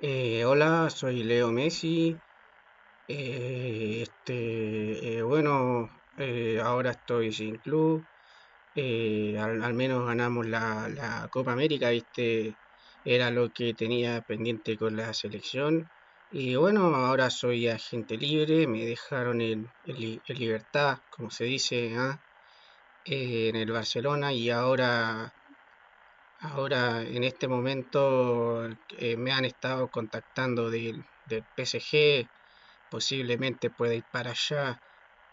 Eh, hola, soy Leo Messi. Eh, este, eh, bueno, eh, ahora estoy sin club. Eh, al, menos ganamos la, Copa América, ¿viste? Era lo que tenía pendiente con la selección. Y bueno, ahora soy agente libre, me dejaron en, en libertad, como se dice, ¿ah? Eh, en el Barcelona y ahora, ahora en este momento eh, me han estado contactando del, PSG, posiblemente pueda ir para allá.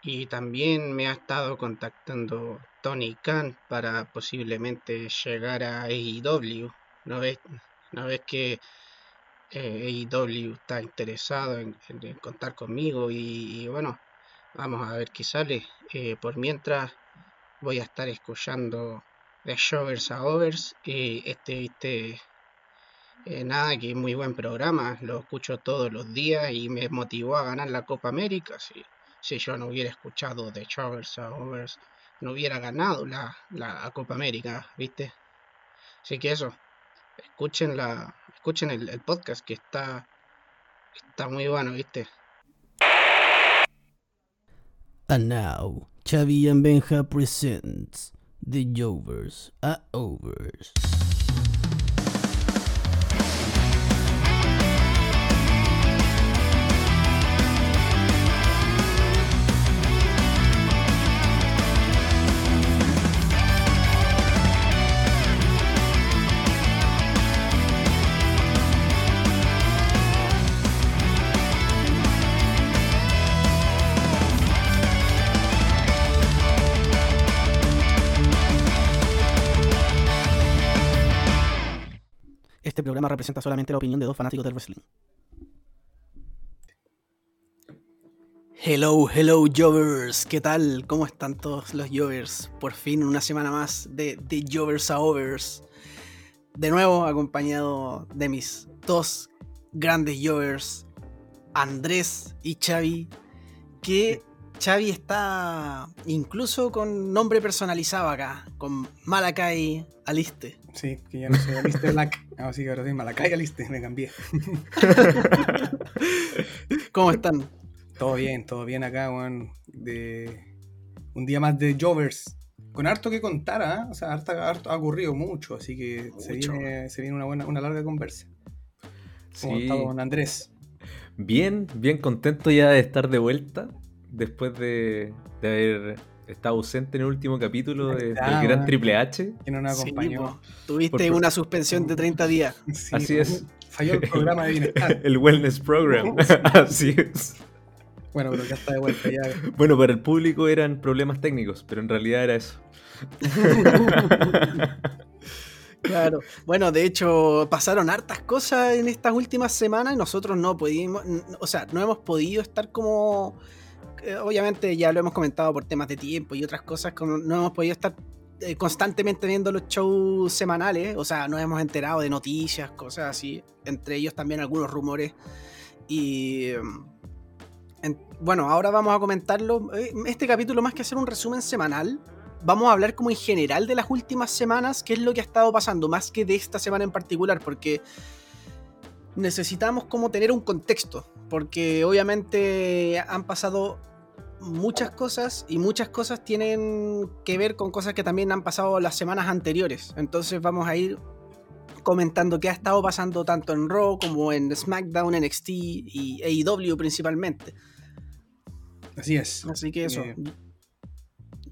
Y también me ha estado contactando Tony Khan para posiblemente llegar a AEW. ¿No ves, no ves que eh, AEW está interesado en, contar conmigo? Y, y bueno, vamos a ver qué sale. Eh, por mientras voy a estar escuchando de Shovers a Overs. Y este, este, eh, nada, que muy buen programa. Lo escucho todos los días y me motivó a ganar la Copa América. Si, si yo no hubiera escuchado de Shovers a Overs, no hubiera ganado la, la Copa América, ¿viste? Así que eso, escuchen la, escuchen el, el podcast que está, está muy bueno, ¿viste? And now, Xavi and Benja presents The Jovers are Overs. Este programa representa solamente la opinión de dos fanáticos del wrestling. Hello, hello, Jovers. ¿Qué tal? ¿Cómo están todos los Jovers? Por fin una semana más de The Jovers a Overs. De nuevo acompañado de mis dos grandes Jovers, Andrés y Xavi. Que Xavi está incluso con nombre personalizado acá, con Malakai Aliste. Sí, que ya no soy Aliste Black. Ah, sí, que ahora soy Malacay Aliste, me cambié. ¿Cómo están? Todo bien, todo bien acá, weón. De un día más de Jovers. Con harto que contar, ¿ah? O sea, harto, harto- ha ocurrido mucho, así que se viene, se viene una buena, una larga conversa. ¿Cómo Sí. está don Andrés? Bien, bien contento ya de estar de vuelta después de, de haber estado ausente en el último capítulo de, del Gran. Triple H. Que no nos acompañó. Tuviste Por- una suspensión de 30 días. Sí, Así es. Falló el programa de bienestar. El Wellness Program. Así es. Bueno, pero ya está de vuelta, ya. Bueno, para el público eran problemas técnicos, pero en realidad era eso. Claro. Bueno, de hecho, pasaron hartas cosas en estas últimas semanas y nosotros no pudimos, o sea, no hemos podido estar como. Eh, Obviamente ya lo hemos comentado por temas de tiempo y otras cosas, como no hemos podido estar eh, constantemente viendo los shows semanales, o sea, nos hemos enterado de noticias, cosas así, entre ellos también algunos rumores. Y en- bueno, ahora vamos a comentarlo. Eh, Este capítulo, más que hacer un resumen semanal, vamos a hablar como en general de las últimas semanas, qué es lo que ha estado pasando, más que de esta semana en particular, porque necesitamos como tener un contexto, porque obviamente han pasado muchas cosas y muchas cosas tienen que ver con cosas que también han pasado las semanas anteriores. Entonces vamos a ir comentando qué ha estado pasando tanto en Raw como en SmackDown, NXT y AEW principalmente. Así es. Así que eso. Eh,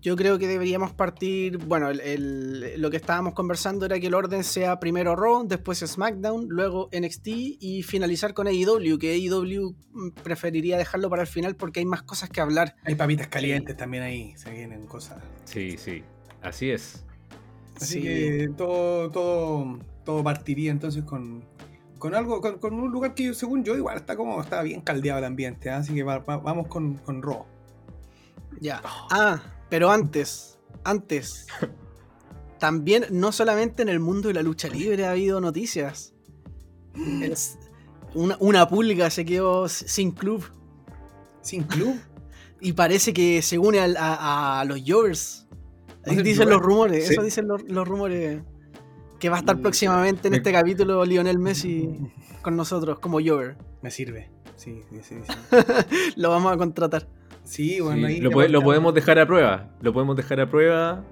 Yo creo que deberíamos partir. Bueno, el- el- lo que estábamos conversando era que el orden sea primero Raw, después SmackDown, luego NXT y finalizar con AEW, que AEW mm, preferiría dejarlo para el final porque hay más cosas que hablar. Hay papitas calientes también ahí, se vienen cosas. Sí, sí. Así es. Así Sí. que todo, todo, todo partiría entonces con, con algo, con, con un lugar que según yo igual está como está bien caldeado el ambiente, ¿ah? así que va- va- vamos con, con Raw. Ya. Ah, pero antes, antes. También, no solamente en el mundo de la lucha libre ha habido noticias. Es- una, una pulga se quedó sin club. Sin club. Y parece que se une al- a, a los Jovers. ¿Va a Dicen los rumores, Sí. eso dicen los, los rumores. que va a estar próximamente en este capítulo Lionel Messi con nosotros como Jover. Me sirve. Sí, sí, sí. sí. Lo vamos a contratar. Sí, bueno, Sí, ahí lo, po- podemos dejar a prueba. Lo podemos dejar a prueba.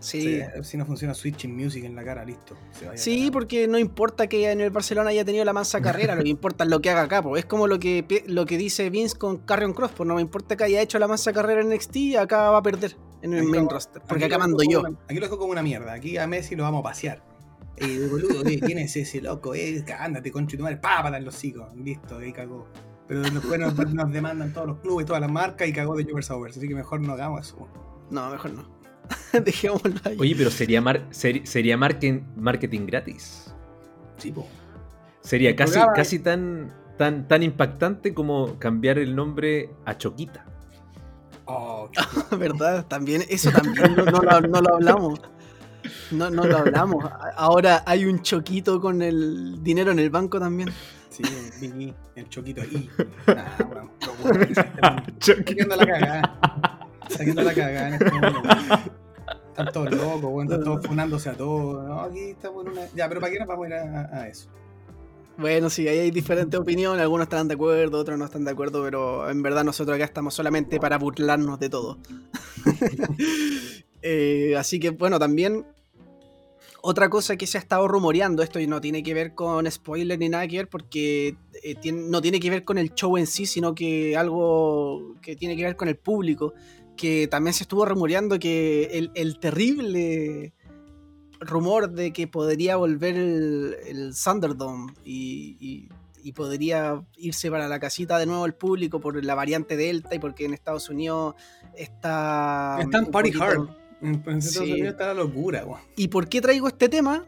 Sí. Sí, si no funciona Switching Music en la cara, listo. se vaya Sí, porque no importa que en el Barcelona haya tenido la mansa carrera, lo que importa es lo que haga acá. po. Es como lo que, lo que dice Vince con Carrion Cross, pues no me importa que haya hecho la mansa carrera en NXT y acá va a perder en el Aquí main lo- roster, porque acá mando yo. una- aquí lo dejo como una mierda. Aquí a Messi lo vamos a pasear. Eh, boludo, ¿qué- ¿quién es ese loco? Eh, ándate, concho tu madre, pápata en los hocicos. Listo, ahí cagó. Pero después nos, nos demandan todos los clubes, todas las marcas y cagó de Jover Sauber. Así que mejor no hagamos eso. No, mejor no. Dejémoslo ahí. Oye, pero sería mar- seri- sería marketing, marketing gratis. Sí, po. Sería casi, programa- casi tan, tan, tan impactante como cambiar el nombre a Choquita. Oh, ¿Verdad? También, eso también no, no lo, no lo hablamos. No, no lo hablamos. Ahora hay un choquito con el dinero en el banco también. Sí, el choquito ahí. Ah, bueno, locura, Saqueando la cagada. Saqueando la cagada en este mundo. Están todos locos, weón, están todos funándose a todos. No, aquí estamos en una. Ya, pero ¿para qué nos vamos a ir a, a eso? Bueno, sí, ahí hay diferentes opiniones, algunos estarán de acuerdo, otros no están de acuerdo, pero en verdad nosotros acá estamos solamente para burlarnos de todo. Eh, así que bueno, también otra cosa que se ha estado rumoreando, esto no tiene que ver con spoiler ni nada que ver, porque eh, tiene- no tiene que ver con el show en sí, sino que algo que tiene que ver con el público, que también se estuvo rumoreando que el, el terrible rumor de que podría volver el, el Thunderdome y, y- y podría irse para la casita de nuevo el público por la variante Delta y porque en Estados Unidos está... Está en un party hard. En Estados Sí. Unidos está la locura, weón. ¿Y por qué traigo este tema?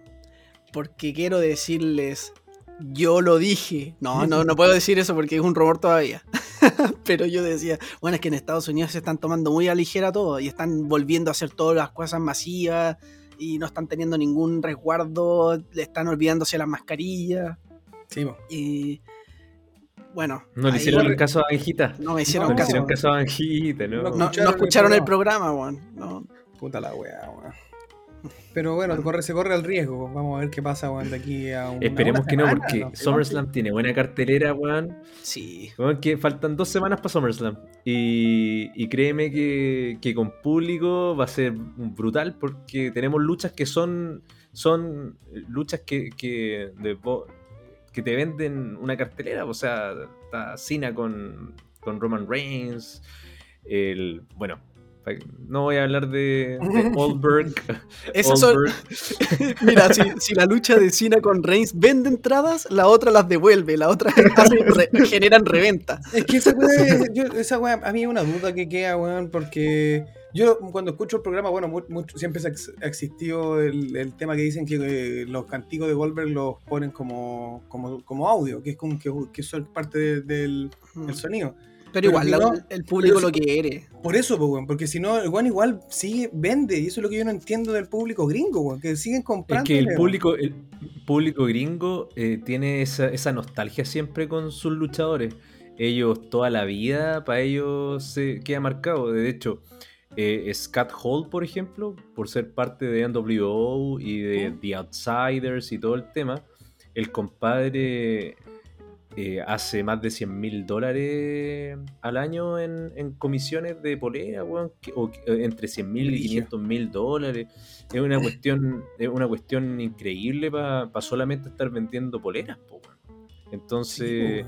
Porque quiero decirles, yo lo dije. No, no, no puedo decir eso porque es un rumor todavía. Pero yo decía, bueno, es que en Estados Unidos se están tomando muy a ligera todo y están volviendo a hacer todas las cosas masivas y no están teniendo ningún resguardo, le están olvidándose las mascarillas Sí, po. y bueno, No le ahí hicieron caso a Anjita. no me hicieron No le No, caso. hicieron caso a Anjita, ¿no? No, escucharon el programa, weón. No. Puta la weá, weón. Pero bueno, corre, se corre el riesgo. Vamos a ver qué pasa, weón, de aquí a un. Esperemos una que no, porque no SummerSlam tiene buena cartelera, weón. Sí. Weón, que faltan dos semanas para SummerSlam. Y, y créeme que, que con público va a ser brutal porque tenemos luchas que son, son luchas que, que, de vo- que te venden una cartelera. O sea, está Cena con, con Roman Reigns. El, bueno, no voy a hablar de, de Goldberg. Esas son. Mira, si, si la lucha de Cena con Reigns vende entradas, la otra las devuelve, la otra re- generan reventa. Es que esa weá, esa weá, a mí es una duda que queda, weón, porque yo cuando escucho el programa, bueno, mucho- siempre se ha ex- ha existido el, el tema que dicen que eh, los cantigos de Goldberg los ponen como, como, como audio, que es como que, que son parte de- del, del sonido. Pero igual, la- el público pero lo quiere. Por eso, pues, weón, porque si no, el weón igual sigue, vende, y eso es lo que yo no entiendo del público gringo, weón, que siguen Es comprando. que el público, el público gringo eh, tiene esa, esa nostalgia siempre con sus luchadores. Ellos toda la vida, para ellos se queda marcado. De hecho, eh, Scott Hall, por ejemplo, por ser parte de NWO y de Mm. The Outsiders y todo el tema, el compadre eh, hace más de 100 mil dólares al año en, en comisiones de polera, weón, que- o eh, entre 100 mil y Brígido. 500 mil dólares. Es una cuestión, es una cuestión increíble para solamente estar vendiendo poleras, po, weón. Entonces,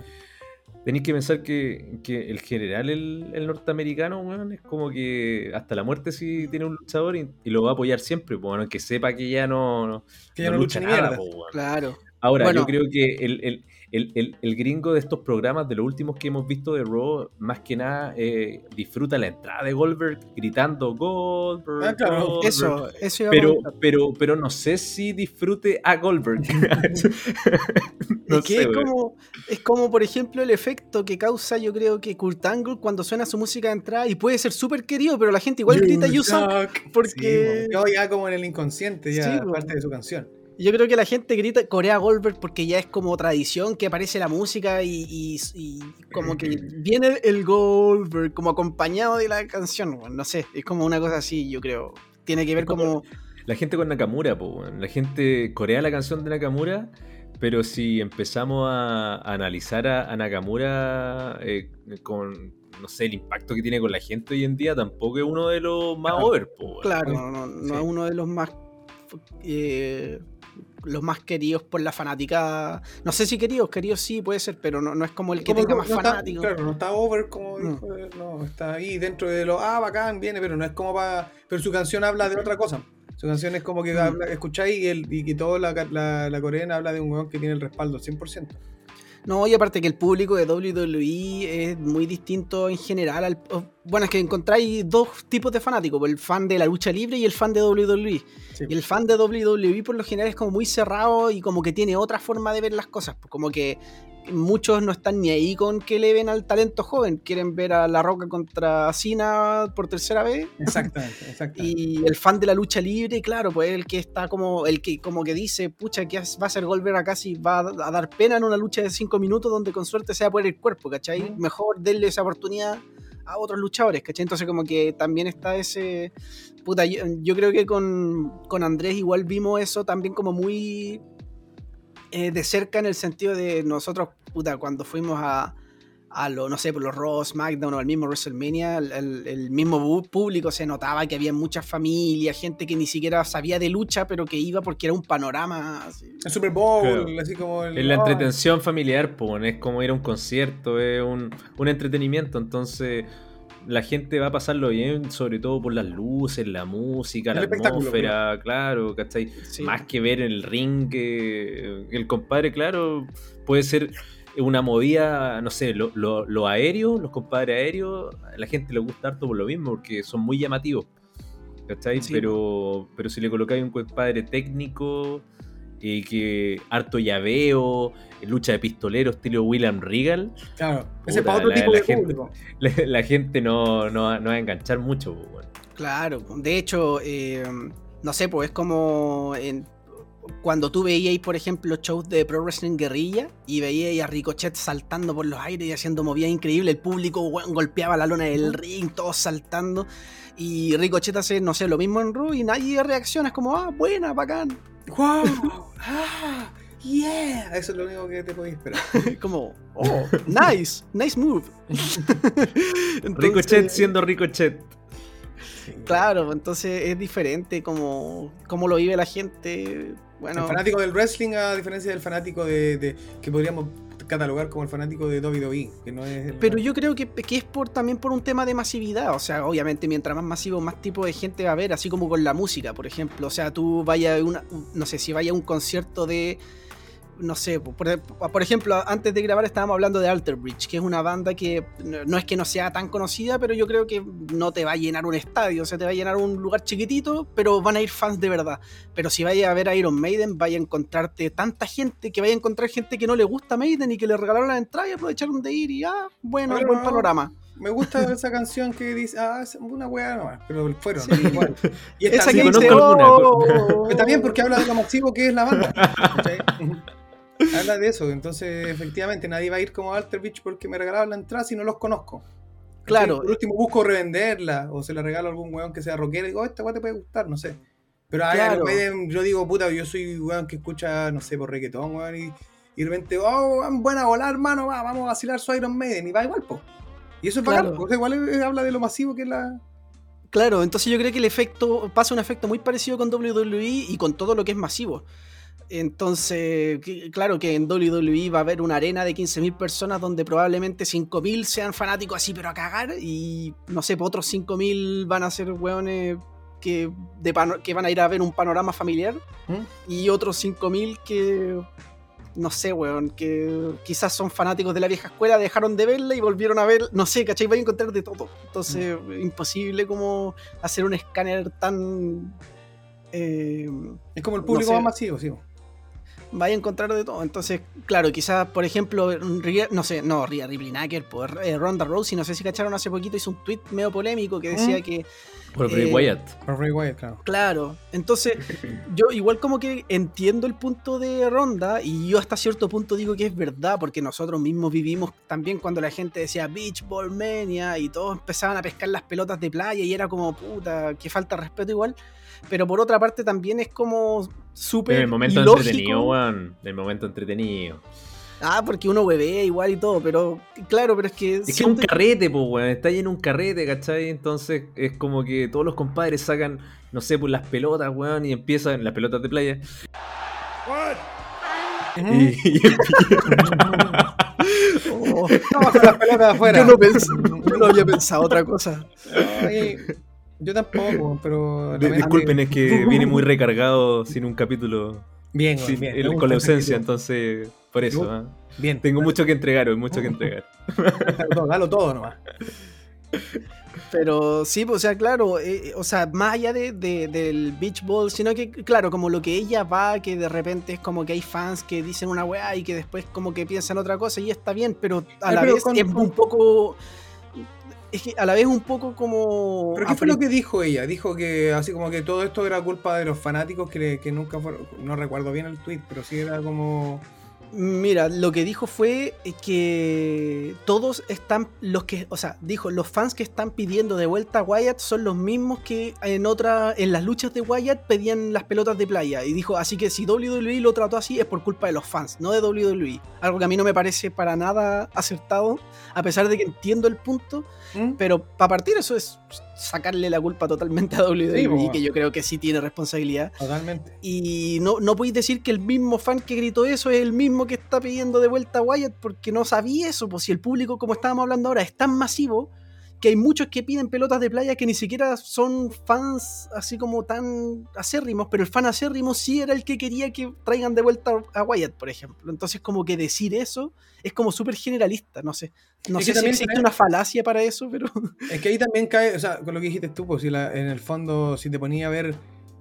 tenéis que pensar que, que el general, el, el norteamericano, weón, es como que hasta la muerte sí tiene un luchador y, y lo va a apoyar siempre, po, weón, que sepa que ya no, no, que ya no no lucha lucha nada, po, weón. Claro. Ahora, Bueno. yo creo que el, el- el- el- el gringo de estos programas, de los últimos que hemos visto de Raw, más que nada eh, disfruta la entrada de Goldberg gritando Goldberg. Ah, claro. Goldberg". Eso, eso Pero, pero, pero no sé si disfrute a Goldberg. no es que sé, es como, es como, por ejemplo, el efecto que causa, yo creo que Kurt Angle cuando suena su música de entrada y puede ser súper querido, pero la gente igual grita You Suck porque Sí, ya como en el inconsciente, ya Sí, parte de su canción. Yo creo que la gente grita Corea Goldberg porque ya es como tradición que aparece la música y, y- y como que viene el Goldberg como acompañado de la canción, bueno, no sé, es como una cosa así, yo creo. Tiene que ver como- la gente con Nakamura, po, la gente corea la canción de Nakamura, pero si empezamos a, a analizar a, a Nakamura eh, con, no sé, el impacto que tiene con la gente hoy en día, tampoco es uno de los más Claro. over, po. Claro, no, no, no Sí. es uno de los más eh, los más queridos por la fanática. No sé si queridos, queridos sí puede ser, pero no, no es como el que Como tenga más no está- claro, no está over como No. dijo él, no, está ahí dentro de lo, ah, bacán, viene, pero no es como para, pero su canción habla de otra cosa. Su canción es como que Mm. habla- escucháis y, el, y que toda la, la, la coreana habla de un weón que tiene el respaldo al 100%. No, y aparte que el público de WWE es muy distinto en general. al- bueno, es que encontráis dos tipos de fanáticos, el fan de la lucha libre y el fan de WWE. Sí. Y el fan de WWE por lo general es como muy cerrado y como que tiene otra forma de ver las cosas. pues, Como que muchos no están ni ahí con que le ven al talento joven. Quieren ver a La Roca contra Cena por tercera vez. Exactamente, exactamente. Y el fan de la lucha libre, claro, pues el que está como, el que como que dice, pucha, que va a ser Goldberg acá si va a dar pena en una lucha de 5 minutos donde con suerte se va a poner el cuerpo, ¿cachai? Mejor denle esa oportunidad a otros luchadores, ¿cachai? Entonces como que también está ese... Puta, yo, yo creo que con, con Andrés igual vimos eso también como muy eh, de cerca en el sentido de nosotros, puta, cuando fuimos a, a lo, no sé, por los Raw, SmackDown o al mismo WrestleMania, el, el- el mismo público se notaba que había muchas familias, gente que ni siquiera sabía de lucha, pero que iba porque era un panorama. así. El Super Bowl, Claro. así como el. Es la entretención familiar, es como ir a un concierto, es un, un entretenimiento, entonces la gente va a pasarlo bien, sobre todo por las luces, la música, El la atmósfera, claro, ¿cachai? Sí. Más que ver el ring, que el compadre, claro, puede ser una movida, no sé, lo, lo, lo aéreo, los compadres aéreos, a la gente le gusta harto por lo mismo, porque son muy llamativos, ¿cachai? Sí, pero, pero si le colocáis un compadre técnico, y que harto llaveo, lucha de pistolero estilo William Regal, Claro, ese es Puta, para otro la- tipo la de gente- público. la, la gente no, no, va- no va a enganchar mucho. Claro, de hecho, eh, no sé, pues es como en- cuando tú veías, por ejemplo, shows de Pro Wrestling Guerrilla y veías a Ricochet saltando por los aires y haciendo movidas increíbles, el público golpeaba la lona del ring, todos saltando. Y Ricochet hace, no sé, lo mismo en Raw y nadie reacciona, es como, ah, buena, bacán. ¡Wow! ¡Ah! ¡Yeah! Eso es lo único que te podéis esperar. como, oh, nice, nice move. Entonces- Ricochet siendo Ricochet. Claro, entonces es diferente como, como lo vive la gente. Bueno, El fanático del wrestling, a diferencia del fanático de, de- que podríamos catalogar como el fanático de WWE, que no es Pero yo creo que, que es por también por un tema de masividad. O sea, obviamente, mientras más masivo, más tipo de gente va a haber, así como con la música, por ejemplo. O sea, tú vayas a una, no sé, si vayas a un concierto de. No sé, por, por ejemplo, antes de grabar estábamos hablando de Alter Bridge, que es una banda que no es que no sea tan conocida, pero yo creo que no te va a llenar un estadio, o sea, te va a llenar un lugar chiquitito, pero van a ir fans de verdad. Pero si vayas a ver a Iron Maiden, vaya a encontrarte tanta gente, que vaya a encontrar gente que no le gusta Maiden y que le regalaron la entrada y aprovecharon de ir y ah, bueno, Pero buen no. panorama. Me gusta esa canción que dice, ah, es una weá nomás, pero fueron, Sí. igual. Y esta Esa que dice, alguna, "Oh". Pero también porque habla de lo masivo que es la banda. habla de eso, entonces efectivamente nadie va a ir como a Alter Beach porque me regalaron la entrada si no los conozco. Claro. Por último busco revenderla o se la regalo a algún weón que sea rockero y digo, "Oh, esta weá te puede gustar, no sé. Pero a Claro. Yo digo, puta, yo soy weón que escucha, no sé, por reggaetón, weón, y, y de repente, oh, weón, buena volar, hermano, va, vamos a vacilar su Iron Maiden y va igual, po. Y eso es Claro. bacán, po. O sea, igual habla de lo masivo que es la. Claro, entonces yo creo que el efecto pasa un efecto muy parecido con WWE y con todo lo que es masivo. Entonces, claro que en WWE va a haber una arena de 15.000 personas donde probablemente 5.000 sean fanáticos así, pero a cagar, y no sé, pues otros 5.000 van a ser weones que, de que van a ir a ver un panorama familiar, ¿Mm? y otros 5.000 que, no sé, weón, que quizás son fanáticos de la vieja escuela, dejaron de verla y volvieron a ver, no sé, ¿cachai? Van a encontrar de todo. Entonces, imposible como hacer un escáner tan... eh, Es como el público sé. más masivo, sí. Vaya a encontrar de todo. Entonces, claro, quizás, por ejemplo, no sé, no, Rhea Ripley Nacker, por eh, Ronda Rousey, no sé si cacharon hace poquito, hizo un tweet medio polémico que decía ¿Mm? que Por Bray Eh, Wyatt. Por Bray Wyatt, claro. Claro, entonces yo igual como que entiendo el punto de Ronda y yo hasta cierto punto digo que es verdad porque nosotros mismos vivimos también cuando la gente decía Beach Ball Mania y todos empezaban a pescar las pelotas de playa y era como puta, que falta de respeto igual, pero por otra parte también es como súper En el momento ilógico. entretenido, weón. En el momento entretenido. Ah, porque uno bebé igual y todo, pero claro, pero es que Es que es un carrete, pues, weón. Está ahí en un carrete, ¿cachai? Entonces es como que todos los compadres sacan, no sé, pues las pelotas, weón, y empiezan, las pelotas de playa. Ujú. Y, y Oh, con las pelotas afuera. yo, no pens- yo no había pensado otra cosa. Ay, yo tampoco, pero. de- disculpen, es que viene muy recargado sin un capítulo, Bien, sin- bien. el- me gusta con la ausencia, entonces, por eso, Me ¿ah? Bien, Tengo mucho que entregar, hoy, mucho que entregar. dalo todo, dalo todo nomás. Pero sí, pues, o sea, claro, eh, o sea, más allá de, de- del beach ball, sino que, claro, como lo que ella va, que de repente es como que hay fans que dicen una weá y que después como que piensan otra cosa y está bien, pero a Eh, la pero vez con- es con- un poco... Es que a la vez un poco como... ¿Pero qué fue lo que dijo ella? Dijo que así como que todo esto era culpa de los fanáticos que, le- que nunca fueron. No recuerdo bien el tweet, pero sí era como. Mira, lo que dijo fue que todos están, los que, o sea, dijo, los fans que están pidiendo de vuelta a Wyatt son los mismos que en otra, en las luchas de Wyatt pedían las pelotas de playa. Y dijo, así que si WWE lo trató así es por culpa de los fans, no de WWE. Algo que a mí no me parece para nada acertado, a pesar de que entiendo el punto, ¿Mm? pero para partir eso es sacarle la culpa totalmente a WWE, Sí, que yo creo que sí tiene responsabilidad. Totalmente. Y no, no podéis decir que el mismo fan que gritó eso es el mismo que está pidiendo de vuelta a Wyatt porque no sabía eso. Pues si el público, como estábamos hablando ahora, es tan masivo que hay muchos que piden pelotas de playa que ni siquiera son fans así como tan acérrimos, pero el fan acérrimo sí era el que quería que traigan de vuelta a Wyatt, por ejemplo. Entonces como que decir eso es como súper generalista, no sé. No Es sé si existe una falacia para eso, pero... Es que ahí también cae, o sea, con lo que dijiste tú, pues si la- en el fondo, si te ponía a ver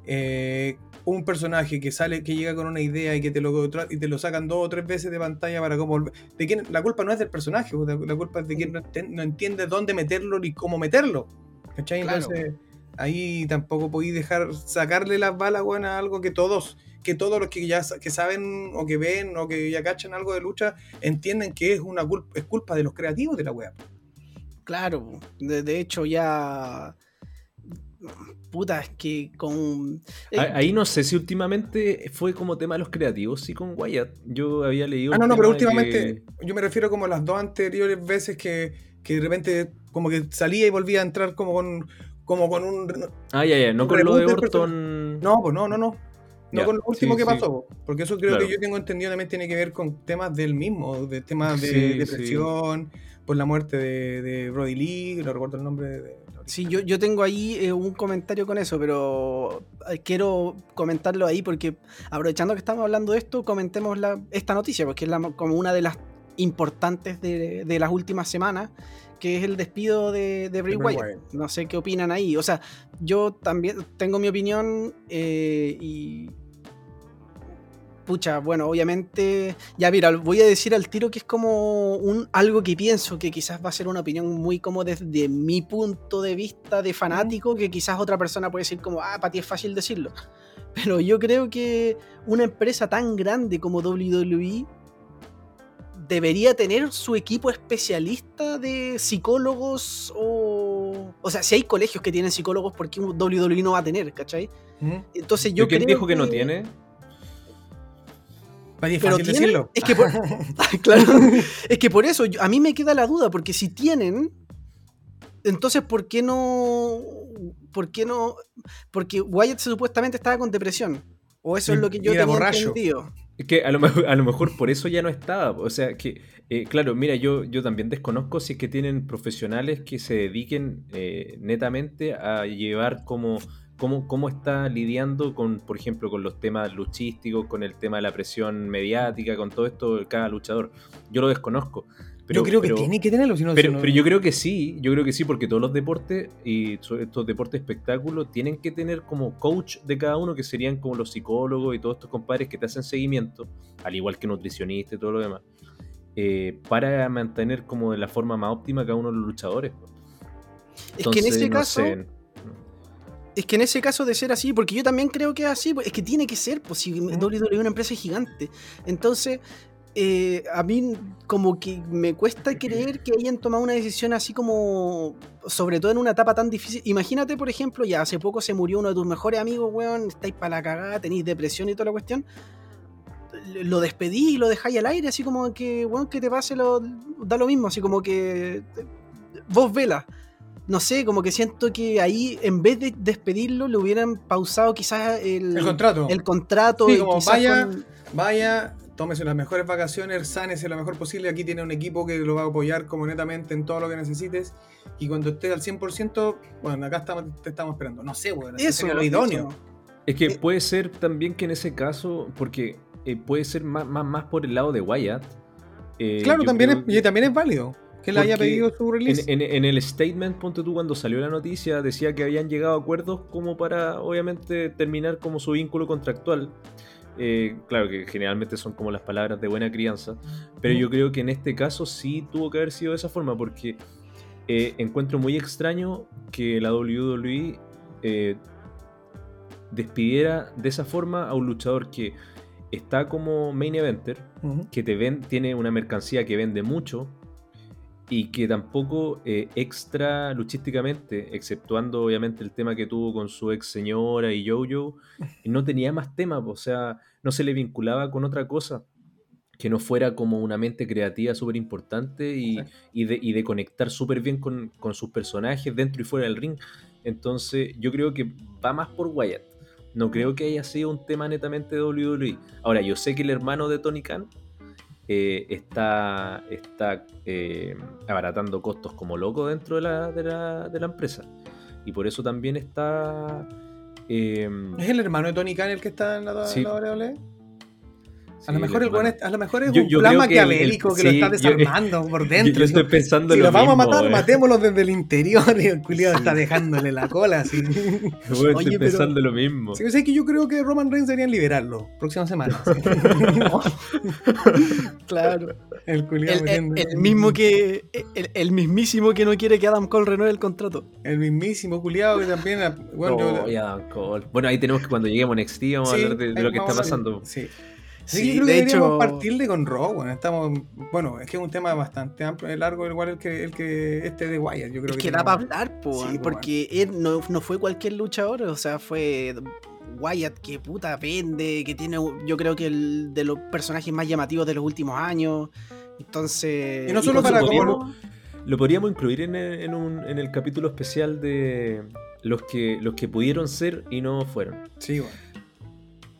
eh, un personaje que sale, que llega con una idea y que te lo y te lo sacan dos o tres veces de pantalla para cómo volver- de quién, la culpa no es del personaje, pues, la, culpa es de quien no, entiende dónde meterlo ni cómo meterlo. ¿Cachai? Claro. Entonces, ahí tampoco podéis dejar sacarle las balas, weón, a algo que todos, que todos los que ya que saben o que ven o que ya cachan algo de lucha, entienden que es una culpa, es culpa de los creativos de la wea. Claro, de, de hecho ya... Puta, es que con... eh, Ah, Ahí no sé si últimamente fue como tema de los creativos, sí, con Wyatt. Yo había leído. Ah, no, no, pero últimamente yo me refiero como a las dos anteriores veces que, que de repente como que salía y volvía a entrar como con, como con un... Ah, ya, ya, no con lo de Orton. No, pues no, no, no. No Ya, con lo último sí, que sí. pasó, porque eso creo Claro. que yo tengo entendido también tiene que ver con temas del mismo, de temas de Sí, depresión, por la muerte de, de Brody Lee, no recuerdo el nombre de... Sí, yo, yo tengo ahí eh, un comentario con eso, pero eh, quiero comentarlo ahí porque aprovechando que estamos hablando de esto, comentemos la, esta noticia, porque es la- como una de las importantes de, de las últimas semanas, que es el despido de, de Bray. Wyatt. No sé qué opinan ahí. O sea, yo también tengo mi opinión eh, y... Pucha, bueno, obviamente, ya mira, voy a decir al tiro que es como un algo que pienso que quizás va a ser una opinión muy como desde mi punto de vista de fanático, que quizás otra persona puede decir como, ah, para ti es fácil decirlo. Pero yo creo que una empresa tan grande como WWE debería tener su equipo especialista de psicólogos o... O sea, si hay colegios que tienen psicólogos, ¿por qué WWE no va a tener, cachai? Entonces yo ¿Y quién creo dijo que no tiene? Para es Pero fácil tienen- decirlo. Es que por, claro, es que por eso yo- a mí me queda la duda, porque si tienen, entonces ¿por qué no? ¿Por qué no? Porque Wyatt supuestamente estaba con depresión. O eso es lo que yo tenía borracho. entendido. Es que a lo, mejor, a lo mejor por eso ya no estaba. O sea, que, eh, claro, mira, yo, yo también desconozco si es que tienen profesionales que se dediquen eh, netamente a llevar como cómo, cómo está lidiando con, por ejemplo, con los temas luchísticos, con el tema de la presión mediática, con todo esto de cada luchador. Yo lo desconozco. Pero, yo creo que tiene que tenerlo, si no... pero, si no- pero yo creo que sí, yo creo que sí, porque todos los deportes y estos deportes espectáculos tienen que tener como coach de cada uno, que serían como los psicólogos y todos estos compadres que te hacen seguimiento, al igual que nutricionistas y todo lo demás, eh, para mantener como de la forma más óptima cada uno de los luchadores. Es que en Entonces, ese no caso, sé. Es que en ese caso de ser así, porque yo también creo que es así, es que tiene que ser, pues si WWE es una empresa gigante. Entonces, eh, a mí como que me cuesta creer que hayan tomado una decisión así como, sobre todo en una etapa tan difícil. Imagínate, por ejemplo, ya hace poco se murió uno de tus mejores amigos, weón, estáis para la cagada, tenéis depresión y toda la cuestión. Lo despedí y lo dejáis al aire, así como que, weón, que te pase, lo, da lo mismo, así como que vos vela no sé, como que siento que ahí, en vez de despedirlo, le hubieran pausado quizás el, El contrato. El contrato Sí, como vaya, con- vaya, tómese las mejores vacaciones, sánese lo mejor posible. Aquí tiene un equipo que lo va a apoyar como netamente en todo lo que necesites. Y cuando estés al 100%, bueno, acá estamos, te estamos esperando. No sé, weón. Eso sería lo idóneo. eso. Es que Eh, puede ser también que en ese caso, porque eh, puede ser más, más, más por el lado de Wyatt. eh, Claro, también es, y también es válido que le haya pedido su release. En, en- en el statement, ponte tú, cuando salió la noticia, decía que habían llegado a acuerdos como para, obviamente, terminar como su vínculo contractual. Eh, claro que generalmente son como las palabras de buena crianza, pero yo creo que en este caso sí tuvo que haber sido de esa forma, porque eh, encuentro muy extraño que la WWE eh, despidiera de esa forma a un luchador que está como main eventer, que te ven, tiene una mercancía que vende mucho y que tampoco eh, extra luchísticamente, exceptuando obviamente el tema que tuvo con su ex señora y Jojo, no tenía más temas, o sea, no se le vinculaba con otra cosa que no fuera como una mente creativa súper importante y, Exacto. y de, y de conectar súper bien con, con sus personajes dentro y fuera del ring. Entonces yo creo que va más por Wyatt. No creo que haya sido un tema netamente de WWE. Ahora, yo sé que el hermano de Tony Khan eh, está, está eh, abaratando costos como loco dentro de la, de la, de la empresa. Y por eso también está... eh, ¿Es el hermano de Tony Khan el que está en la, Sí. la WWE? A lo mejor el es, a lo mejor es Yo- un plan creo que el- maquiavélico que, lo está yo- desarmando por dentro. yo estoy pensando si lo los vamos a matar, weón. matémoslos desde el interior. Y el culiado Sí. está dejándole la cola. Así. Oye, estoy pero- pensando lo mismo. Sí, o sea, que yo creo que Roman Reigns deberían liberarlo próxima semana. Claro. el culiado El, el- mismo que. El, el mismísimo que no quiere que Adam Cole renueve el contrato. El mismísimo culiado que también. Bueno, yo- Oh, Cole. Bueno, ahí tenemos que cuando lleguemos a NXT vamos Sí, a hablar de, de lo que está pasando. Sí. Sí, Sí, yo creo que de deberíamos hecho- partirle con Raw, bueno, estamos, bueno, es que es un tema bastante amplio, largo, igual el que, el que este de Wyatt, yo creo Es que que da para hablar, po, Sí, weón, po, porque él no, no fue cualquier luchador, o sea, fue Wyatt que puta vende, que tiene, yo creo que el de los personajes más llamativos de los últimos años. Entonces. Y no solo para como- Lo podríamos incluir en el, en un- en el capítulo especial de los que, los que pudieron ser y no fueron. Sí, bueno.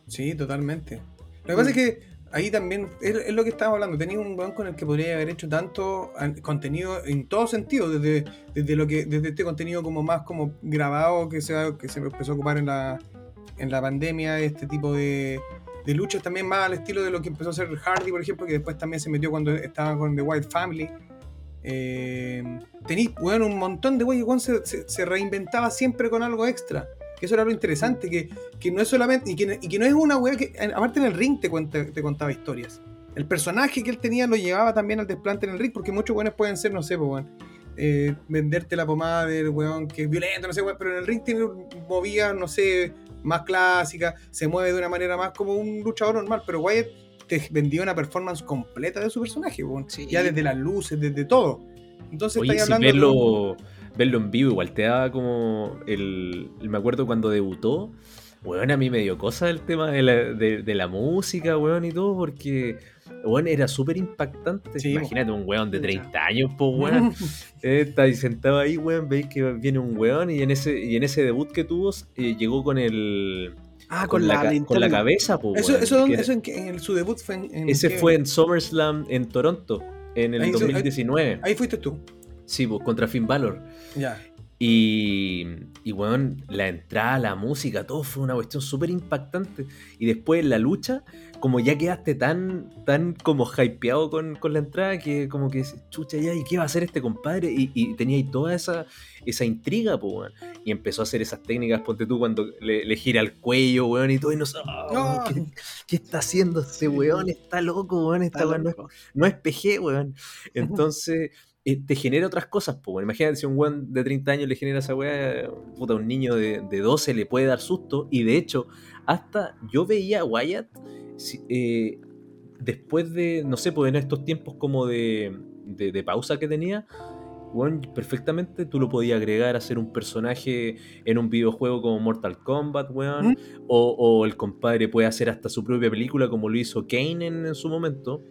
Sí, totalmente. Lo que pasa es que ahí también es, es lo que estábamos hablando. Tenía un weón con el que podría haber hecho tanto an- contenido en todo sentido, desde, desde lo que, desde este contenido como más como grabado que se, que se empezó a ocupar en la, en la pandemia, este tipo de, de luchas también más al estilo de lo que empezó a hacer Hardy, por ejemplo, que después también se metió cuando estaba con The Wild Family. Eh, tenéis, un montón de se, se- se reinventaba siempre con algo extra. Que eso era lo interesante, que, que no es solamente. Y que, y que no es una weá que. Aparte en el ring te, cuenta, te contaba historias. El personaje que él tenía lo llevaba también al desplante en el ring, porque muchos weones pueden ser, no sé, pues, weón. eh, venderte la pomada del weón que es violento, no sé, weón, pero en el ring tiene movidas, no sé, más clásicas, se mueve de una manera más como un luchador normal, pero Wyatt te vendía una performance completa de su personaje, weón. Sí. ya desde las luces, desde todo. Entonces Oye, estáis si hablando de un- verlo, en vivo igual te daba como el, el- Me acuerdo cuando debutó, weón, a mí me dio cosa el tema de la, de, de la música, weón, y todo, porque, weón, era súper impactante. Sí, Imagínate un weón de Pucha. 30 años, pues, weón. Eh, está ahí sentado ahí, weón, veis que viene un weón y en ese, y en ese debut que tuvo eh, llegó con el... Ah, Con, la, con la cabeza, pues, Eso, weón, eso, que eso en, que- en el- su debut fue en. en ese fue en SummerSlam en Toronto, en el Ahí hizo- ahí- 2019. Ahí fuiste tú. Sí, pues contra Finn Balor. Ya. Y, y weón, la entrada, la música, todo fue una cuestión súper impactante. Y después en la lucha, como ya quedaste tan, tan como hypeado con, con la entrada, que como que chucha ya, ¿y qué va a hacer este compadre? Y, y tenía ahí toda esa, esa intriga, pues, weón. Y empezó a hacer esas técnicas, ponte tú, cuando le, le gira el cuello, weón, y todo, y no sé, ah, No. ¿qué, qué está haciendo este weón? Está loco, weón, Está weón no es no es PG, weón. Entonces, te genera otras cosas, pues. bueno. Imagínate si un weón de 30 años le genera esa weá, puta, un niño de, de 12 le puede dar susto. Y de hecho, hasta yo veía a Wyatt eh, después de, no sé, pues en estos tiempos como de, de, de pausa que tenía, perfectamente tú lo podías agregar a ser un personaje en un videojuego como Mortal Kombat, weón. ¿Mm? O, o el compadre puede hacer hasta su propia película como lo hizo Kane en, en su momento.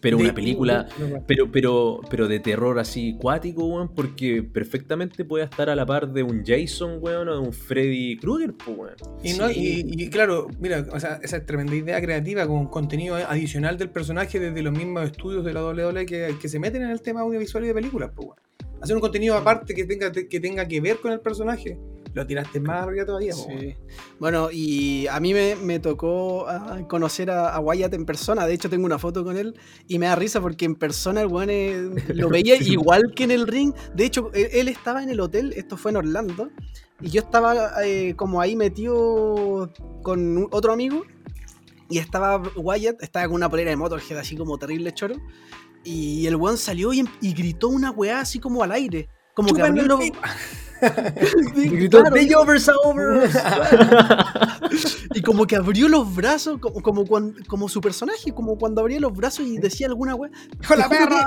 Pero De- una película, pero, pero, pero de terror así cuático, weón, porque perfectamente puede estar a la par de un Jason, weón, o de un Freddy Krueger, pues, weón. Y, no, y, y claro, mira, o sea, esa tremenda idea creativa con contenido adicional del personaje desde los mismos estudios de la WWE que, que se meten en el tema audiovisual y de películas, pues, weón. Hacer un contenido aparte que tenga que tenga que ver con el personaje, lo tiraste más arriba todavía. Sí. Bueno, y a mí me, me tocó ah, conocer a, a Wyatt en persona. De hecho, tengo una foto con él y me da risa porque en persona el weón eh, lo veía igual que en el ring. De hecho, él, él estaba en el hotel, esto fue en Orlando, y yo estaba eh, como ahí metido con otro amigo. Y estaba Wyatt, estaba con una polera de Motorhead así como terrible choro. Y el weón salió y, y gritó una weá así como al aire. Como que abrió los... pito. Sí, Gritó, claro. "The over's over". Y como que abrió los brazos, como, como, cuan- como su personaje, como cuando abría los brazos y decía alguna weá. ¡Hijo la perra!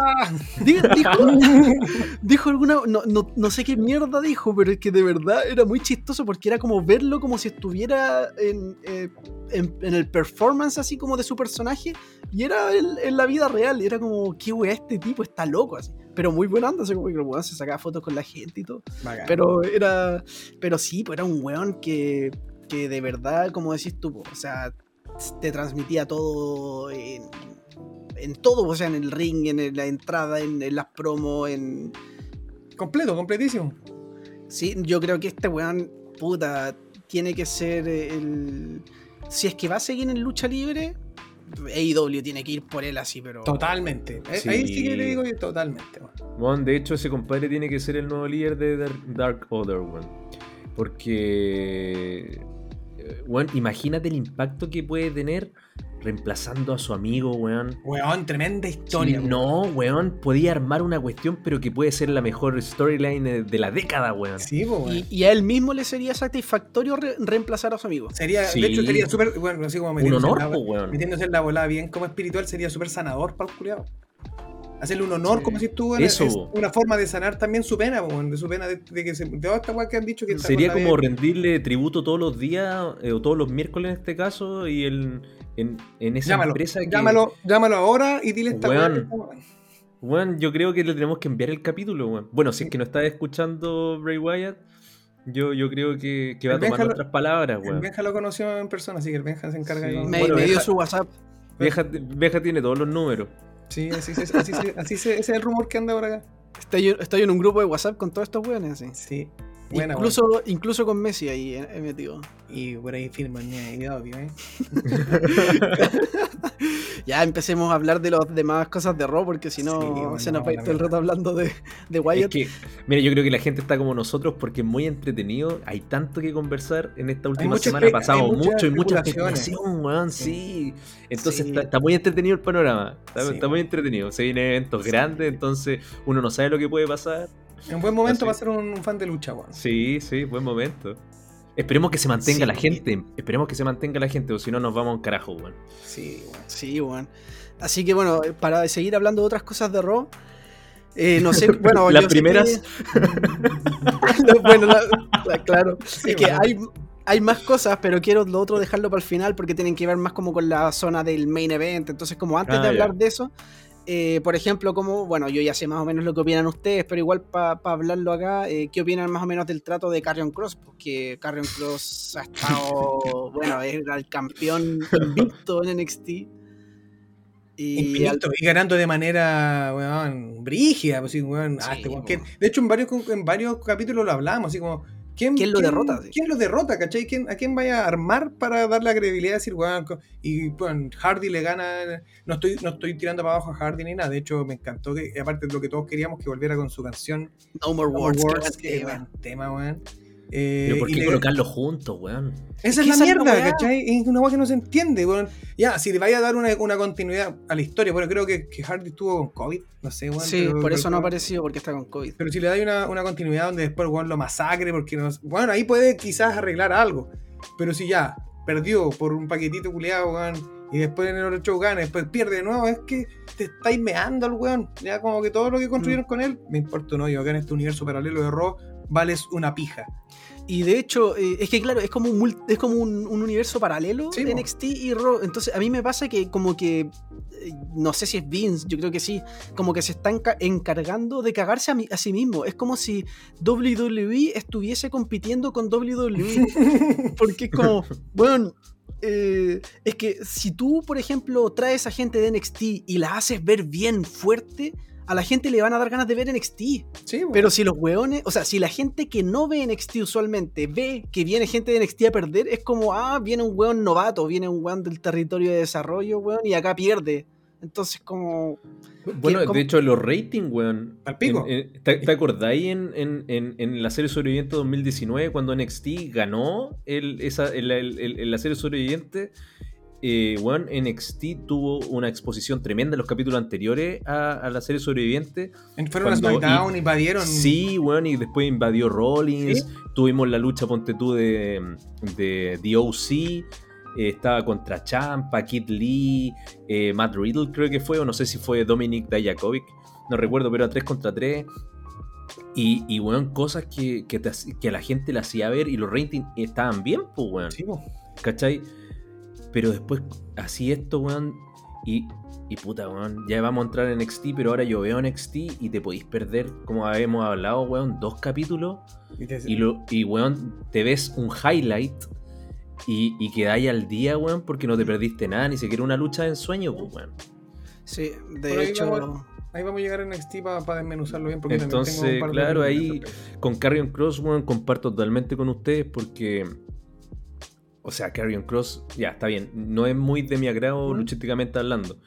Dijo, dijo, dijo alguna. No, no, no sé qué mierda dijo, pero es que de verdad era muy chistoso porque era como verlo como si estuviera en, eh, en, en el performance así como de su personaje y era en, en la vida real. Era como, qué weá, este tipo está loco así. Pero muy buena onda, así como que el weón se sacaba fotos con la gente y todo. Bacán. Pero era. Pero sí, pues era un weón que, que de verdad, como decís tú, o sea, te transmitía todo en, en todo, o sea, en el ring, en la entrada, en, en las promos, en. Completo, completísimo. Sí, yo creo que este weón, puta, tiene que ser el. Si es que va a seguir en lucha libre, AEW tiene que ir por él así, pero. Totalmente. Eh, Sí. Ahí sí que le digo que totalmente. weón. Weón, de hecho, ese compadre tiene que ser el nuevo líder de Dark, Dark Order, weón. Porque. eh, Weón, imagínate el impacto que puede tener reemplazando a su amigo, weón. Weón, tremenda historia. no, weón, podía armar una cuestión, pero que puede ser la mejor storyline de- de la década, weón. Sí, weón. Y, y a él mismo le sería satisfactorio re- reemplazar a su amigo. Sería, Sí. de hecho, sería súper, bueno, así como Un metiéndose, honor, en, po, la, weón. metiéndose en la volada bien como espiritual, sería súper sanador para el culiado. Hacerle un honor, Sí. como si tú, Eso. es una forma de sanar también su pena, weón, de su pena de, de que se, de esta que han dicho que Sería como de- rendirle tributo todos los días, eh, o todos los miércoles en este caso, y el, en, en esa Llámalo, empresa que... llámalo, llámalo ahora y dile esta. Weón. weón. Yo creo que le tenemos que enviar el capítulo, weón. Bueno, si es que no está escuchando Bray Wyatt, yo, yo creo que, que va a El tomar Benja lo- nuestras palabras, El weón. Benja lo conoció en persona, así que el Benja se encarga Sí. de Me, Bueno, me dio su WhatsApp. Benja, Benja tiene todos los números. Sí, así, así, se- así se- ese es el rumor que anda por acá. Estoy, estoy en un grupo de WhatsApp con todos estos weones, así. Sí. Buena, incluso, incluso con Messi ahí he, he metido. Y por ahí firman, y obvio, ¿eh? Ya empecemos a hablar de las demás cosas de Raw, porque si no Sí, bueno, se nos va a ir todo el rato hablando de, de Es Wyatt. que, mira, yo creo que la gente está como nosotros porque es muy entretenido. Hay tanto que conversar en esta última semana. Ha pasado mucho y mucha especulación, weón, sí. Entonces Sí. Está, está muy entretenido el panorama. Está, Sí, está muy entretenido. Se vienen eventos grandes, entonces uno no sabe lo que puede pasar. En buen momento Así. va a ser un fan de lucha, weón. Sí, sí, buen momento. Esperemos que se mantenga Sí. la gente. Esperemos que se mantenga la gente, o si no nos vamos a un carajo, weón. Sí, weón. Sí, weón. Así que bueno, para seguir hablando de otras cosas de Raw, eh, no sé, bueno, Las yo sé primeras. que- bueno, la- la- claro. Sí, es que bueno. hay, hay más cosas, pero quiero lo otro dejarlo para el final porque tienen que ver más como con la zona del main event. Entonces, como antes Ah, de hablar ya. de eso, eh, por ejemplo, como, bueno, yo ya sé más o menos lo que opinan ustedes, pero igual para hablarlo acá, eh, ¿qué opinan más o menos del trato de Carrion Cross? Porque Carrion Cross ha estado, bueno, era el campeón invicto en NXT. Y al- Invicto, y ganando de manera, weón, brígida, pues. De hecho, en varios, en varios capítulos lo hablamos, así como, ¿quién, ¿Quién lo derrota? Sí. ¿Quién lo derrota, cachai? ¿Quién, ¿A quién vaya a armar para darle la credibilidad? Decir, weón, co- y bueno, Hardy le gana, no estoy, no estoy tirando para abajo a Hardy ni nada, de hecho me encantó que, aparte de lo que todos queríamos, que volviera con su canción No More No Words. More qué Words, tema, weón. Eh, Pero ¿por y qué le- colocarlo juntos, weón? Esa Es la mierda, weá. ¿cachai? Es una weá que no se entiende, weón. Ya, si le vaya a dar una, una continuidad a la historia, bueno, creo que, que Hardy estuvo con COVID, no sé, weón. Sí, pero- por eso pero- no ha aparecido, porque está con COVID. Pero si le da una, una continuidad donde después weón lo masacre, porque no, bueno, ahí puede quizás arreglar algo. Pero si ya perdió por un paquetito culiado, weón, y después en el otro show gana, después pierde de nuevo, es que te estáis meando al weón. Ya como que todo lo que construyeron Mm. con él, me importa o no, yo acá en este universo paralelo de Raw, vales una pija. Y de hecho, eh, es que claro, es como un, es como un, un universo paralelo Sí, de. NXT y Raw. Entonces, a mí me pasa que como que, eh, no sé si es Vince, yo creo que sí, como que se está enca- encargando de cagarse a, mi- a sí mismo. Es como si WWE estuviese compitiendo con WWE. Porque es como, bueno, eh, es que si tú, por ejemplo, traes a gente de NXT y la haces ver bien fuerte, a la gente le van a dar ganas de ver NXT. Sí, weón. Pero si los weones, o sea, si la gente que no ve NXT usualmente ve que viene gente de NXT a perder, es como, ah, viene un weón novato, viene un weón del territorio de desarrollo, weón, y acá pierde. Entonces, como. Bueno, ¿cómo? de hecho, los ratings, weón. Al pico. en- en- ¿Te, te acordáis en, en, en, en la serie sobreviviente 2019 cuando NXT ganó el, esa, el- el- el- el- la serie sobreviviente? Eh, weón, NXT tuvo una exposición tremenda en los capítulos anteriores a, a la serie sobreviviente. Fueron a SmackDown, y- invadieron. Sí, weón, y después invadió Rollins. ¿Sí? Tuvimos la lucha, ponte tú, de, de The OC. eh, estaba contra Champa, Kid Lee, eh, Matt Riddle, creo que fue, o no sé si fue Dominic Dajakovic. No recuerdo, pero era 3 contra 3. Y, y weón, cosas que, que, te hac- que a la gente le hacía ver y los ratings estaban bien, pues, weón. Sí, po. ¿Cachai? Pero después así esto, weón. Y, y puta, weón. Ya vamos a entrar en NXT, pero ahora yo veo NXT y te podéis perder, como habíamos hablado, weón, dos capítulos. Y te- Y, lo, y weón, te ves un highlight y, y quedáis al día, weón, porque no te perdiste nada, ni siquiera una lucha de ensueño, pues, weón. Sí, Por de ahí hecho. vamos- Ahí vamos a llegar a NXT para desmenuzarlo bien. Porque también tengo Entonces, un par de claro, ahí con Carrion Cross, weón, comparto totalmente con ustedes porque. O sea, Carrion Cross, ya está bien. No es muy de mi agrado ¿Mm? luchísticamente hablando.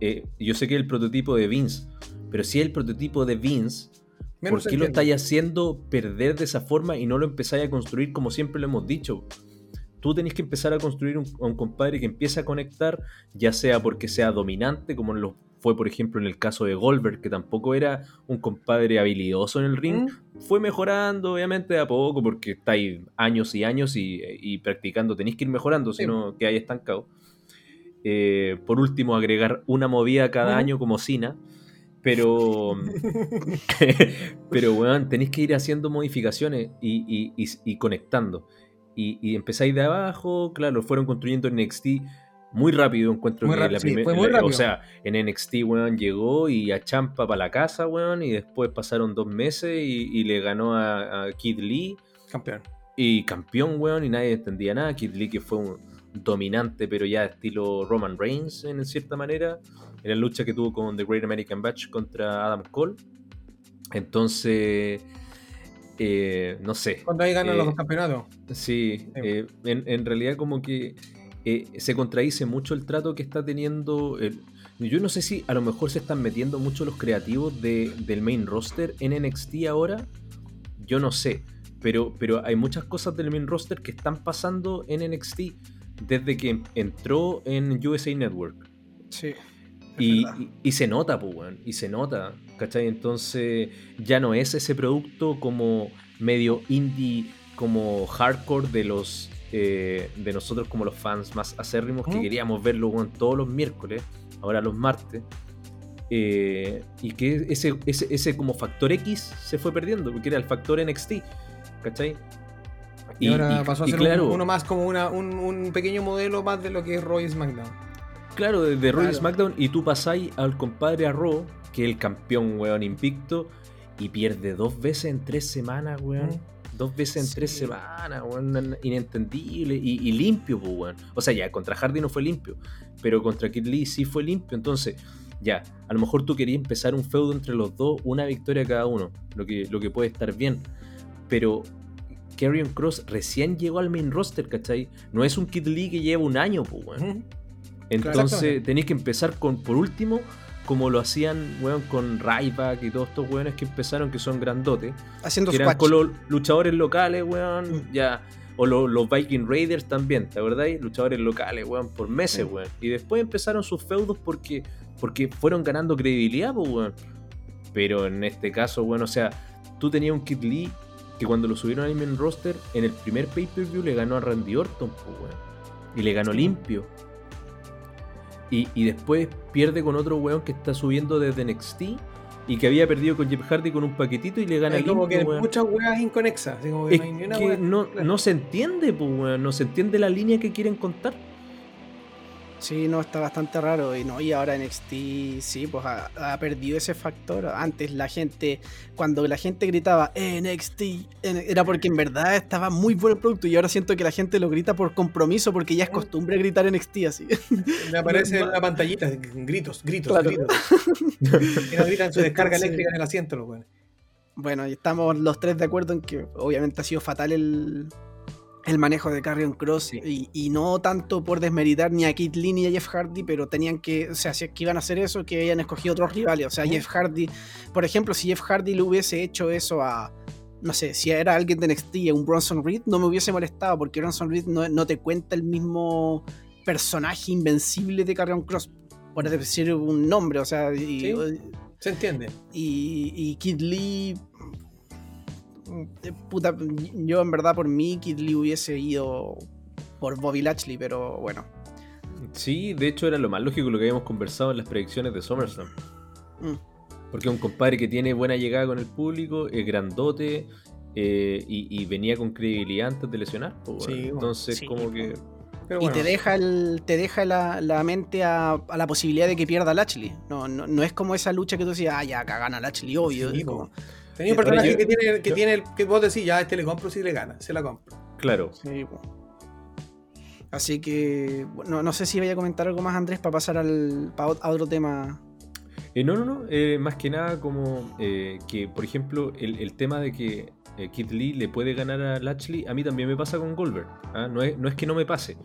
Eh, yo sé que es el prototipo de Vince, pero si es el prototipo de Vince, Menos ¿por qué lo estáis haciendo perder de esa forma y no lo empezáis a construir como siempre lo hemos dicho? Tú tenés que empezar a construir un, a un compadre que empiece a conectar, ya sea porque sea dominante, como lo fue por ejemplo en el caso de Goldberg, que tampoco era un compadre habilidoso en el ring, ¿Mm? fue mejorando obviamente de a poco porque estáis años y años y, y practicando, tenéis que ir mejorando, si Sí. no que hay estancado. Eh, por último, agregar una movida cada año como Cena, pero pero weón, tenéis que ir haciendo modificaciones y, y- y- y conectando. Y, y empezáis de abajo, claro, fueron construyendo NXT muy rápido, encuentro Muy que la sí, primera. fue muy la- rápido. O sea, en NXT, weón, llegó y a Champa para la casa, weón, y después pasaron dos meses y, y le ganó a, a Kid Lee Campeón. y campeón, weón, y nadie entendía nada. Kid Lee que fue un dominante, pero ya estilo Roman Reigns en cierta manera, en la lucha que tuvo con The Great American Batch contra Adam Cole. Entonces, eh, no sé. Cuando ahí ganan Eh, los dos campeonatos. Sí, eh, en, en realidad como que eh, se contradice mucho el trato que está teniendo. el- yo no sé si a lo mejor se están metiendo mucho los creativos de- del main roster en NXT ahora. Yo no sé. Pero, pero hay muchas cosas del main roster que están pasando en NXT desde que entró en USA Network. Sí. Y, y- y se nota, pues. Y se nota, ¿cachai? Entonces ya no es ese producto como medio indie, como hardcore de los eh, de nosotros como los fans más acérrimos que queríamos verlo todos los miércoles, ahora los martes. Eh, y que ese, ese, ese como factor X se fue perdiendo, porque era el factor NXT, ¿cachai? Y, ahora y- pasó a ser claro, un- uno más como una, un, un pequeño modelo más de lo que es Roy SmackDown. Claro, de, de Raw y Claro. SmackDown y tú pasáis al compadre a Raw, que es el campeón, weón, invicto, y pierde dos veces en tres semanas, weón. Mm. Dos veces en Sí. tres semanas, weón, inentendible y, y limpio, pues, weón. O sea, ya, contra Hardy no fue limpio, pero contra Kid Lee sí fue limpio. Entonces, ya, a lo mejor tú querías empezar un feudo entre los dos, una victoria cada uno, lo que, lo que puede estar bien. Pero Karrion Cross recién llegó al main roster, ¿cachai? No es un Kid Lee que lleva un año, pues, weón. Entonces tenéis que empezar con, por último, como lo hacían, weón, con Ryback y todos estos weones que empezaron, que son grandotes. Haciendo Que eran con los luchadores locales, weón, Mm. ya. O lo- los Viking Raiders también, ¿te acordáis? Luchadores locales, weón, por meses, weón. Y después empezaron sus feudos porque, porque fueron ganando credibilidad, pues, weón. Pero en este caso, weón, o sea, tú tenías un Kid Lee que cuando lo subieron al main roster, en el primer pay-per-view le ganó a Randy Orton, pues, weón. Y le ganó limpio. Y, y después pierde con otro weón que está subiendo desde NXT y que había perdido con Jeff Hardy con un paquetito y le gana Hay como limpio, que weón. muchas weas inconexas. así como que Es no hay ni una que wea- no, no se entiende, pues, weón. No se entiende la línea que quieren contar. Sí, no, está bastante raro. Y no, y ahora NXT, sí, pues ha, ha perdido ese factor. Antes la gente, cuando la gente gritaba NXT, era porque en verdad estaba muy bueno el producto. Y ahora siento que la gente lo grita por compromiso, porque ya es costumbre gritar NXT así. Me aparece en la pantallita, gritos, gritos, Claro. gritos. Y nos gritan su descarga Entonces- eléctrica en el asiento, los weones. Bueno, y estamos los tres de acuerdo en que obviamente ha sido fatal el, el manejo de Carrion Cross Sí. y, y no tanto por desmeritar ni a Kid Lee ni a Jeff Hardy, pero tenían que, o sea, si es que iban a hacer eso, que hayan escogido otros rivales. O sea. Jeff Hardy, por ejemplo, si Jeff Hardy le hubiese hecho eso a, no sé, si era alguien de NXT, a un Bronson Reed, no me hubiese molestado, porque Bronson Reed no, no te cuenta el mismo personaje invencible de Carrion Cross, por decir un nombre, o sea, y- Sí. Se entiende. y, y Kid Lee. Puta, yo en verdad por mí Kid Lee hubiese ido por Bobby Lashley, pero bueno. Sí, de hecho era lo más lógico lo que habíamos conversado en las predicciones de SummerSlam. Mm. Porque es un compadre que tiene buena llegada con el público, es grandote eh, y, y venía con credibilidad antes de lesionar. pues, Sí. Entonces, Sí, como que. Pero Y te deja, el, te deja la, la mente a, a la posibilidad de que pierda Lashley. No, no, no es como esa lucha que tú decías, ah, ya, gana Lashley, obvio. Sí, como- tenía un personaje yo- que tiene, que yo- tiene el, que vos decís, ya este le compro si le gana, se la compro. Claro. Sí. Así que, bueno, no sé si vaya a comentar algo más, Andrés, para pasar al, pa- a otro tema. Eh, no, no, no. eh, más que nada como eh, que, por ejemplo, el, el tema de que eh, Kid Lee le puede ganar a Lashley, a mí también me pasa con Goldberg. ¿ah? No, es, no es que no me pase.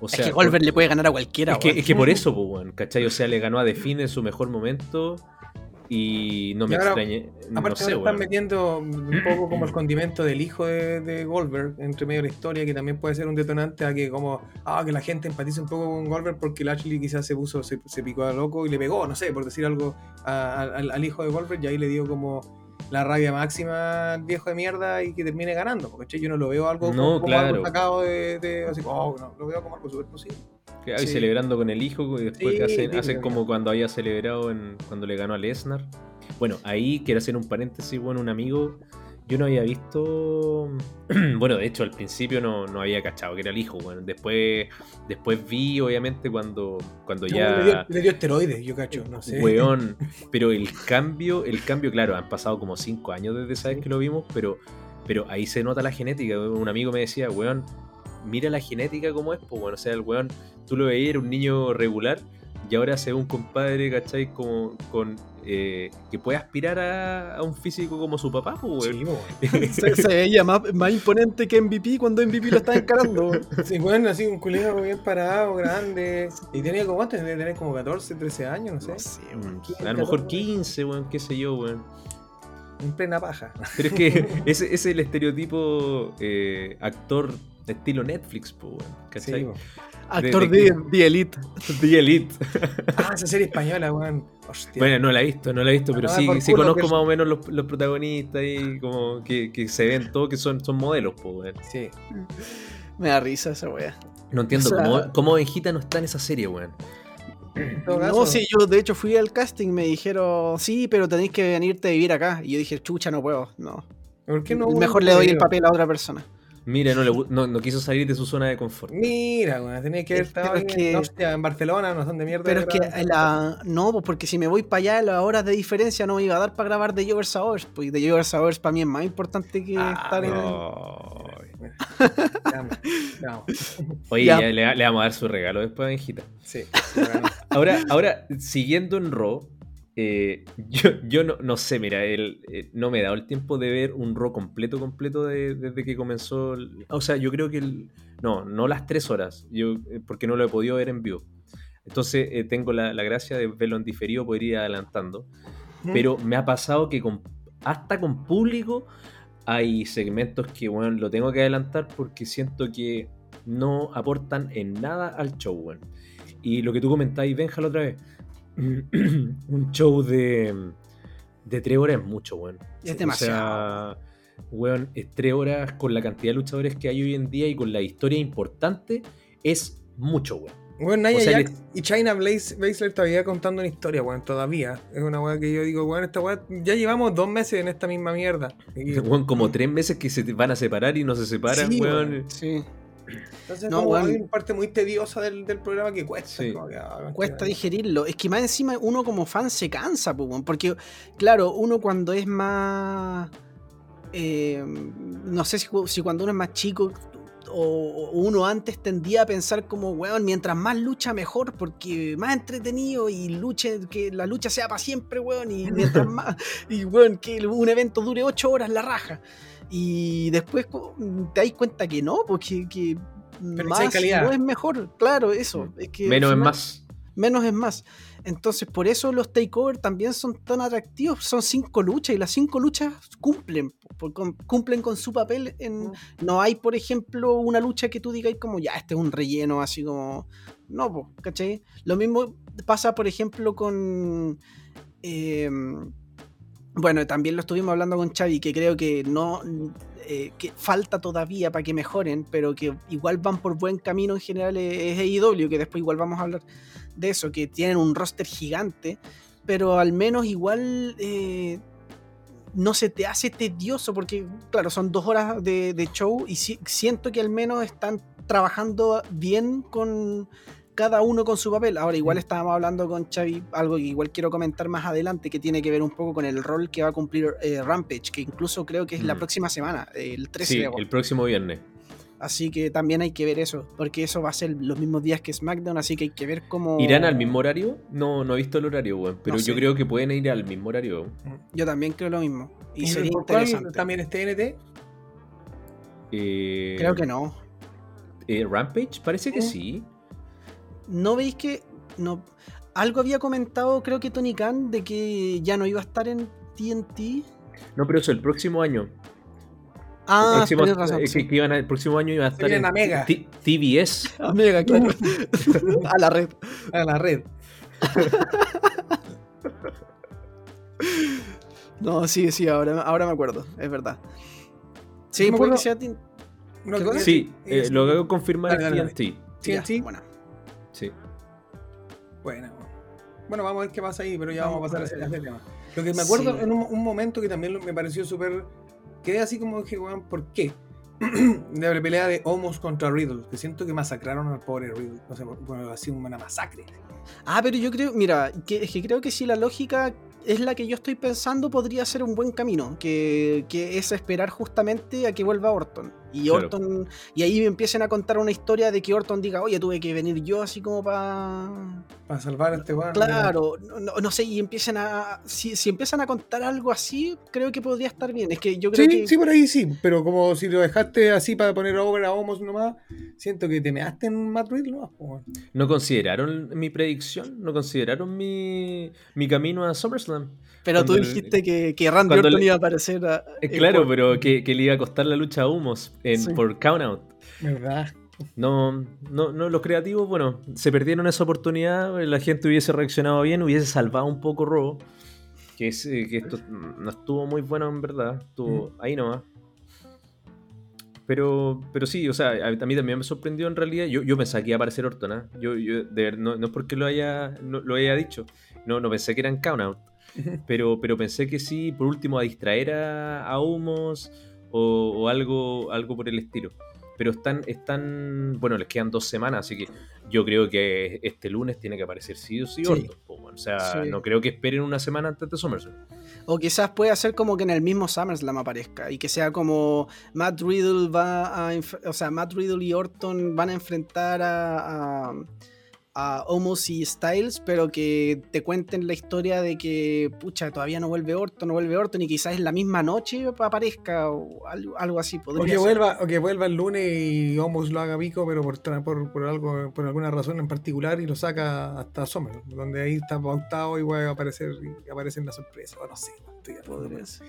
O sea, es que Goldberg por- le puede ganar a cualquiera, Es que, weón. es que por eso, pues, ¿cachai? O sea, le ganó a Define en su mejor momento y no me Y ahora, extrañe. No Aparte sé, ahora están metiendo un poco como el condimento del hijo de, de Goldberg entre medio de la historia, que también puede ser un detonante a que como ah, que la gente empatice un poco con Goldberg porque Lashley quizás se puso, se, se picó a loco y le pegó, no sé, por decir algo a- a- al, al hijo de Goldberg y ahí le dio como la rabia máxima al viejo de mierda y que termine ganando, porque yo no lo veo algo No, como, como claro. algo sacado de, de- así, oh, no, lo veo como algo súper posible. Claro, y Sí. celebrando con el hijo y después Sí, hacen, hacen como cuando había celebrado en, cuando le ganó a Lesnar. Bueno, ahí quiero hacer un paréntesis, bueno, un amigo, yo no había visto, bueno, de hecho al principio no, no había cachado que era el hijo, bueno, después, después vi obviamente cuando, cuando Le, dio, ya... le dio esteroides, yo cacho, no sé. Weón, pero el cambio, el cambio, claro, han pasado como cinco años desde esa vez que lo vimos, pero, pero ahí se nota la genética. Un amigo me decía, weón, mira la genética como es, pues bueno, o sea, el weón, tú lo veías, era un niño regular, y ahora se ve un compadre, ¿cachai? Como con eh, que puede aspirar a, a un físico como su papá, pues weón. Sí, weón. se, se veía más, más imponente que MVP cuando MVP lo estaba encarando. weón. Sí, bueno, así un culero bien parado, grande. Y tenía como, ¿cuánto? Tenía tener como 14, 13 años, no sé. No sé, weón. A lo mejor 15, weón, qué sé yo, weón. En plena paja. Pero es que ese, ese es el estereotipo eh, actor de estilo Netflix, pues, weón. ¿Cachai? Sí. Actor de- de, de Elite. The Elite. ah, esa serie española, weón. Hostia. Bueno, no la he visto, no la he visto, pero Ah, sí, sí conozco que- más o menos los, los protagonistas y como que, que se ven todos que son, son modelos, pues, weón. Sí. Me da risa esa wea. No entiendo O sea- cómo, cómo Benjita no está en esa serie, weón. No, sí, yo de hecho fui al casting, me dijeron, sí, pero tenéis que venirte a vivir acá. Y yo dije, chucha, no puedo. No. ¿por qué no? Mejor le doy el papel a otra persona. Mira, no, le no, no quiso salir de su zona de confort. Mira, weón, tenías que haber Es- estado en, hostia, en Barcelona, no son de mierda. Pero es que la... No, pues porque si me voy para allá, las horas de diferencia no me iba a dar para grabar The Jovers Hours. Pues The Jovers Hours para mí es más importante que Ah, estar en... Ay. Vamos, vamos. Oye, Ya. ya le, le vamos a dar su regalo después a Benjita. Sí, bueno. Ahora, ahora, siguiendo en Raw, eh, yo, yo no, no sé, mira, el, eh, no me he dado el tiempo de ver un Raw completo, completo de- desde que comenzó. el- o sea, yo creo que el, no, no las tres horas, yo, eh, porque no lo he podido ver en vivo. Entonces eh, tengo la, la gracia de verlo en diferido, poder ir adelantando. Mm. Pero me ha pasado que con, hasta con público hay segmentos que, bueno, lo tengo que adelantar porque siento que no aportan en nada al show. Y lo que tú comentabas, Benja, la otra vez, un show de, de tres horas es mucho, weón. Es demasiado. O sea, weón, es tres horas con la cantidad de luchadores que hay hoy en día y con la historia importante, es mucho, weón. Bueno, Nia O sea, Jax le- y China Blaze, Baszler todavía contando una historia, weón, todavía. Es una weá que yo digo, weón, esta weá, ya llevamos dos meses en esta misma mierda. Y- Weón, como tres meses que se van a separar y no se separan, Sí, weón. weón. Sí. Entonces, No, como weón. hay una parte muy tediosa del, del programa que cuesta. Sí. como que, ah, Cuesta digerirlo. Es que más encima uno como fan se cansa, weón, porque, claro, uno cuando es más. eh, no sé si, cu- si cuando uno es más chico o, o uno antes tendía a pensar como, weón, mientras más lucha mejor, porque más entretenido y luche, que la lucha sea para siempre, weón, y mientras más. Y, weón, que un evento dure ocho horas la raja. Y después te das cuenta que no, porque que Pero más calidad. no es mejor. Claro, eso. Es que Menos es más. menos es más. Entonces, por eso los takeover también son tan atractivos. Son cinco luchas y las cinco luchas cumplen. cumplen con su papel. En, no hay, por ejemplo, una lucha que tú digas como, ya, este es un relleno, así como. No, po, ¿cachai? Lo mismo pasa, por ejemplo, con. eh, bueno, también lo estuvimos hablando con Xavi, que creo que no. eh, que falta todavía para que mejoren, pero que igual van por buen camino en general es AEW, que después igual vamos a hablar de eso, que tienen un roster gigante, pero al menos igual eh, no se te hace tedioso, porque claro, son dos horas de, de show y si- siento que al menos están trabajando bien con cada uno con su papel. Ahora igual estábamos hablando con Xavi, algo que igual quiero comentar más adelante, que tiene que ver un poco con el rol que va a cumplir eh, Rampage, que incluso creo que es la Mm. próxima semana, el 13 Sí, de agosto. el próximo viernes. Así que también hay que ver eso, porque eso va a ser los mismos días que SmackDown, así que hay que ver cómo... ¿Irán al mismo horario? No, no he visto el horario, weón. Pero No yo creo que pueden ir al mismo horario. Yo también creo lo mismo. Y ¿Y sería por cuál interesante. también es TNT? Eh, Creo que no. eh, Rampage, parece que ¿Eh? sí. ¿No veis que.? No. Algo había comentado, creo que Tony Khan, de que ya no iba a estar en TNT. No, pero eso, el próximo año. El Ah, próximo, tienes razón. eh, sí. que, que iban a- el próximo año iba a estar en a Mega. TBS. Amiga, claro. a la red. A la red. No, sí, sí, ahora, ahora me acuerdo, es verdad. Sí, puede que sea TNT. No, ¿Qué cosa? Sí, eh, es- lo hago confirmar dale. TNT. TNT. Bueno, Sí. Bueno, bueno, vamos a ver qué pasa ahí, pero ya vamos, Vamos a pasar a ese tema. Lo que me acuerdo Sí. en un, un momento que también me pareció súper. Quedé así como dije, weón, ¿por qué? de la pelea de Homos contra Riddle, que siento que masacraron al pobre Riddle. No sé, bueno, ha sido una masacre. Ah, pero yo creo, mira, que, es que creo que si la lógica es la que yo estoy pensando, podría ser un buen camino, que, que es esperar justamente a que vuelva Orton. Y Claro. Orton, y ahí me empiecen a contar una historia de que Orton diga, oye, tuve que venir yo así como para... Para salvar a este weón. Claro, no, no- no sé, y empiezan a... Si, si empiezan a contar algo así, creo que podría estar bien. Es que yo creo Sí, que... sí, por ahí sí, pero como si lo dejaste así para poner over a Homos nomás, siento que te measte en Matt Riddle nomás. ¿No consideraron mi predicción? ¿No consideraron mi, mi camino a SummerSlam? pero tú dijiste que, que Randy Orton le- iba a aparecer a... Eh, claro, pero que, que le iba a costar la lucha a Humos en, Sí. por Countout. ¿Verdad? No, no, no, los creativos, bueno, se perdieron esa oportunidad, la gente hubiese reaccionado bien, hubiese salvado un poco Raw, que, es, eh, que esto no estuvo muy bueno en verdad, estuvo ahí nomás. Pero, pero sí, o sea, a, mí también me sorprendió en realidad, yo, yo pensaba que iba a aparecer Orton, yo, yo, de ver- no, no es porque lo haya, no, lo haya dicho, no, no pensé que eran Countout, pero, pero pensé que sí, por último, a distraer a, a Humos o, o algo, algo por el estilo. Pero están, están, bueno, les quedan dos semanas, así que yo creo que este lunes tiene que aparecer sí o sí Sí. Orton. O sea, Sí. no creo que esperen una semana antes de SummerSlam. O quizás puede ser como que en el mismo SummerSlam aparezca y que sea como Matt Riddle va a. O sea, Matt Riddle y Orton van a enfrentar a. a, a Homos y Styles, pero que te cuenten la historia de que, pucha, todavía no vuelve Orton, no vuelve Orton, y quizás en la misma noche aparezca o algo, algo así. O que, ser. vuelva, o que vuelva el lunes y Homos lo haga pico, pero por, por, por algo, por alguna razón en particular y lo saca hasta Summer, donde ahí está pautado y va a aparecer y aparece en la sorpresa. O no sé, estoy Podría ser.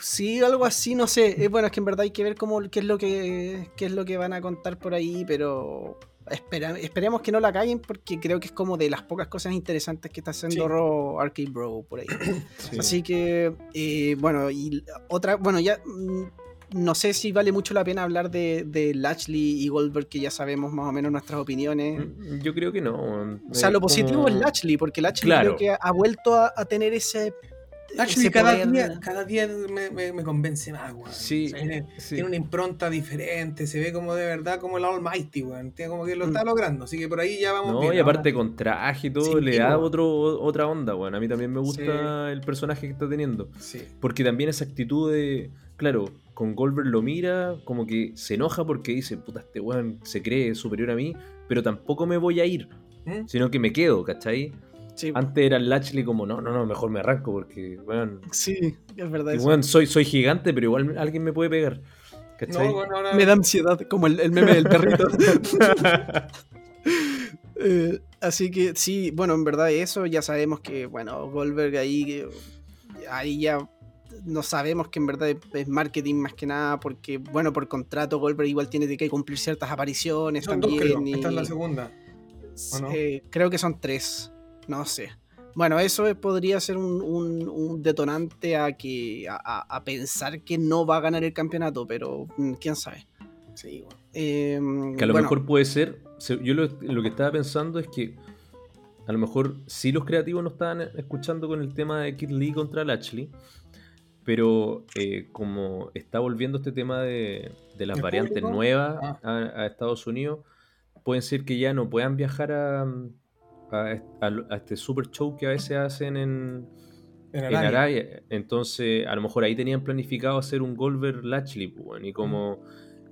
Sí, algo así, no sé. Bueno, es que en verdad hay que ver cómo, qué, es lo que, qué es lo que van a contar por ahí, pero espera- esperemos que no la caguen porque creo que es como de las pocas cosas interesantes que está haciendo Sí. Raw Arcade Bro por ahí. Sí. Así que, eh, bueno, y otra, bueno, ya mm, no sé si vale mucho la pena hablar de, de Lashley y Goldberg, que ya sabemos más o menos nuestras opiniones. Mm, Yo creo que no. O sea, lo positivo como- es Lashley, porque Lashley Claro. creo que ha vuelto a, a tener ese. Actually, cada poder día, cada día me, me- me convence más, weón. Sí, Tiene, sí. tiene una impronta diferente, se ve como de verdad como el Almighty, weón. Tiene como que lo Mm. está logrando, así que por ahí ya vamos No, bien. y aparte con traje y todo, Sí, le da otro, otra onda, bueno. A mí también me gusta el personaje que está teniendo. Porque también esa actitud de, claro, con Goldberg lo mira, como que se enoja porque dice, puta, este weón se cree superior a mí, pero tampoco me voy a ir, ¿Mm? sino que me quedo, ¿cachai? Sí, Antes era el Lashley como, no, no, no, mejor me arranco porque, weón, sí, es verdad. y, eso. weón, soy, soy gigante, pero igual alguien me puede pegar. ¿Cachai? No, bueno, ahora. Me da ansiedad, como el, el meme del perrito. Eh, así que sí, bueno, en verdad eso ya sabemos que, bueno, Goldberg ahí, ahí ya no sabemos que en verdad es- marketing más que nada, porque, bueno, por contrato Goldberg igual tiene que cumplir ciertas apariciones Son dos, también. creo. Esta es la y- segunda. ¿o no? eh, creo que son tres, no sé. Bueno, eso es- podría ser un, un- un detonante a que a, a- pensar que no va a ganar el campeonato, pero mm, quién sabe. Sí, weón. Eh, Que a lo bueno, mejor puede ser. se- Yo lo, lo que estaba pensando es que a lo mejor sí los creativos no estaban escuchando con el tema de Kid Lee contra Lashley. Pero eh, como está volviendo este tema de, de las ¿El variantes público? nuevas Ah. a, a Estados Unidos, pueden ser que ya no puedan viajar a, a, a- a este super show que a veces hacen en, En. Arabia. Entonces, a lo mejor ahí tenían planificado hacer un Goldberg Lashley, pues, weón, y como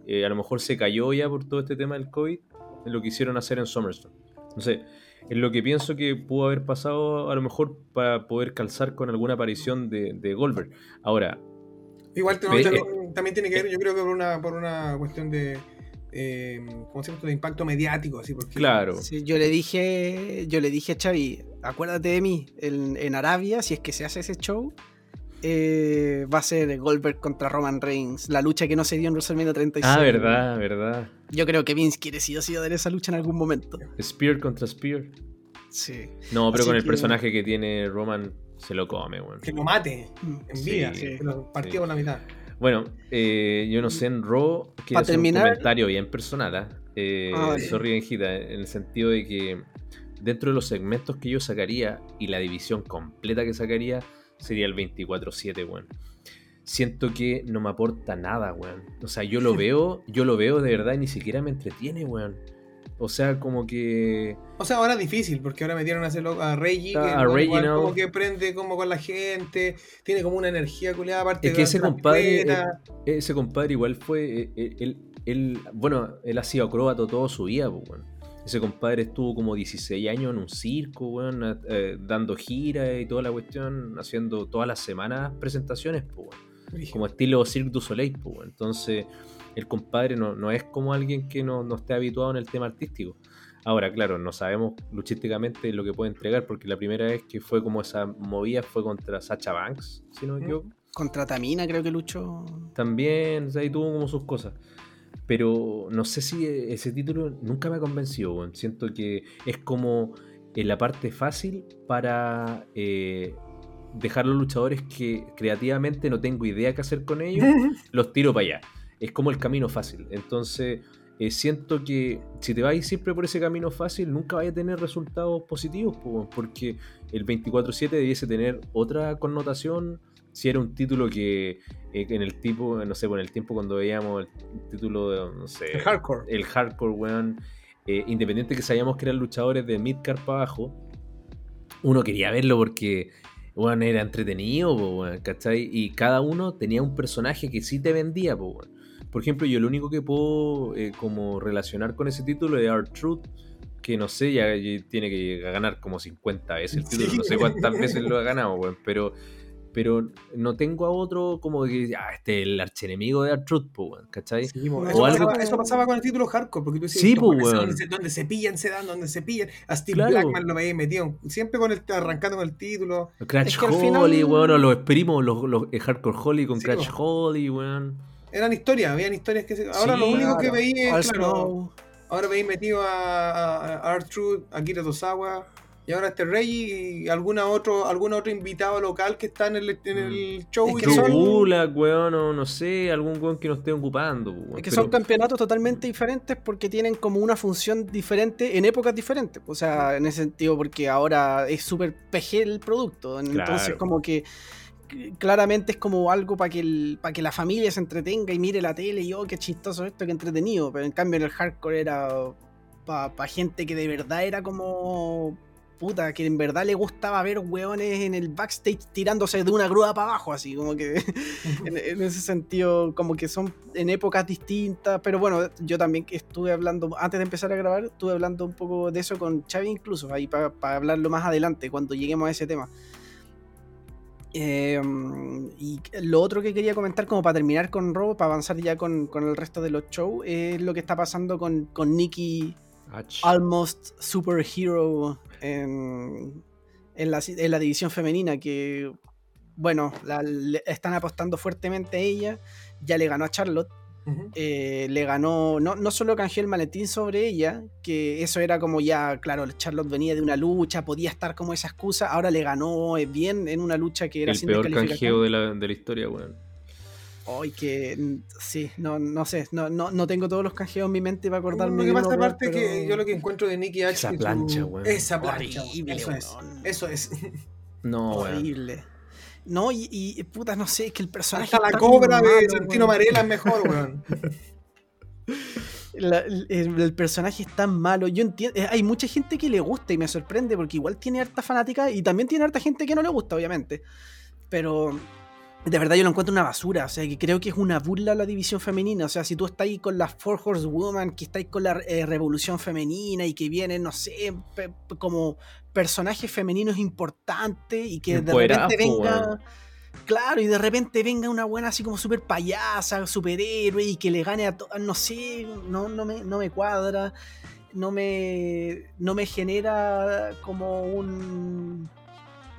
eh, a lo mejor se cayó ya por todo este tema del COVID, lo que hicieron hacer en SummerSlam. No sé, es lo que pienso que pudo haber pasado a lo mejor para poder calzar con alguna aparición de, de Goldberg. Ahora, Igual te- eh, también tiene que ver, yo creo que por una, por una cuestión de. Eh, ¿Cómo se llama? De impacto mediático, así, porque. claro, Sí, yo le dije, yo le dije a Xavi, acuérdate de mí, en, en Arabia, si es que se hace ese show, eh, va a ser Goldberg contra Roman Reigns, la lucha que no se dio en WrestleMania 36. ah, verdad, verdad. Yo creo que Vince quiere sí o sí dar esa lucha en algún momento. Spear contra Spear. Sí. No, pero Así con el que- personaje que tiene Roman se lo come, weón. Que lo mate en Sí, vida, sí. que lo partió sí. por la mitad. Bueno, eh, yo no sé en Raw, hacer terminar- un comentario bien personal, ¿ah? Eh, sorry, Benjita, en el sentido de que dentro de los segmentos que yo sacaría y la división completa que sacaría sería el 24-7, weón. Siento que no me aporta nada, weón. O sea, yo lo veo, yo lo veo de verdad y ni siquiera me entretiene, weón. O sea, como que... O sea, ahora es difícil, porque ahora metieron a, hacerlo a Reggie, que A igual Reginald. como que prende como con la gente, tiene como una energía culiada aparte Es que ese compadre, eh, ese compadre igual fue, eh, eh, él, él- bueno, él ha sido acróbato toda su vida, pues. Ese compadre estuvo como 16 años en un circo, eh, dando giras y toda la cuestión, haciendo todas las semanas presentaciones, pues. Como estilo Cirque du Soleil, pues. Entonces, el compadre no, no es como alguien que no, no esté habituado en el tema artístico. Ahora, claro, no sabemos luchísticamente lo que puede entregar, porque la primera vez que fue como esa movida fue contra Sacha Banks, si no me Mm. equivoco. Contra Tamina creo que luchó. También, o sea, ahí tuvo como sus cosas. Pero no sé si ese título nunca me ha convencido. Siento que es como en la parte fácil para eh, dejar los luchadores que creativamente no tengo idea qué hacer con ellos, los tiro para allá. Es como el camino fácil. Entonces, eh, siento que si te vas siempre por ese camino fácil, nunca vayas a tener resultados positivos, porque el 24-7 debiese tener otra connotación. Si era un título que eh, en el tipo, no sé, por el tiempo cuando veíamos el título de, no sé, El hardcore. el hardcore, weón, eh, independiente que sabíamos que eran luchadores de midcard para abajo, uno quería verlo porque, weón, era entretenido. Y cada uno tenía un personaje que sí te vendía, po. Por ejemplo, yo lo único que puedo eh, como relacionar con ese título es R-Truth, que no sé, ya, ya tiene que ganar como 50 veces el título, no sé cuántas veces lo ha ganado, weón, pero pero no tengo a otro como que, ah, este es el archenemigo de Artruth, pues, ¿cachai? Sí. O eso, algo- pasaba, eso pasaba con el título hardcore, porque tú decías, Sí, "Estos po. Donde se, donde se pillan, se dan, donde se pillan. A Steve Claro. Blackman lo veía metido, siempre con el arrancando con el título. Crash Es que Holly, final- weón, los primos, los, los eh, Hardcore Holly con Sí, Crash po. Holly, weón. Eran historias, habían historias que se... Ahora Sí, lo único que veía, All claro, ahora veis metido a, a, a R-Truth, a Akira Tozawa, y ahora este Reggie y alguna otro, algún otro invitado local que está en el, en el show. Es y que que son- Gulak, weón, o no sé, algún weón que no esté ocupando, weón. Es que pero- son campeonatos totalmente diferentes porque tienen como una función diferente en épocas diferentes. O sea, en ese sentido, porque ahora es súper PG el producto. Entonces, Claro. como que claramente es como algo para que, el- pa' que la familia se entretenga y mire la tele y oh, qué chistoso esto, qué entretenido. Pero en cambio, en el hardcore era para gente que de verdad era como. Puta, que en verdad le gustaba ver hueones en el backstage tirándose de una grúa para abajo, así como que en, ese sentido, como que son en épocas distintas, pero bueno, yo también estuve hablando, antes de empezar a grabar, estuve hablando un poco de eso con Xavi incluso, ahí para hablarlo más adelante, cuando lleguemos a ese tema. Eh, y lo otro que quería comentar, como para terminar con Robo, para avanzar ya con, con el resto de los shows, es lo que está pasando con, con Nikki Ach. Almost Superhero en, en, la, en la división femenina que, bueno, la- le están apostando fuertemente a ella, ya le ganó a Charlotte, eh, le ganó, no, no solo canjeó el maletín sobre ella, que eso era como ya, claro, Charlotte venía de una lucha, podía estar como esa excusa, ahora le ganó eh, bien en una lucha que era el sin peor canjeo de la, de la historia, weón. Ay, que sí, no, no sé, no, no, no tengo todos los canjeos en mi mente para acordarme. Lo que pasa aparte es que yo lo que encuentro de Nicky H. Esa plancha, weón. Esa plancha, Horrible, eso es. Eso es. No, weón. horrible. No, y, y putas, no sé, es que el personaje. Hasta es la cobra de Santino weón. Marella es mejor, weón. La- el, el personaje es tan malo. Yo entiendo. Hay mucha gente que le gusta y me sorprende porque igual tiene harta fanática y también tiene harta gente que no le gusta, obviamente. Pero de verdad yo lo encuentro una basura. O sea, que creo que es una burla a la división femenina. O sea, si tú estás ahí con las Four Horse Woman, que estáis con la eh, revolución femenina y que vienen, no sé, pe- como personajes femeninos importantes y que de repente venga. Claro, y de repente venga una buena así como súper payasa, superhéroe y que le gane a todas, no sé, no, no, me, no me cuadra, no me, no me genera como un...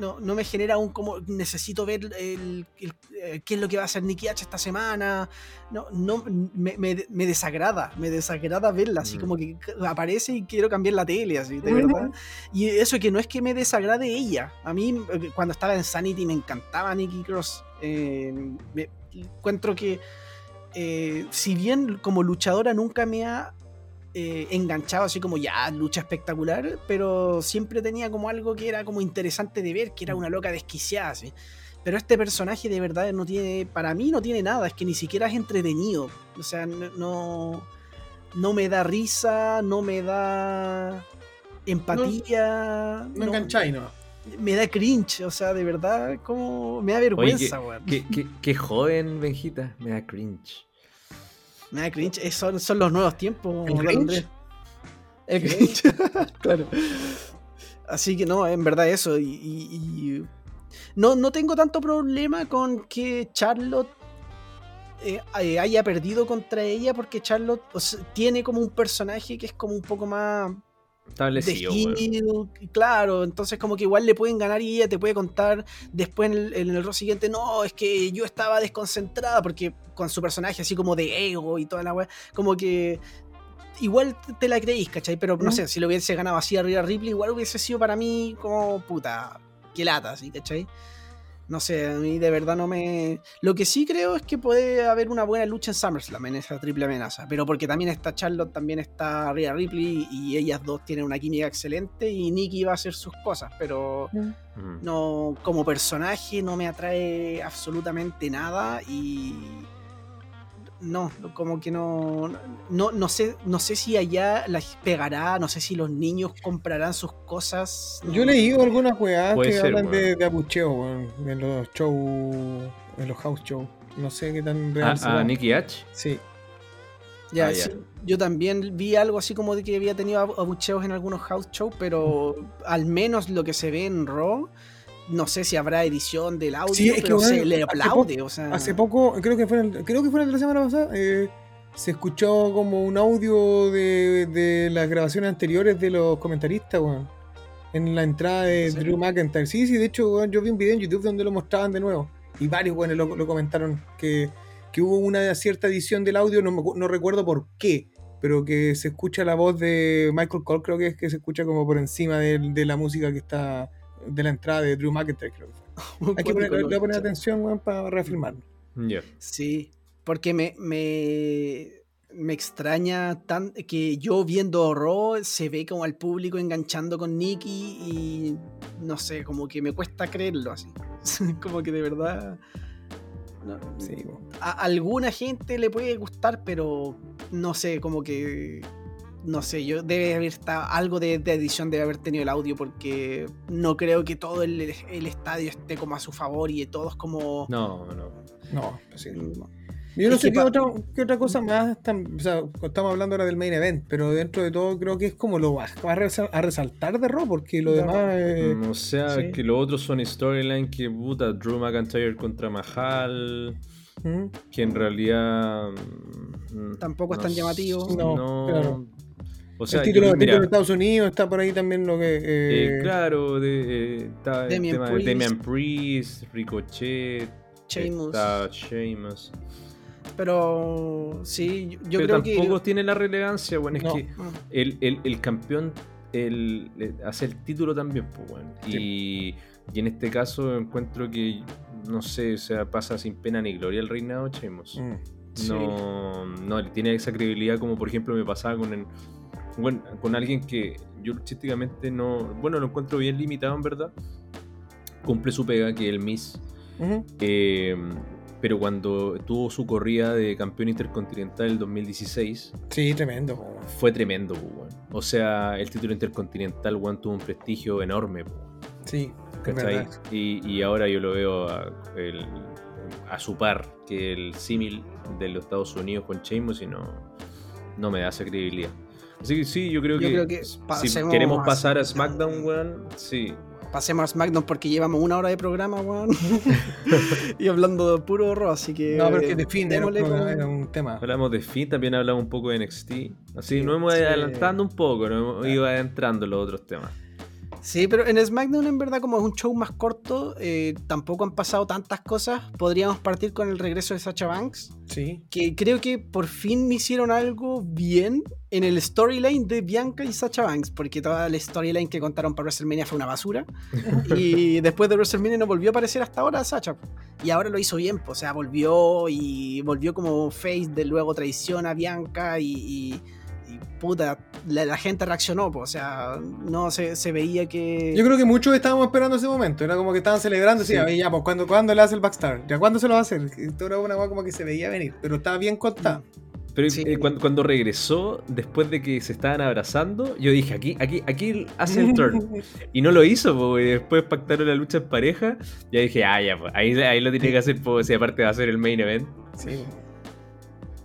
No, no me genera un como necesito ver el, el- eh, qué es lo que va a hacer Nicky H esta semana. No, no me, me- me desagrada, me desagrada verla, así Mm. como que aparece y quiero cambiar la tele, así, de verdad. Y eso que no es que me desagrade ella. A mí, eh, cuando estaba en Sanity, me encantaba Nikki Cross. Eh, me- encuentro que, eh, si bien como luchadora nunca me ha eh, enganchado, así como ya, lucha espectacular, pero siempre tenía como algo que era como interesante de ver, que era una loca desquiciada, así. Pero este personaje de verdad no tiene, para mí no tiene nada, es que ni siquiera es entretenido. O sea, no, no, no me da risa, no me da empatía. No engancháis, no. Me da cringe, o sea, de verdad, como me da vergüenza, weón. Qué, qué- qué joven, Benjita. Me da cringe. Cringe, eh, son, son los nuevos tiempos. ¿El cringe? El cringe, claro. Así que no, en verdad eso. Y, y- y- no, no tengo tanto problema con que Charlotte eh, eh, haya perdido contra ella, porque Charlotte tiene como un personaje que es como un poco más Establecido, claro, entonces como que igual le pueden ganar y ella te puede contar después en el, en el rol siguiente, no, es que yo estaba desconcentrada porque con su personaje así como de ego y toda la weá, como que igual te- te la creís, ¿cachai? Pero no Mm. sé, si lo hubiese ganado así arriba Ripley, igual hubiese sido para mí como puta, que lata, ¿sí? ¿cachai? No sé, a mí de verdad no me... Lo que sí creo es que puede haber una buena lucha en SummerSlam en esa triple amenaza, pero porque también está Charlotte, también está Rhea Ripley y ellas dos tienen una química excelente y Nikki va a hacer sus cosas, pero Mm. no como personaje no me atrae absolutamente nada y no, como que no no, no sé no sé si allá las pegará, no sé si los niños comprarán sus cosas. Yo he leído algunas weas Puede que ser, hablan de, weón. de abucheo, en los shows, en los house shows. No sé qué tan real A, será. a Nicky H. Sí. Ya, Ah, ya. sí, yo también vi algo así como de que había tenido abu- abucheos en algunos house shows, pero al menos lo que se ve en Raw, no sé si habrá edición del audio, Sí, es que, pero se bueno, le hace aplaude, o sea... Hace poco, creo que fue creo que fue la semana pasada, eh, se escuchó como un audio de, de las grabaciones anteriores de los comentaristas, weón. En la entrada de ¿En? Drew McIntyre. Sí, sí, de hecho, weón, yo vi un video en YouTube donde lo mostraban de nuevo. Y varios, weones lo, lo comentaron que, que hubo una cierta edición del audio, no, no recuerdo por qué, pero que se escucha la voz de Michael Cole, creo que es que se escucha como por encima de, de la música que está de la entrada de Drew McIntyre, creo que fue. Hay que poner, le voy a poner atención, weón, para reafirmarlo. Sí, porque me, me, me extraña tan que yo viendo Raw se ve como al público enganchando con Nikki y no sé, como que me cuesta creerlo así. como que de verdad... no, Sí, a alguna gente le puede gustar, pero no sé, como que. No sé, yo debe haber estado. Algo de, de edición debe haber tenido el audio, porque no creo que todo el, el estadio esté como a su favor y todos como. No, no. No, sí. mm, Yo no Es sé que qué, otra, qué otra cosa más. tam- o sea, estamos hablando ahora del main event, pero dentro de todo creo que es como lo más va a a resaltar de Raw, porque lo No. demás. eh, o sea, sí. que los otros son storyline que puta, Drew McIntyre contra Mahal, ¿Mm? que en realidad Tampoco es tan llamativo. No, No, claro. O sea, el yo título, creo- el título mira, de Estados Unidos está por ahí también lo que. eh, eh, claro, de, eh, está el Damian tema Priest. de Damian Priest, Ricochet, Sheamus. está Sheamus. Pero sí, yo, yo Pero creo tampoco que. tiene la relevancia, bueno, es No. que Ah, el, el- el campeón el, el- hace el título también, pues, bueno. Y, y en este caso encuentro que, no sé, o sea, pasa sin pena ni gloria el reinado de Sheamus. mm. Sí. No, no tiene esa credibilidad como por ejemplo me pasaba con el- bueno, con alguien que yo luchísticamente no, bueno, lo encuentro bien limitado en verdad. Cumple su pega que el Miss, Ujú. eh, pero cuando tuvo su corrida de campeón intercontinental el 2016 Sí, tremendo. fue tremendo, weón. O sea, el título intercontinental, weón, tuvo un prestigio enorme, Sí, ¿cachai? Y, y ahora yo lo veo a, el- a su par que el símil de los Estados Unidos con Sheamus y no, no me da esa credibilidad. Así que sí, yo creo Yo que, creo que si queremos a pasar a SmackDown. Weón, sí. Pasemos a SmackDown porque llevamos una hora de programa, weón. y hablando de puro Raw, así que. No, pero es que de fin era, un era tema. Hablamos de Finn, también hablamos un poco de NXT. Así Sí, nos hemos sí. ido adelantando un poco, nos hemos ido adentrando en los otros temas. Sí, pero en SmackDown en verdad como es un show más corto, eh, tampoco han pasado tantas cosas. Podríamos partir con el regreso de Sacha Banks, Sí. que creo que por fin me hicieron algo bien en el storyline de Bianca y Sacha Banks, porque toda la storyline que contaron para WrestleMania fue una basura. y después de WrestleMania no volvió a aparecer hasta ahora Sacha. Y ahora lo hizo bien, pues, o sea, volvió y volvió como face de luego traición a Bianca y, y- y puta, la, la gente reaccionó, pues, o sea, no se, se veía que... Yo creo que muchos estábamos esperando ese momento. Era como que estaban celebrando. Sí, Sí. "Oye, ya, pues ¿cuándo, ¿cuándo le hace el Backstar? ¿Ya cuándo se lo va a hacer? Esto era una cosa como que se veía venir, pero estaba bien contada. Pero Sí. eh, cuando, cuando regresó, después de que se estaban abrazando, yo dije, aquí, aquí, aquí hace el turn. Y no lo hizo, porque después pactaron la lucha en pareja. Ya dije, ah, ya, pues, ahí, ahí lo tiene que hacer, pues, si aparte va a ser el main event. Sí.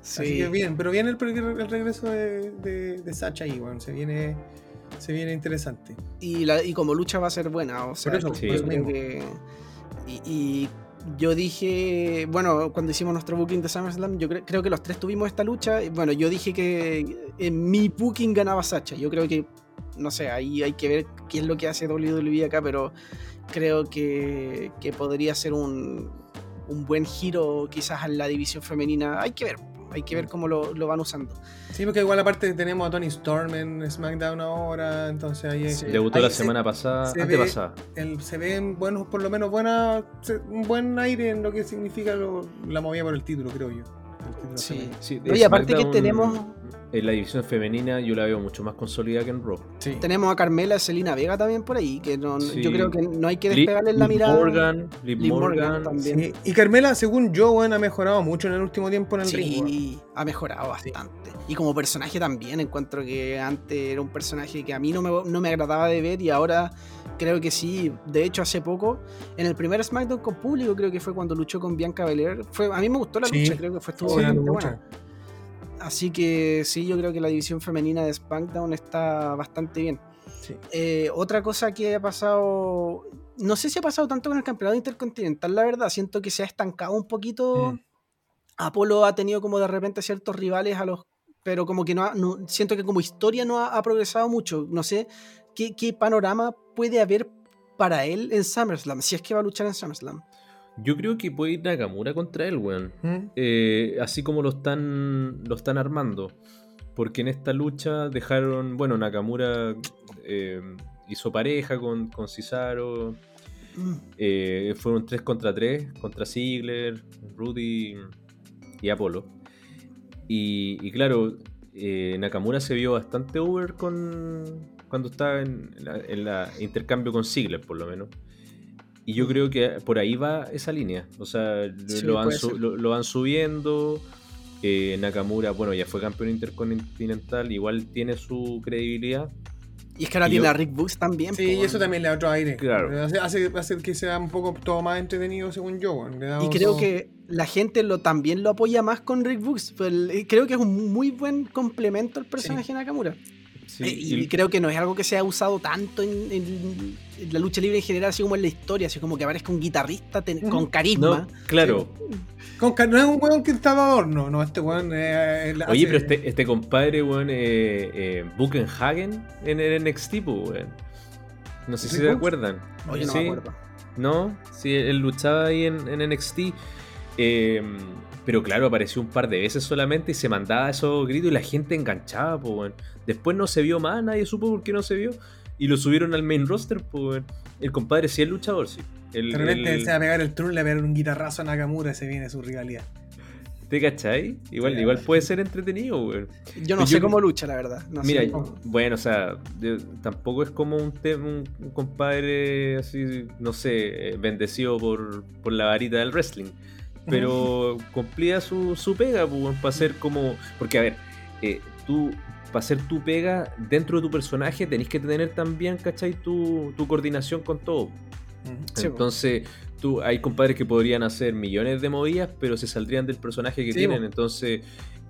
Sí. Así que bien, pero viene el, el regreso de, de, de Sacha ahí, weón. Se viene, se viene interesante. y, la- y como lucha va a ser buena, o sea, eso, yo sí. creo que- y, y yo dije, bueno, cuando hicimos nuestro booking de SummerSlam, yo cre- creo que los tres tuvimos esta lucha, y bueno, yo dije que en mi booking ganaba Sacha, yo creo que, no sé, ahí hay que ver qué es lo que hace WWE acá, pero creo que, que podría ser un, un buen giro quizás en la división femenina, hay que ver, hay que ver cómo lo, lo van usando. Sí, porque igual aparte tenemos a Tony Storm en SmackDown ahora, entonces ahí Sí. Debutó ahí la se- semana pasada, se antepasada. el- se ven buenos, por lo menos buena, se- un buen aire en lo que significa lo- la movida por el título, creo yo. El título Sí. Sí, Oye, aparte que tenemos... En la división femenina yo la veo mucho más consolidada que en Raw. Sí. Tenemos a Carmela Selina Vega también por ahí, que no, Sí. yo creo que no hay que despegarle la mirada. Morgan, Liv Liv Morgan Morgan. también. Sí, Y Carmela, según yo, weón, ha mejorado mucho en el último tiempo en el Sí, ring. weón. ha mejorado bastante. Y como personaje también, encuentro que antes era un personaje que a mí no me, no me agradaba de ver y ahora creo que sí. De hecho, hace poco, en el primer SmackDown con público, creo que fue cuando luchó con Bianca Belair. Fue, a mí me gustó la Sí. lucha, creo que fue estuvo Sí, bastante buena. Así que sí, yo creo que la división femenina de SmackDown está bastante bien. Eh, otra cosa que ha pasado, no sé si ha pasado tanto con el campeonato intercontinental, la verdad, siento que se ha estancado un poquito. Mm. Apolo ha tenido como de repente ciertos rivales a los pero como que no, ha- no- siento que como historia no ha, ha progresado mucho. No sé qué, qué panorama puede haber para él en SummerSlam, si es que va a luchar en SummerSlam. Yo creo que puede ir Nakamura contra él, weón. ¿Mm? Eh, así como lo están, lo están armando. Porque en esta lucha dejaron, bueno, Nakamura eh, hizo pareja con, con Cesaro. Mm. Eh, fueron 3 contra 3 contra Ziggler, Rudy y Apolo. Y, y claro, Nakamura se vio bastante over con cuando estaba en la, en la intercambio con Ziggler, por lo menos. Y yo creo que por ahí va esa línea. O sea, lo- Sí, lo, van, su- lo- lo van subiendo. Eh, Nakamura, bueno, ya fue campeón intercontinental, igual tiene su credibilidad. Y es que ahora Y tiene yo- a Rick Books también. Sí, y eso también le da otro aire. Claro. Hace, hace, hace que sea un poco todo más entretenido, según yo. Y creo que la gente lo, también lo apoya más con Rick Books. El- creo que es un muy buen complemento al personaje de Nakamura. Sí, Eh, y, y- creo que no es algo que se ha usado tanto en, en- en la lucha libre en general, así como en la historia, así como que aparezca un guitarrista ten- con carisma. no, claro. Con ca- no es un weón que está de adorno, no, este weón eh, Oye, hace- pero este, este compadre, weón, eh, eh, Buckenhagen en el NXT, pues, weón. No sé si ¿Rick se acuerdan. Oye, no sí, me acuerdo. ¿No? Sí, él luchaba ahí en, en NXT. eh, pero claro, apareció un par de veces solamente y se mandaba esos gritos y la gente enganchaba, pues. Después no se vio más, nadie supo por qué no se vio. Y lo subieron al main roster, pues. El compadre sí es luchador, sí. El, De repente el- se va a pegar el turno, le va a pegar un guitarrazo a Nakamura, se viene su rivalidad. ¿Te cachai? Igual, Sí. igual puede ser entretenido. Yo no Yo sé cómo lucha, la verdad. No Mira, sé cómo- bueno, o sea, yo- tampoco es como un, te- un, un compadre así, no sé, eh, bendecido por, por la varita del wrestling. Pero cumplía su, su pega, para ser como. Porque, a ver, eh, tú, para hacer tu pega dentro de tu personaje, tenés que tener también, ¿cachai? Tu, tu coordinación con todo. Sí. Entonces, tú, hay compadres que podrían hacer millones de movidas, pero se saldrían del personaje que Sí, tienen. Entonces,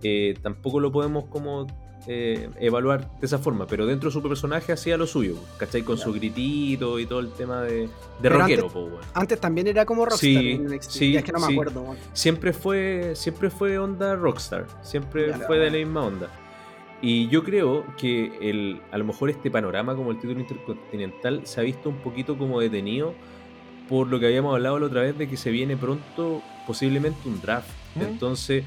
eh, tampoco lo podemos como eh, evaluar de esa forma. Pero dentro de su personaje hacía lo suyo, ¿cachai? Con su gritito y todo el tema de, de rockero, antes- po, weón. Antes también era como Rockstar Sí, en NXT. sí, es que no me sí. acuerdo. Siempre fue, siempre fue onda rockstar, siempre fue de la misma onda. Y yo creo que el, a lo mejor este panorama como el título intercontinental se ha visto un poquito como detenido por lo que habíamos hablado la otra vez de que se viene pronto posiblemente un draft. ¿Mm? Entonces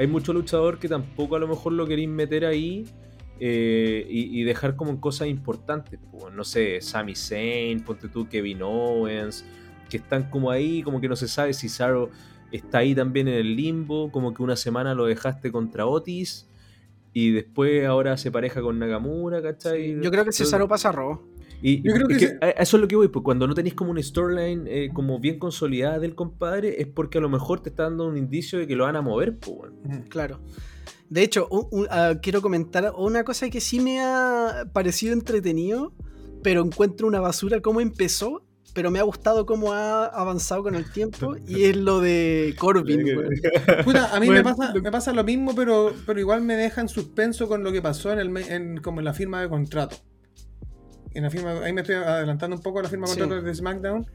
hay mucho luchador que tampoco a lo mejor lo queréis meter ahí eh, y, y dejar como en cosas importantes. pues, no sé, Sami Zayn, ponte tú Kevin Owens, que están como ahí, como que no se sabe si Saro está ahí también en el limbo, como que una semana lo dejaste contra Otis y después ahora se pareja con Nakamura, ¿cachai? Yo creo que Cesaro pasa a Raw. Y Yo creo que que eso es lo que voy, pues cuando no tenéis como una storyline eh, como bien consolidada del compadre, es porque a lo mejor te está dando un indicio de que lo van a mover, pues. Ujú. Claro. De hecho, un- un- ah, quiero comentar una cosa que sí me ha parecido entretenido, pero encuentro una basura cómo empezó, pero me ha gustado cómo ha avanzado con el tiempo, y es lo de Corbin. Puta, a mí Bueno, me, pasa, lo- me pasa lo mismo, pero, pero igual me deja en suspenso con lo que pasó en el en, como en la firma de contrato. En la firma, ahí me estoy adelantando un poco a la firma de Sí. de SmackDown.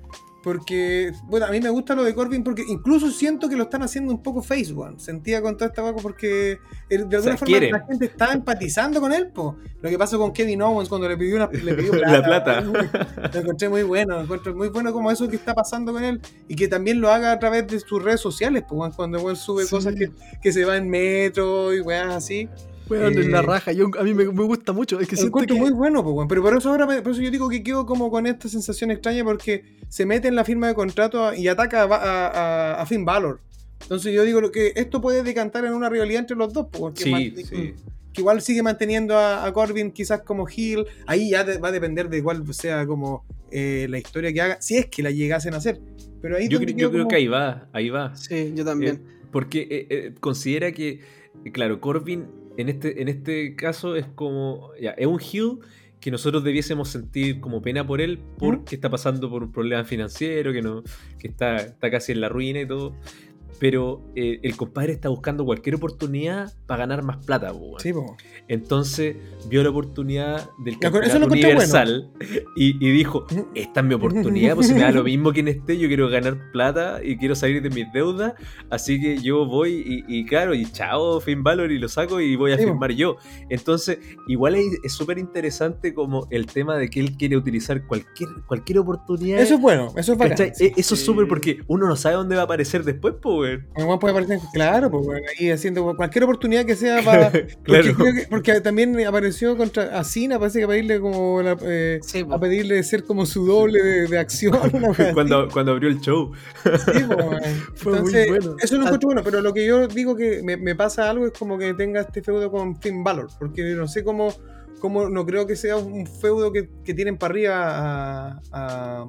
Porque, bueno, a mí me gusta lo de Corbin porque incluso siento que lo están haciendo un poco face one. Sentía con toda esta vaca porque de alguna sea, forma quieren. la gente está empatizando con él, po. Lo que pasó con Kevin Owens cuando le pidió, una, le pidió La plata. plata. Lo encontré muy bueno, lo encuentro muy bueno como eso que está pasando con él y que también lo haga a través de sus redes sociales, pues cuando él sube Sí. cosas que, que se va en metro y weas así. Weón, Eh, la raja. Yo, a mí me, me gusta mucho. Es que encuentro que... muy bueno, pues, weón. pero por eso ahora me- por eso yo digo que quedo como con esta sensación extraña porque se mete en la firma de contrato y ataca a, a, a- a Finn Balor. Entonces yo digo lo que esto puede decantar en una rivalidad entre los dos, pues, porque Sí, man- sí. que igual sigue manteniendo a, a Corbin quizás como heel. Ahí ya de- va a depender de cuál sea como eh, la historia que haga, si es que la llegasen a hacer. Pero ahí Yo, donde cre- quedo yo creo como- que ahí va, ahí va. Sí, yo también. Eh, porque eh, eh, considera que, claro, Corbin en este, en este caso es como, ya, es un heel que nosotros debiésemos sentir como pena por él porque está pasando por un problema financiero, que no que está, está casi en la ruina y todo. Pero eh, el compadre está buscando cualquier oportunidad para ganar más plata, po, weón. Sí, po. Entonces vio la oportunidad del campeonato lo universal y, y dijo, esta es mi oportunidad, pues si me da lo mismo quien esté, yo quiero ganar plata y quiero salir de mis deudas, así que yo voy y, y claro, y chao, Finn Balor y lo saco y voy a Sí, po. firmar yo. Entonces, igual es súper interesante como el tema de que él quiere utilizar cualquier, cualquier oportunidad. Eso es bueno, eso es bacán. E- Eso es súper porque uno no sabe dónde va a aparecer después, pues, weón. El weón puede aparecer, claro, pues bueno, ahí haciendo cualquier oportunidad que sea para. Porque, Claro. que- porque también apareció contra Asina, parece que a pedirle como la- eh, Sí, a pedirle ser como su doble de, de acción. cuando, cuando abrió el show. Sí. Fue muy bueno. Eso lo Ah. encuentro bueno, pero lo que yo digo que me, me pasa algo es como que tenga este feudo con Finn Balor, porque no sé cómo, cómo no creo que sea un feudo que, que tienen para arriba a, a,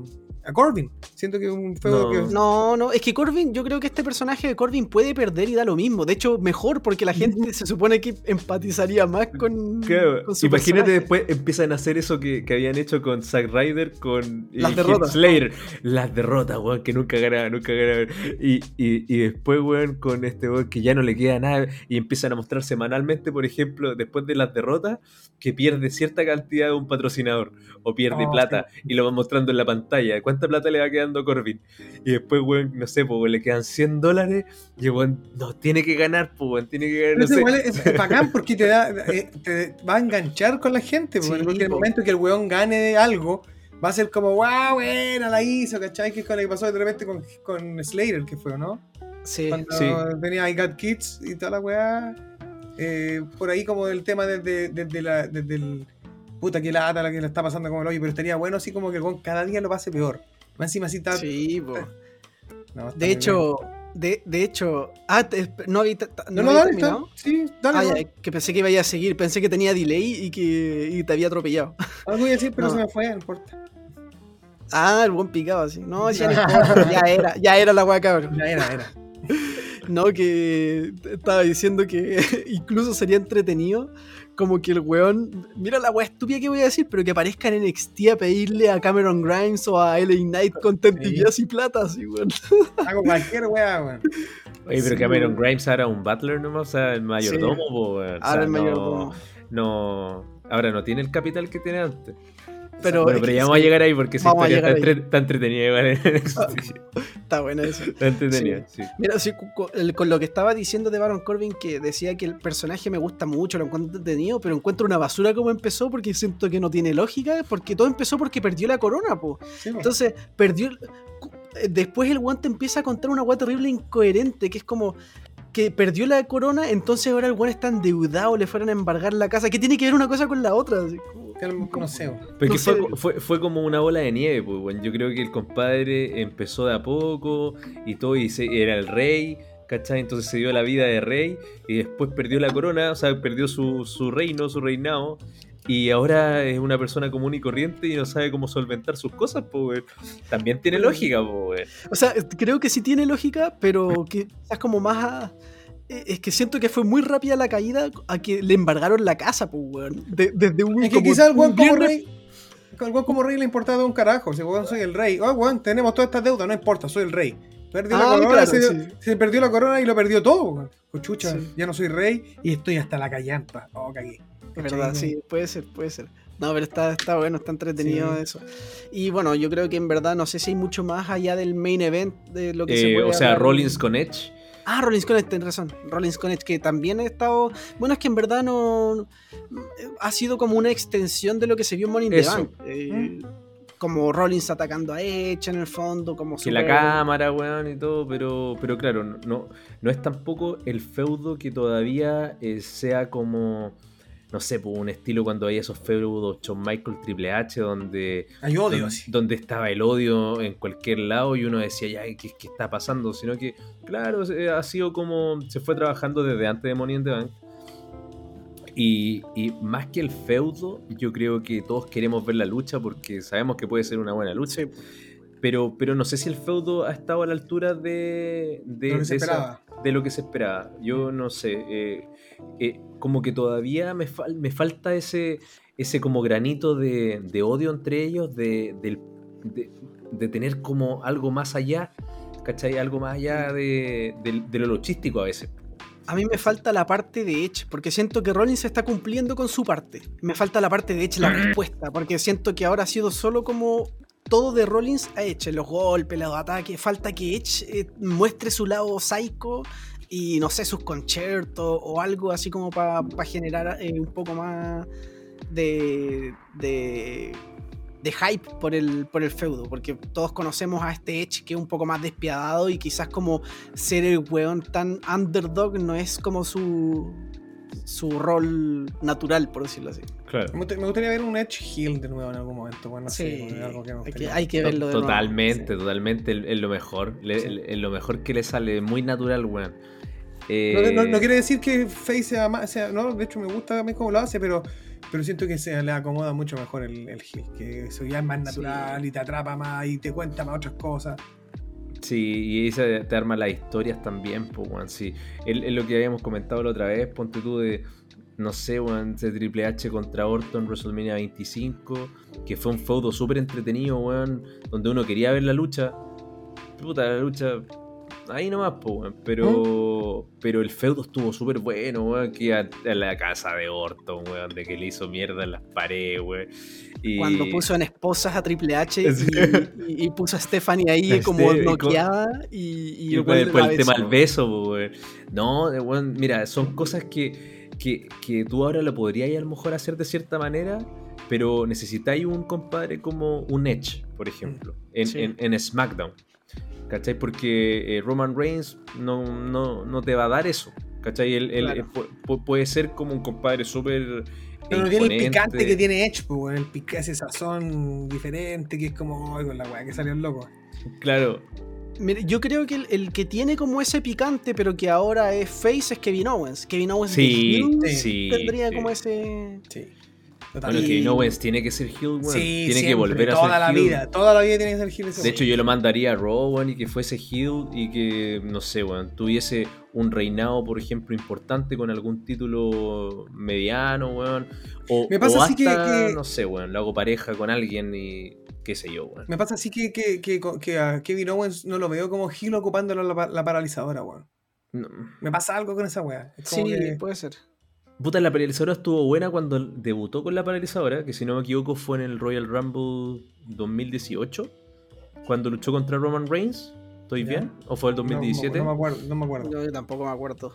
a Corbin. Siento que es un feudo No. que. No, no, es que Corbin, yo creo que este personaje de Corbin puede perder y da lo mismo. De hecho, mejor porque la gente se supone que empatizaría más con, Claro, con su Imagínate personaje. después empiezan a hacer eso que, que habían hecho con Zack Ryder, con eh, Las derrotas. Slater. Las derrotas, weón, que nunca ganaban, nunca ganaban. Y, y, y después, weón, con este weón que ya no le queda nada y empiezan a mostrar semanalmente, por ejemplo, después de las derrotas, que pierde cierta cantidad de un patrocinador o pierde Oh, plata y lo van mostrando en la pantalla. ¿Cuánta plata le va quedando a Corbin? Y después, weón, no sé, pues le quedan 100 dólares y el weón, no, tiene que ganar, pues, weón, tiene que ganar, no sé. igual es, es bacán porque te da eh, te va a enganchar con la gente, Sí, porque porque el po. momento que el weón gane algo, va a ser como, wow, buena, la hizo, ¿cachai? Que es con lo que pasó de repente con, con Slater, que fue, ¿no? Sí. Cuando Sí. tenía I Got Kids y toda la weá. Eh, por ahí como el tema desde, desde la, desde el puta que lata la que le está pasando como el hoyo, pero estaría bueno así como que el cada día lo pase peor. Más encima así está. Sí, no, está De hecho, de, de hecho. Ah, te- no había. No, no dale, está- sí, dale. Ah, no. ya, que pensé que iba a seguir, pensé que tenía delay y que y te había atropellado. Algo iba a decir, pero No. se me fue, no importa. Ah, el buen picado así. No, ya, era, ya era la weá, cabrón. Ya era, era. No, que estaba diciendo que incluso sería entretenido como que el weón, mira la weá estúpida que voy a decir, pero que aparezca en NXT a pedirle a Cameron Grimes o a LA Knight con tentillas y plata, así, weón. Hago cualquier weá, weón. Oye, pero Sí, Cameron weón. Grimes ahora un butler nomás, o sea, el mayordomo, weón. O sea, Ahora el no- mayordomo. No, ahora no tiene el capital que tenía antes. Pero, bueno, pero ya vamos a llegar ahí porque esa historia está, entre- está entretenida NXT. Está bueno eso. Está entretenida, sí. Mira, sí, con lo que estaba diciendo de Baron Corbin, que decía que el personaje me gusta mucho, lo encuentro entretenido, pero encuentro una basura como empezó porque siento que no tiene lógica, porque todo empezó porque perdió la corona, po. Sí. Entonces, perdió. eh, Después el guante empieza a contar una weá terrible incoherente, que es como que perdió la corona, entonces ahora el guante está endeudado, le fueron a embargar la casa. ¿Qué tiene que ver una cosa con la otra? No- no sé. Pero No que fue, fue, fue como una bola de nieve, pues, bueno. Yo creo que el compadre empezó de a poco y todo, y se- era el rey, ¿cachai? Entonces se dio la vida de rey y después perdió la corona, o sea, perdió su, su reino, su reinado. Y ahora es una persona común y corriente y no sabe cómo solventar sus cosas, pues. También tiene lógica, pues. O sea, creo que sí tiene lógica, pero que es como más. a- Es que siento que fue muy rápida la caída a que le embargaron la casa, pues, weón. De- desde un. Es que como quizás el weón como viernes- rey. El weón como rey le importaba un carajo. Si weón soy el rey. Oh, weón, tenemos todas estas deudas, no importa, soy el rey. Perdió la Ah, corona, claro, se, dio- sí. se perdió la corona y lo perdió todo, weón. Cochucha, Sí. ya no soy rey y estoy hasta la callampa. Oh, cagué. Es verdad, sí, puede ser, puede ser. No, pero está, está bueno, está entretenido Sí. eso. Y bueno, yo creo que en verdad no sé si hay mucho más allá del main event de lo que se Eh, puede o sea, hablar. Rollins con Edge. Ah, Rollins Connect, tenés razón. Rollins Connect, que también ha estado. Bueno, es que en verdad no. Ha sido como una extensión de lo que se vio en Money in the. Bank. Eh, Como Rollins atacando a Edge en el fondo, como Que la cámara, weón, y todo, pero, pero claro, no, no es tampoco el feudo que todavía eh, sea como, no sé, pues, un estilo cuando hay esos feudos Shawn Michael Triple H, donde, Hay odio, donde, así. donde estaba el odio en cualquier lado y uno decía, ya, ¿qué, qué está pasando? Sino que, claro, ha sido como, se fue trabajando desde antes de Money in the Bank. Y, y más que el feudo, yo creo que todos queremos ver la lucha porque sabemos que puede ser una buena lucha. Sí. Pero, pero no sé si el feudo ha estado a la altura de, de, Lo que esa- de lo que se esperaba. Yo no sé. eh, eh, como que todavía me, fal- me falta ese, ese como granito de, de odio entre ellos, de, de- de tener como algo más allá. ¿cachai? Algo más allá de, lo logístico a veces. A mí me falta la parte de Edge, porque siento que Rollins está cumpliendo con su parte. Me falta la parte de Edge, la respuesta, porque siento que ahora ha sido solo como todo de Rollins a Edge, los golpes, los ataques. Falta que Edge eh, muestre su lado psycho y no sé, sus conciertos o algo así como para generar eh, un poco más de, de, de hype por el, por el feudo, porque todos conocemos a este Edge que es un poco más despiadado y quizás como ser el weón tan underdog no es como su, su rol natural, por decirlo así. Claro. Me gust- me gustaría ver un Edge Hill de nuevo en algún momento. Bueno, Sí, algo que me hay, que, hay que verlo de nuevo. Totalmente, totalmente. Es lo mejor. Sí. Es lo mejor que le sale. Muy natural, weón. Eh, No, no- no quiere decir que Face sea más. sea- no, de hecho me gusta también cómo lo hace, pero, pero siento que se le acomoda mucho mejor el, el. Que eso ya es más natural y te atrapa más y te cuenta más otras cosas. Sí, y se te arma las historias también, pues, weón. Sí. Es, es lo que habíamos comentado la otra vez, ponte tú de, no sé, weón, de Triple H contra Orton WrestleMania 25, que fue un feudo súper entretenido, weón, donde uno quería ver la lucha. Puta, la lucha. Ahí nomás, pues, weón. Pero, pero el feudo estuvo súper bueno, weón. Que a, a la casa de Orton, weón, de que le hizo mierda en las paredes, weón. Y... Cuando puso en esposas a Triple H Sí. y, puso a Stephanie ahí Este, como noqueada y, y después, el tema del beso, weón. No, weón, mira, son cosas que, que, que tú ahora lo podrías a lo mejor hacer de cierta manera, pero necesitáis un compadre como un Edge, por ejemplo, en, Sí. en- en SmackDown. ¿Cachai? Porque eh, Roman Reigns no, no, no te va a dar eso. ¿Cachai? Él, él, Claro. eh, pu- pu- puede ser como un compadre súper. Pero no tiene el picante que tiene Edge, pues, el pica- ese sazón diferente que es como, ay, con la weá que salió el loco. Claro, Mira, yo creo que el, el que tiene como ese picante, pero que ahora es face, es Kevin Owens. Kevin Owens Sí, sí, tendría sí. como ese. Sí. Bueno, que Owens tiene que ser heel, weón. Sí, tiene que volver a toda ser la heel. vida, toda la vida tiene que ser Gil ese De hecho, yo lo mandaría a Raw, weón, y que fuese heel y que, no sé, weón, tuviese un reinado, por ejemplo, importante con algún título mediano, weón. O, Me pasa o así que- hasta, que- no sé, weón, lo hago pareja con alguien y qué sé yo, weón. Me pasa así que, que, que, que a Kevin Owens no lo veo como Gil ocupando la, la- la paralizadora, weón. No. Me pasa algo con esa weá. Es como Sí, que- puede ser. Puta, la paralizadora estuvo buena cuando debutó con la paralizadora, que si no me equivoco fue en el Royal Rumble 2018, cuando luchó contra Roman Reigns. ¿Estoy Ya. bien? ¿O fue el no- no- 2017? No, me acuerdo, no me acuerdo. Yo tampoco me acuerdo.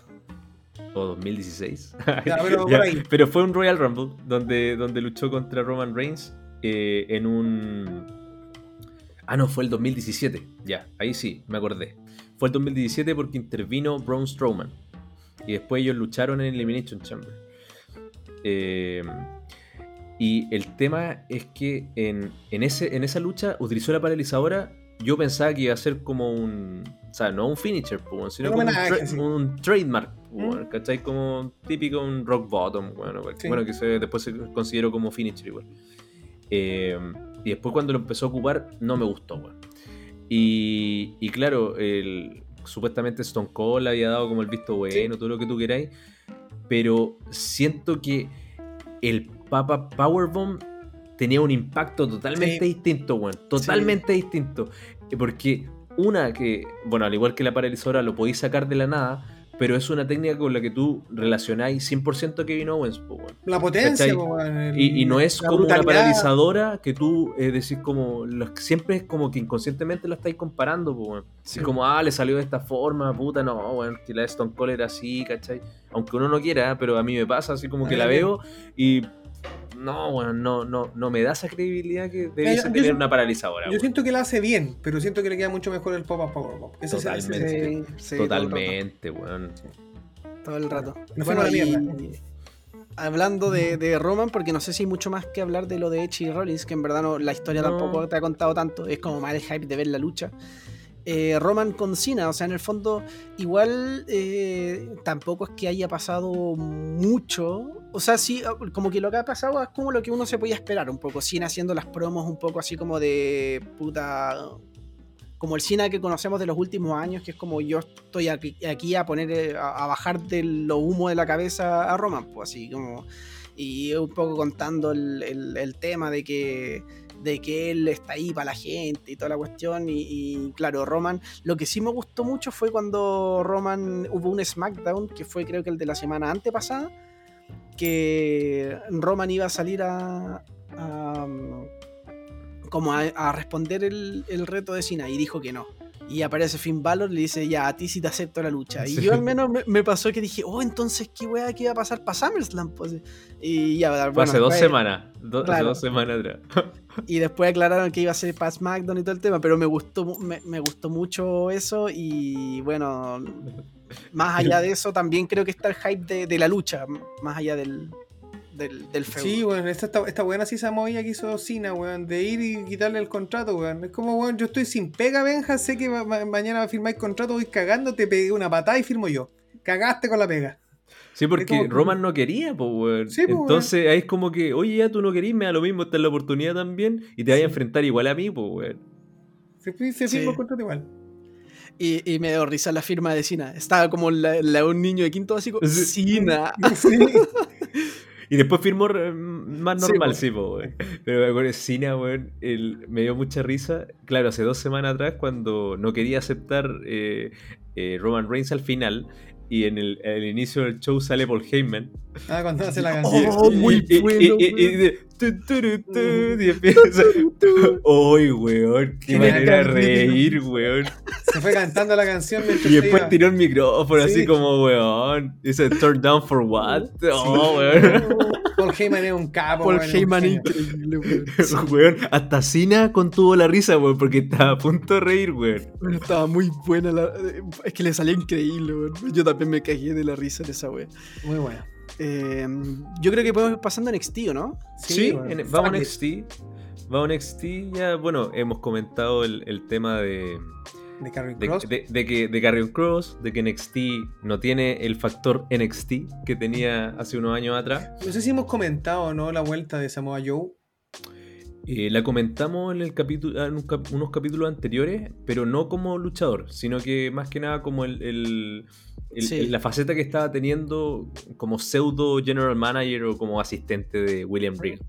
o 2016. Ya, pero Ya, pero fue un Royal Rumble donde, donde luchó contra Roman Reigns eh, en un... Ah, no, fue el 2017. Ya, ahí sí, me acordé. Fue el 2017 porque intervino Braun Strowman. Y después ellos lucharon en Elimination Chamber. Eh, y el tema es que en, en, ese, en esa lucha utilizó la paralizadora. Yo pensaba que iba a ser como un. O sea, no un finisher, weón, sino como un, tra- sí. un trademark, po, Mm. ¿cachai? Como típico un rock bottom, bueno, Sí. bueno que se- después se consideró como finisher igual. Eh, y después cuando lo empezó a ocupar, no me gustó, weón. Y, y claro, el, supuestamente Stone Cold había dado como el visto bueno, todo lo que tú queráis. Pero siento que el Papa Powerbomb tenía un impacto totalmente Sí. distinto, weón. Totalmente distinto. Porque una que, bueno, al igual que la paralizadora, lo podéis sacar de la nada, pero es una técnica con la que tú relacionáis 100% a Kevin Owens, po, weón. La potencia, po, el- Y, y no es como una brutalidad. paralizadora que tú eh, decís como. los- siempre es como que inconscientemente la estáis comparando, po, weón. Sí. Es como, ah, le salió de esta forma, puta, no, weón, que la de Stone Cold era así, ¿cachai? Aunque uno no quiera, pero a mí me pasa así como que mí la veo y. No, weón, no, no, no me da esa credibilidad que debiese yo tener siento- una paralizadora, Yo weón. siento que la hace bien, pero siento que le queda mucho mejor el Pop-Up Powerbomb. Ese es- ese es- Totalmente. El rato. Totalmente, weón. Todo el rato. Nos Bueno, y- mierda. hablando de, de Roman, porque no sé si hay mucho más que hablar de lo de Edge y Rollins, que en verdad no, la historia No. tampoco te ha contado tanto, es como más el hype de ver la lucha. Eh, Roman con Cena, o sea, en el fondo, igual eh, tampoco es que haya pasado mucho. O sea, sí, como que lo que ha pasado es como lo que uno se podía esperar un poco. Cena haciendo las promos un poco así como de puta. Como el Cena que conocemos de los últimos años, que es como yo estoy aquí, a poner, eh, a, a bajar de lo humo de la cabeza a Roman, pues así como. Y un poco contando el tema de que de que él está ahí para la gente y toda la cuestión. Y, claro, Roman, lo que sí me gustó mucho fue cuando Roman hubo un SmackDown, que fue creo que el de la semana antepasada, que Roman iba a salir a, a como a, a responder el, el, reto de Cena y dijo que no. Y aparece Finn Balor y le dice, ya, a ti sí te acepto la lucha. Y yo al menos me, me, pasó que dije, oh, entonces, ¿qué weá que iba a pasar para SummerSlam? Pues, y ya, bueno, hace dos semanas, do, claro. hace dos semanas atrás. y después aclararon que iba a ser para SmackDown y todo el tema, pero me gustó, me, me gustó mucho eso y bueno, más allá de eso también creo que está el hype de, de la lucha, más allá del, del, del feudo. Sí, weón, esta, esta, esta buena sí esa movida que hizo Cena, weón, de ir y quitarle el contrato, weón. Es como, weón, yo estoy sin pega, Benja, sé que ma mañana va a firmar el contrato, voy cagando, te pegué una patada y firmo yo. Cagaste con la pega. Sí, porque como, Roman no quería, pues, weón. Sí, po, Entonces weón. ahí es como que, oye, ya tú no querís, me da lo mismo, esta es la oportunidad también, y te sí. vas a enfrentar igual a mí, pues, weón. Se, se firma sí. el contrato igual. Y, y, me dio risa la firma de Cena. Estaba como la, la, un niño de quinto básico. Cena. Sí. Y después firmó más normal, sí, po, güey. Pero me acuerdo, Cena, güey, me dio mucha risa. Claro, hace dos semanas atrás, cuando no quería aceptar eh, eh, Roman Reigns al final, y en el, el, inicio del show sale Paul Heyman. Ah, cuando hace la canción. Oh, muy y, bueno. Y, empieza. ¡Uy, weón! ¡Qué manera de reír, weón! Se fue cantando la canción Y después tiró el micrófono, sí. así como, weón. Dice, ¿turn down for what? ¡Oh, weón! Paul Heyman es un capo, Paul Heyman es increíble, weón. weón. Hasta Cena contuvo la risa, weón, porque estaba a punto de reír, weón. Bueno, estaba muy buena la... Es que le salía increíble, weón. Yo también me cagué de la risa de esa weón. Muy buena. Eh, yo creo que podemos ir pasando en NXT, ¿no? Sí, sí en, vamos a NXT. Vamos a NXT. Ya, bueno, hemos comentado el, el tema de. De Carrion Cross. De, de, de, que de Carrion Cross, de que NXT no tiene el factor NXT que tenía hace unos años atrás. No sé si hemos comentado no la vuelta de Samoa Joe. Eh, la comentamos en el capítulo, en un cap, unos capítulos anteriores, pero no como luchador, sino que más que nada como el, el, el, sí. la faceta que estaba teniendo como pseudo general manager o como asistente de William Regal.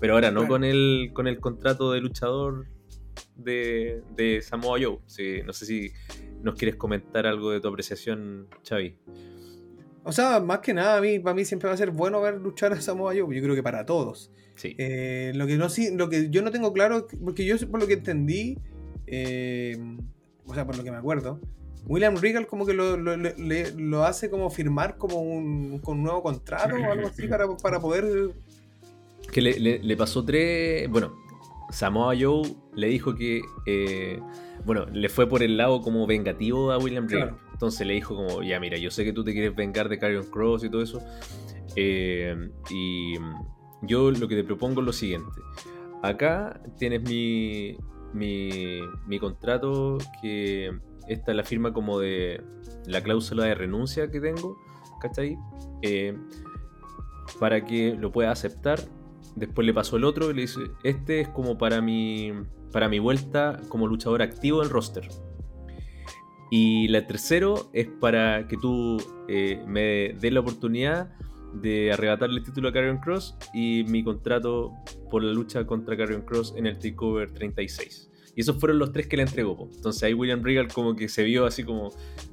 Pero ahora no con el, con el contrato de luchador de, de Samoa Joe. Sí, no sé si nos quieres comentar algo de tu apreciación, Xavi. O sea, más que nada, a mí, para mí siempre va a ser bueno ver luchar a Samoa Joe. Yo creo que para todos. Sí. Eh, lo, que no, lo que yo no tengo claro, porque yo por lo que entendí, eh, o sea, por lo que me acuerdo, William Regal como que lo, lo, lo, lo hace como firmar como un, con un nuevo contrato o algo así para, para poder... Que le, le, le pasó tres... Bueno, Samoa Joe le dijo que... Eh, bueno, le fue por el lado como vengativo a William Regal. Claro. Entonces le dijo como, ya mira, yo sé que tú te quieres vengar de Carrion Cross y todo eso. Eh, y yo lo que te propongo es lo siguiente. Acá tienes mi, mi, mi contrato que esta es la firma como de la cláusula de renuncia que tengo, ¿cachai? Eh, para que lo pueda aceptar. Después le pasó el otro y le dice, este es como para mi, para mi vuelta como luchador activo del roster. Y la tercero es para que tú eh, me des la oportunidad de arrebatarle el título a Carrion Cross y mi contrato por la lucha contra Carrion Cross en el Takeover 36. Y esos fueron los tres que le entregó. Po. Entonces ahí William Regal como que se vio así como,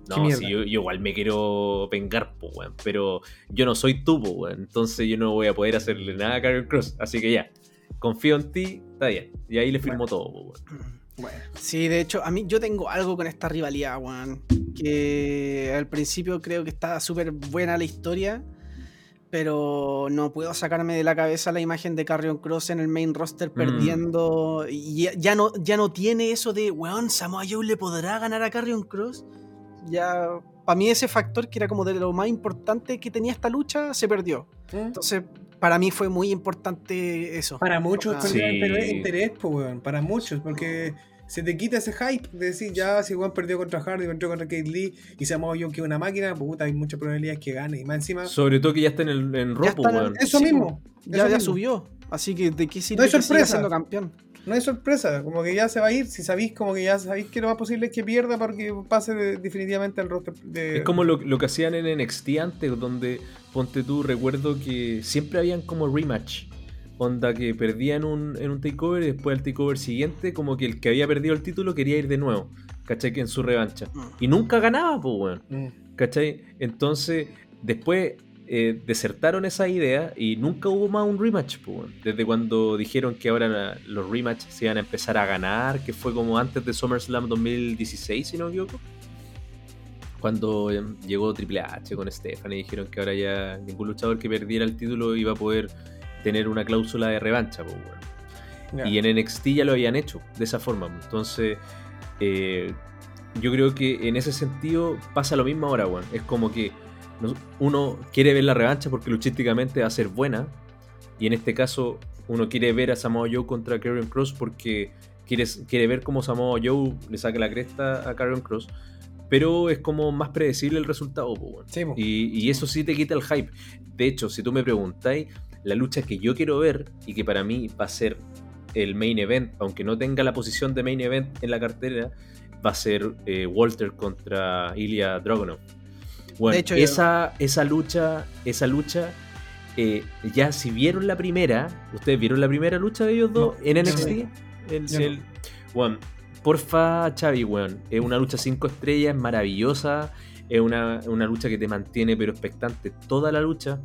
no, si yo, yo, igual me quiero vengar, po, weón, pero yo no soy tú, po, weón, entonces yo no voy a poder hacerle nada a Carrion Cross. Así que ya, confío en ti, está bien. Y ahí le firmó bueno. todo, po, weón. Bueno. Sí, de hecho, a mí yo tengo algo con esta rivalidad, weón. Que al principio creo que está súper buena la historia pero no puedo sacarme de la cabeza la imagen de Carrion Cross en el main roster perdiendo. Mm. Y ya no, ya no tiene eso de, weón, Samoa Joe le podrá ganar a Carrion Cross. Ya, para mí ese factor que era como de lo más importante que tenía esta lucha, se perdió. Entonces, para mí fue muy importante eso. Para muchos, sí. interés, pues, weón, para muchos, porque se te quita ese hype de decir, ya, si Juan perdió contra Hardy, perdió contra Kate Lee y se Joe que una máquina, puta, hay muchas probabilidades que gane. Y más encima. Sobre todo que ya está en el en Raw, weón. Eso sí, mismo. Ya, eso ya mismo. subió. Así que de qué sirve no hay que sorpresa. siendo campeón. No hay sorpresa, como que ya se va a ir, si sabéis como que ya sabéis que lo más posible es que pierda porque pase de, definitivamente al roster de... Es como lo, lo, que hacían en NXT antes, donde, ponte tú, recuerdo que siempre habían como rematch onda que perdía en un, en un takeover y después al takeover siguiente, como que el que había perdido el título quería ir de nuevo, ¿cachai? Que en su revancha. Mm. Y nunca ganaba, pues, weón. Mm. ¿Cachai? Entonces, después eh, desertaron esa idea y nunca hubo más un rematch. po, weón. Desde cuando dijeron que ahora la- los rematches se iban a empezar a ganar, que fue como antes de SummerSlam 2016, si no me equivoco. Cuando eh, llegó Triple H con Stephanie y dijeron que ahora ya ningún luchador que perdiera el título iba a poder tener una cláusula de revancha. Y en NXT ya lo habían hecho de esa forma. Entonces, eh, yo creo que en ese sentido pasa lo mismo ahora. Es como que uno quiere ver la revancha porque luchísticamente va a ser buena. Y en este caso, uno quiere ver a Samoa Joe contra Karrion Cross porque quiere, quiere ver cómo Samoa Joe le saca la cresta a Karrion Cross. Pero es como más predecible el resultado, pues. Sí. Y, y eso sí te quita el hype. De hecho, si tú me preguntáis, la lucha que yo quiero ver y que para mí va a ser el main event, aunque no tenga la posición de main event en la cartera, va a ser eh, Walter contra Ilya Dragunov. Bueno, De hecho, yo- esa, esa lucha, esa lucha, eh, ya si vieron la primera, ¿ustedes vieron la primera lucha de ellos dos No, en no. NXT? El- no. el- bueno, porfa, Xavi, weón. Es una lucha 5 estrellas, maravillosa. Es una, una lucha que te mantiene pero expectante toda la lucha.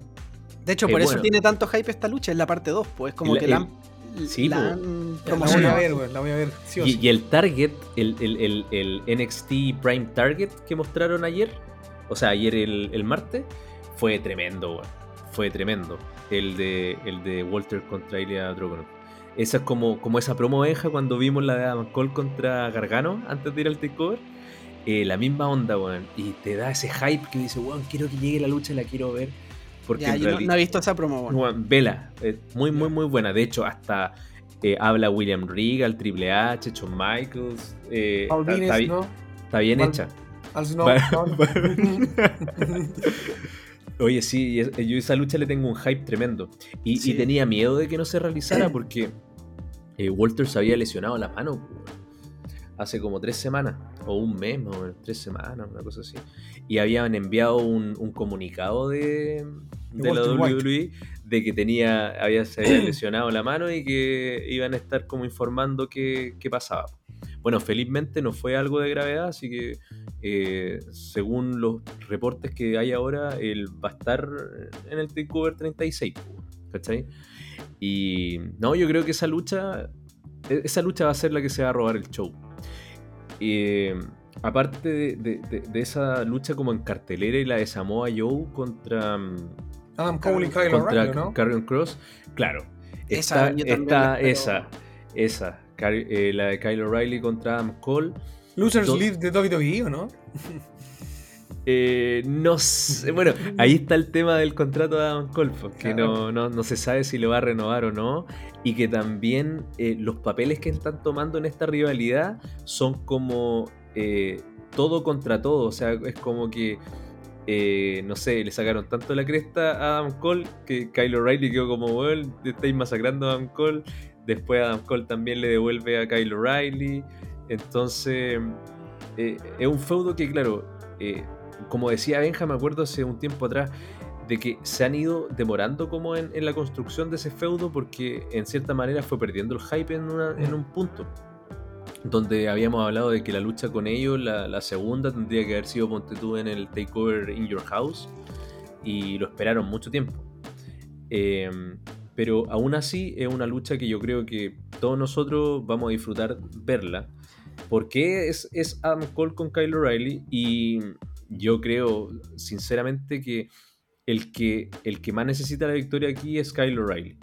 De hecho, Eh, por eso bueno. tiene tanto hype esta lucha, es la parte 2, pues como El- que la han, sí, la La voy a ver, weón, la voy a ver. Sí Y, sí. y el target, el, el- el- el NXT Prime Target que mostraron ayer, o sea, ayer el, el martes, fue tremendo, weón. Fue tremendo. El de, el de Walter contra Ilya Dragunov. Esa es como, como esa promo Benja cuando vimos la de Adam Cole contra Gargano antes de ir al takeover. Eh, la misma onda, weón. Y te da ese hype que dice, weón, quiero que llegue la lucha, la quiero ver. Porque Ya, yo no, he visto esa promo, bueno. Vela, eh, muy, muy, muy buena. De hecho, hasta eh, habla William Regal, Triple H, Shawn Michaels. eh, Paul está, está está bien Paul- hecha. Al Snow. Oye, sí, es- yo a esa lucha le tengo un hype tremendo. Y, tenía miedo de que no se realizara porque eh, Walter se había lesionado la mano hace como tres semanas, o un mes más o menos, tres semanas, una cosa así. Y habían enviado un, un comunicado de, de la White. WWE de que tenía, había, se había lesionado la mano y que iban a estar como informando qué, qué pasaba. Bueno, felizmente no fue algo de gravedad, así que eh, según los reportes que hay ahora, él va a estar en el Takeover 36, ¿cachai? Y no, yo creo que esa lucha, e- esa lucha va a ser la que se va a robar el show. Eh, aparte de, de- de- de esa lucha como en cartelera y la de Samoa Joe contra, mm, Adam Cole y Kyle contra O'Reilly, ¿no? Carrion Cross, claro. Esa Está, yo también está espero. esa, esa, eh, la de Kyle O'Reilly contra Adam Cole. Losers Do- League de WWE, ¿o no? Eh, no sé, bueno, ahí está el tema del contrato de Adam Cole, que no, no, no se sabe si lo va a renovar o no, y que también eh, los papeles que están tomando en esta rivalidad son como eh, todo contra todo, o sea, es como que, eh, no sé, le sacaron tanto la cresta a Adam Cole que Kyle O'Reilly quedó como, bueno, estáis masacrando a Adam Cole, después Adam Cole también le devuelve a Kyle O'Reilly, entonces eh, es un feudo que, claro, eh, como decía Benja, me acuerdo hace un tiempo atrás, de que se han ido demorando como en, la construcción de ese feudo porque en cierta manera fue perdiendo el hype en un punto. Donde habíamos hablado de que la lucha con ellos, la, segunda, tendría que haber sido Ponte en el Takeover in Your House. Y lo esperaron mucho tiempo. Eh, pero aún así es una lucha que yo creo que todos nosotros vamos a disfrutar verla. Porque es, es Adam Cole con Kyle O'Reilly y yo creo sinceramente que el que, el que más necesita la victoria aquí es Kyle O'Reilly.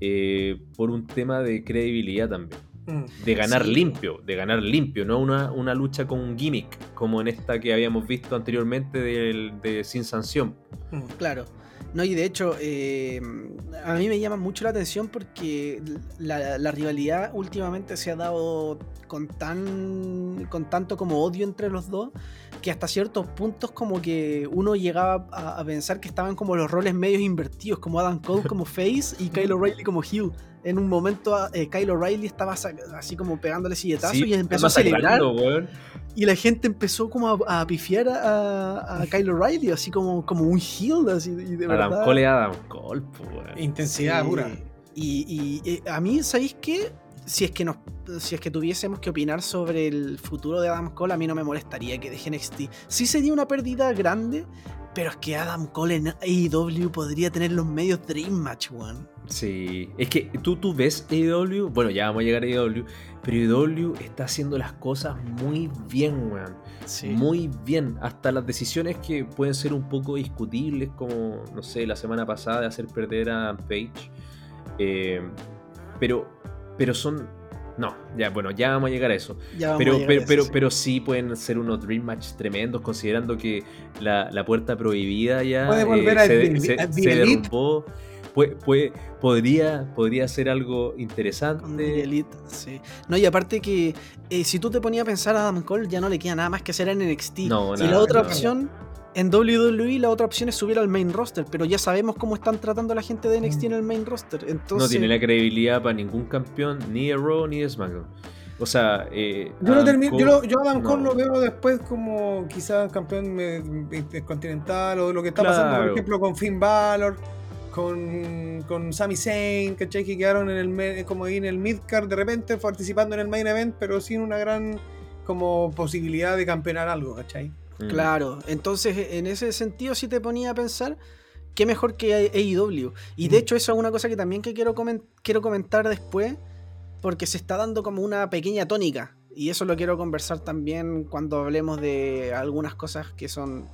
Eh, por un tema de credibilidad también. Mm. De ganar Sí. limpio, de ganar limpio, no una, una lucha con un gimmick, como en esta que habíamos visto anteriormente de Sin Sanción. Mm. Claro. No, y de hecho, eh, a mí me llama mucho la atención porque la, la rivalidad últimamente se ha dado con tan con tanto como odio entre los dos que hasta ciertos puntos como que uno llegaba a, a pensar que estaban como los roles medios invertidos, como Adam Cole como Face y Kyle O'Reilly como Hugh. En un momento eh, Kyle O'Reilly estaba así como pegándole silletazos y empezó a celebrar y la gente empezó como a, a pifiar a, a Kyle O'Reilly, así como, como un heel, así, y de Adam verdad. Cole es Adam Cole. Intensidad Sí. pura. Y, y, eh, a mí, ¿sabéis qué? Si es, que nos, si es que tuviésemos que opinar sobre el futuro de Adam Cole, a mí no me molestaría que deje NXT. Sí sería una pérdida grande, pero es que Adam Cole en AEW podría tener los medios Dream Match, weón. Sí, es que tú, tú ves AEW, bueno, ya vamos a llegar a AEW, pero AEW está haciendo las cosas muy bien, weón. Sí. Muy bien. Hasta las decisiones que pueden ser un poco discutibles, como, no sé, la semana pasada de hacer perder a Page. Eh, pero, pero son. No, ya, bueno, ya vamos a llegar a eso. Ya vamos a Pero, a pero, eso, pero, sí. pero sí pueden ser unos Dream Match tremendos, considerando que la, la puerta prohibida ya Puede eh, se, se- derrumbó. Puede- puede- podría, podría ser algo interesante. Elite, sí. No, y aparte que eh, si tú te ponías a pensar a Adam Cole, ya no le queda nada más que hacer en NXT. No, y nada, la otra opción, en WWE, la otra opción es subir al main roster, pero ya sabemos cómo están tratando a la gente de NXT en el main roster. Entonces, No tiene la credibilidad para ningún campeón, ni de Raw ni de SmackDown. O sea, eh, Yo, lo Adam termino, Cole- yo, lo- yo a Adam no. Cole lo veo después como quizás campeón eh, intercontinental o lo que está pasando, por ejemplo, con Finn Balor, con, con Sami Zayn, ¿cachai? Que quedaron en el, como ahí en el midcard de repente participando en el main event, pero sin una gran como posibilidad de campeonar algo, ¿cachai? Mm. Claro, entonces en ese sentido si te ponía a pensar, qué mejor que AEW. Y de Mm. hecho eso es una cosa que también que quiero, comen- quiero comentar después, porque se está dando como una pequeña tónica. Y eso lo quiero conversar también cuando hablemos de algunas cosas que son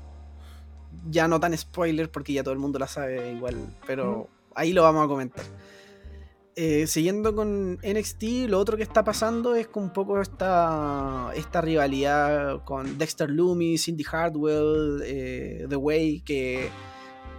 ya no tan spoiler, porque ya todo el mundo la sabe igual, pero ahí lo vamos a comentar. Eh, siguiendo con NXT, lo otro que está pasando es con un poco esta, esta rivalidad con Dexter Loomis, Cindy Hardwell, eh, The Way, que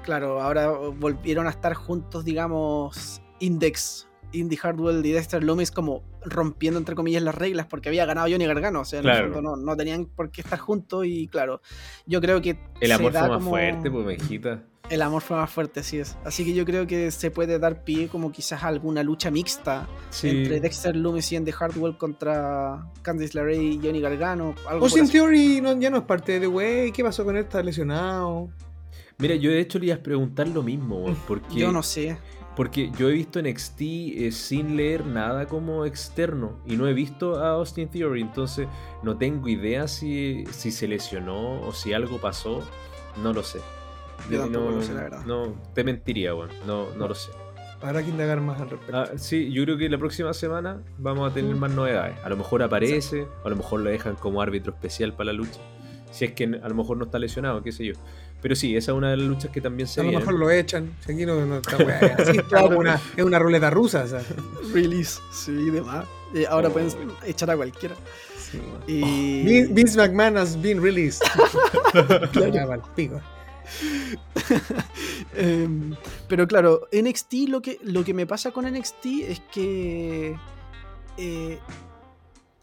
claro, ahora volvieron a estar juntos, digamos, Index, Indy Hardwell y Dexter Loomis como rompiendo entre comillas las reglas porque había ganado Johnny Gargano, o sea, en el no, no tenían por qué estar juntos y claro, yo creo que El amor fue más como- fuerte, pues, mejita. El amor fue más fuerte, así es. Así que yo creo que se puede dar pie como quizás a alguna lucha mixta Sí. entre Dexter Loomis y Andy Hardwell contra Candice LeRae y Johnny Gargano. Algo Austin. Theory no, ya no es parte de The Way, ¿qué pasó con él? ¿Está lesionado? Mira, yo de hecho le iba a preguntar lo mismo, porque, Yo no sé. porque yo he visto NXT eh, sin leer nada como externo y no he visto a Austin Theory, entonces no tengo idea si, si se lesionó o si algo pasó, no lo sé. Yo tampoco no, lo sé, la verdad. No, te mentiría, weón, no, no lo sé. Habrá que indagar más al respecto. Ah, sí, yo creo que la próxima semana vamos a tener más novedades. A lo mejor aparece, a lo mejor lo dejan como árbitro especial para la lucha. Si es que a lo mejor no está lesionado, qué sé yo. Pero sí, esa es una de las luchas que también se a lo mejor lo echan. Aquí no, no está así está una, es una ruleta rusa. o sea. Release, sí, demás. Eh, ahora Oh. pueden echar a cualquiera. Sí. Y... Vin- Vince McMahon has been released. Ya, Em, pero claro, NXT lo que, lo que me pasa con NXT es que eh,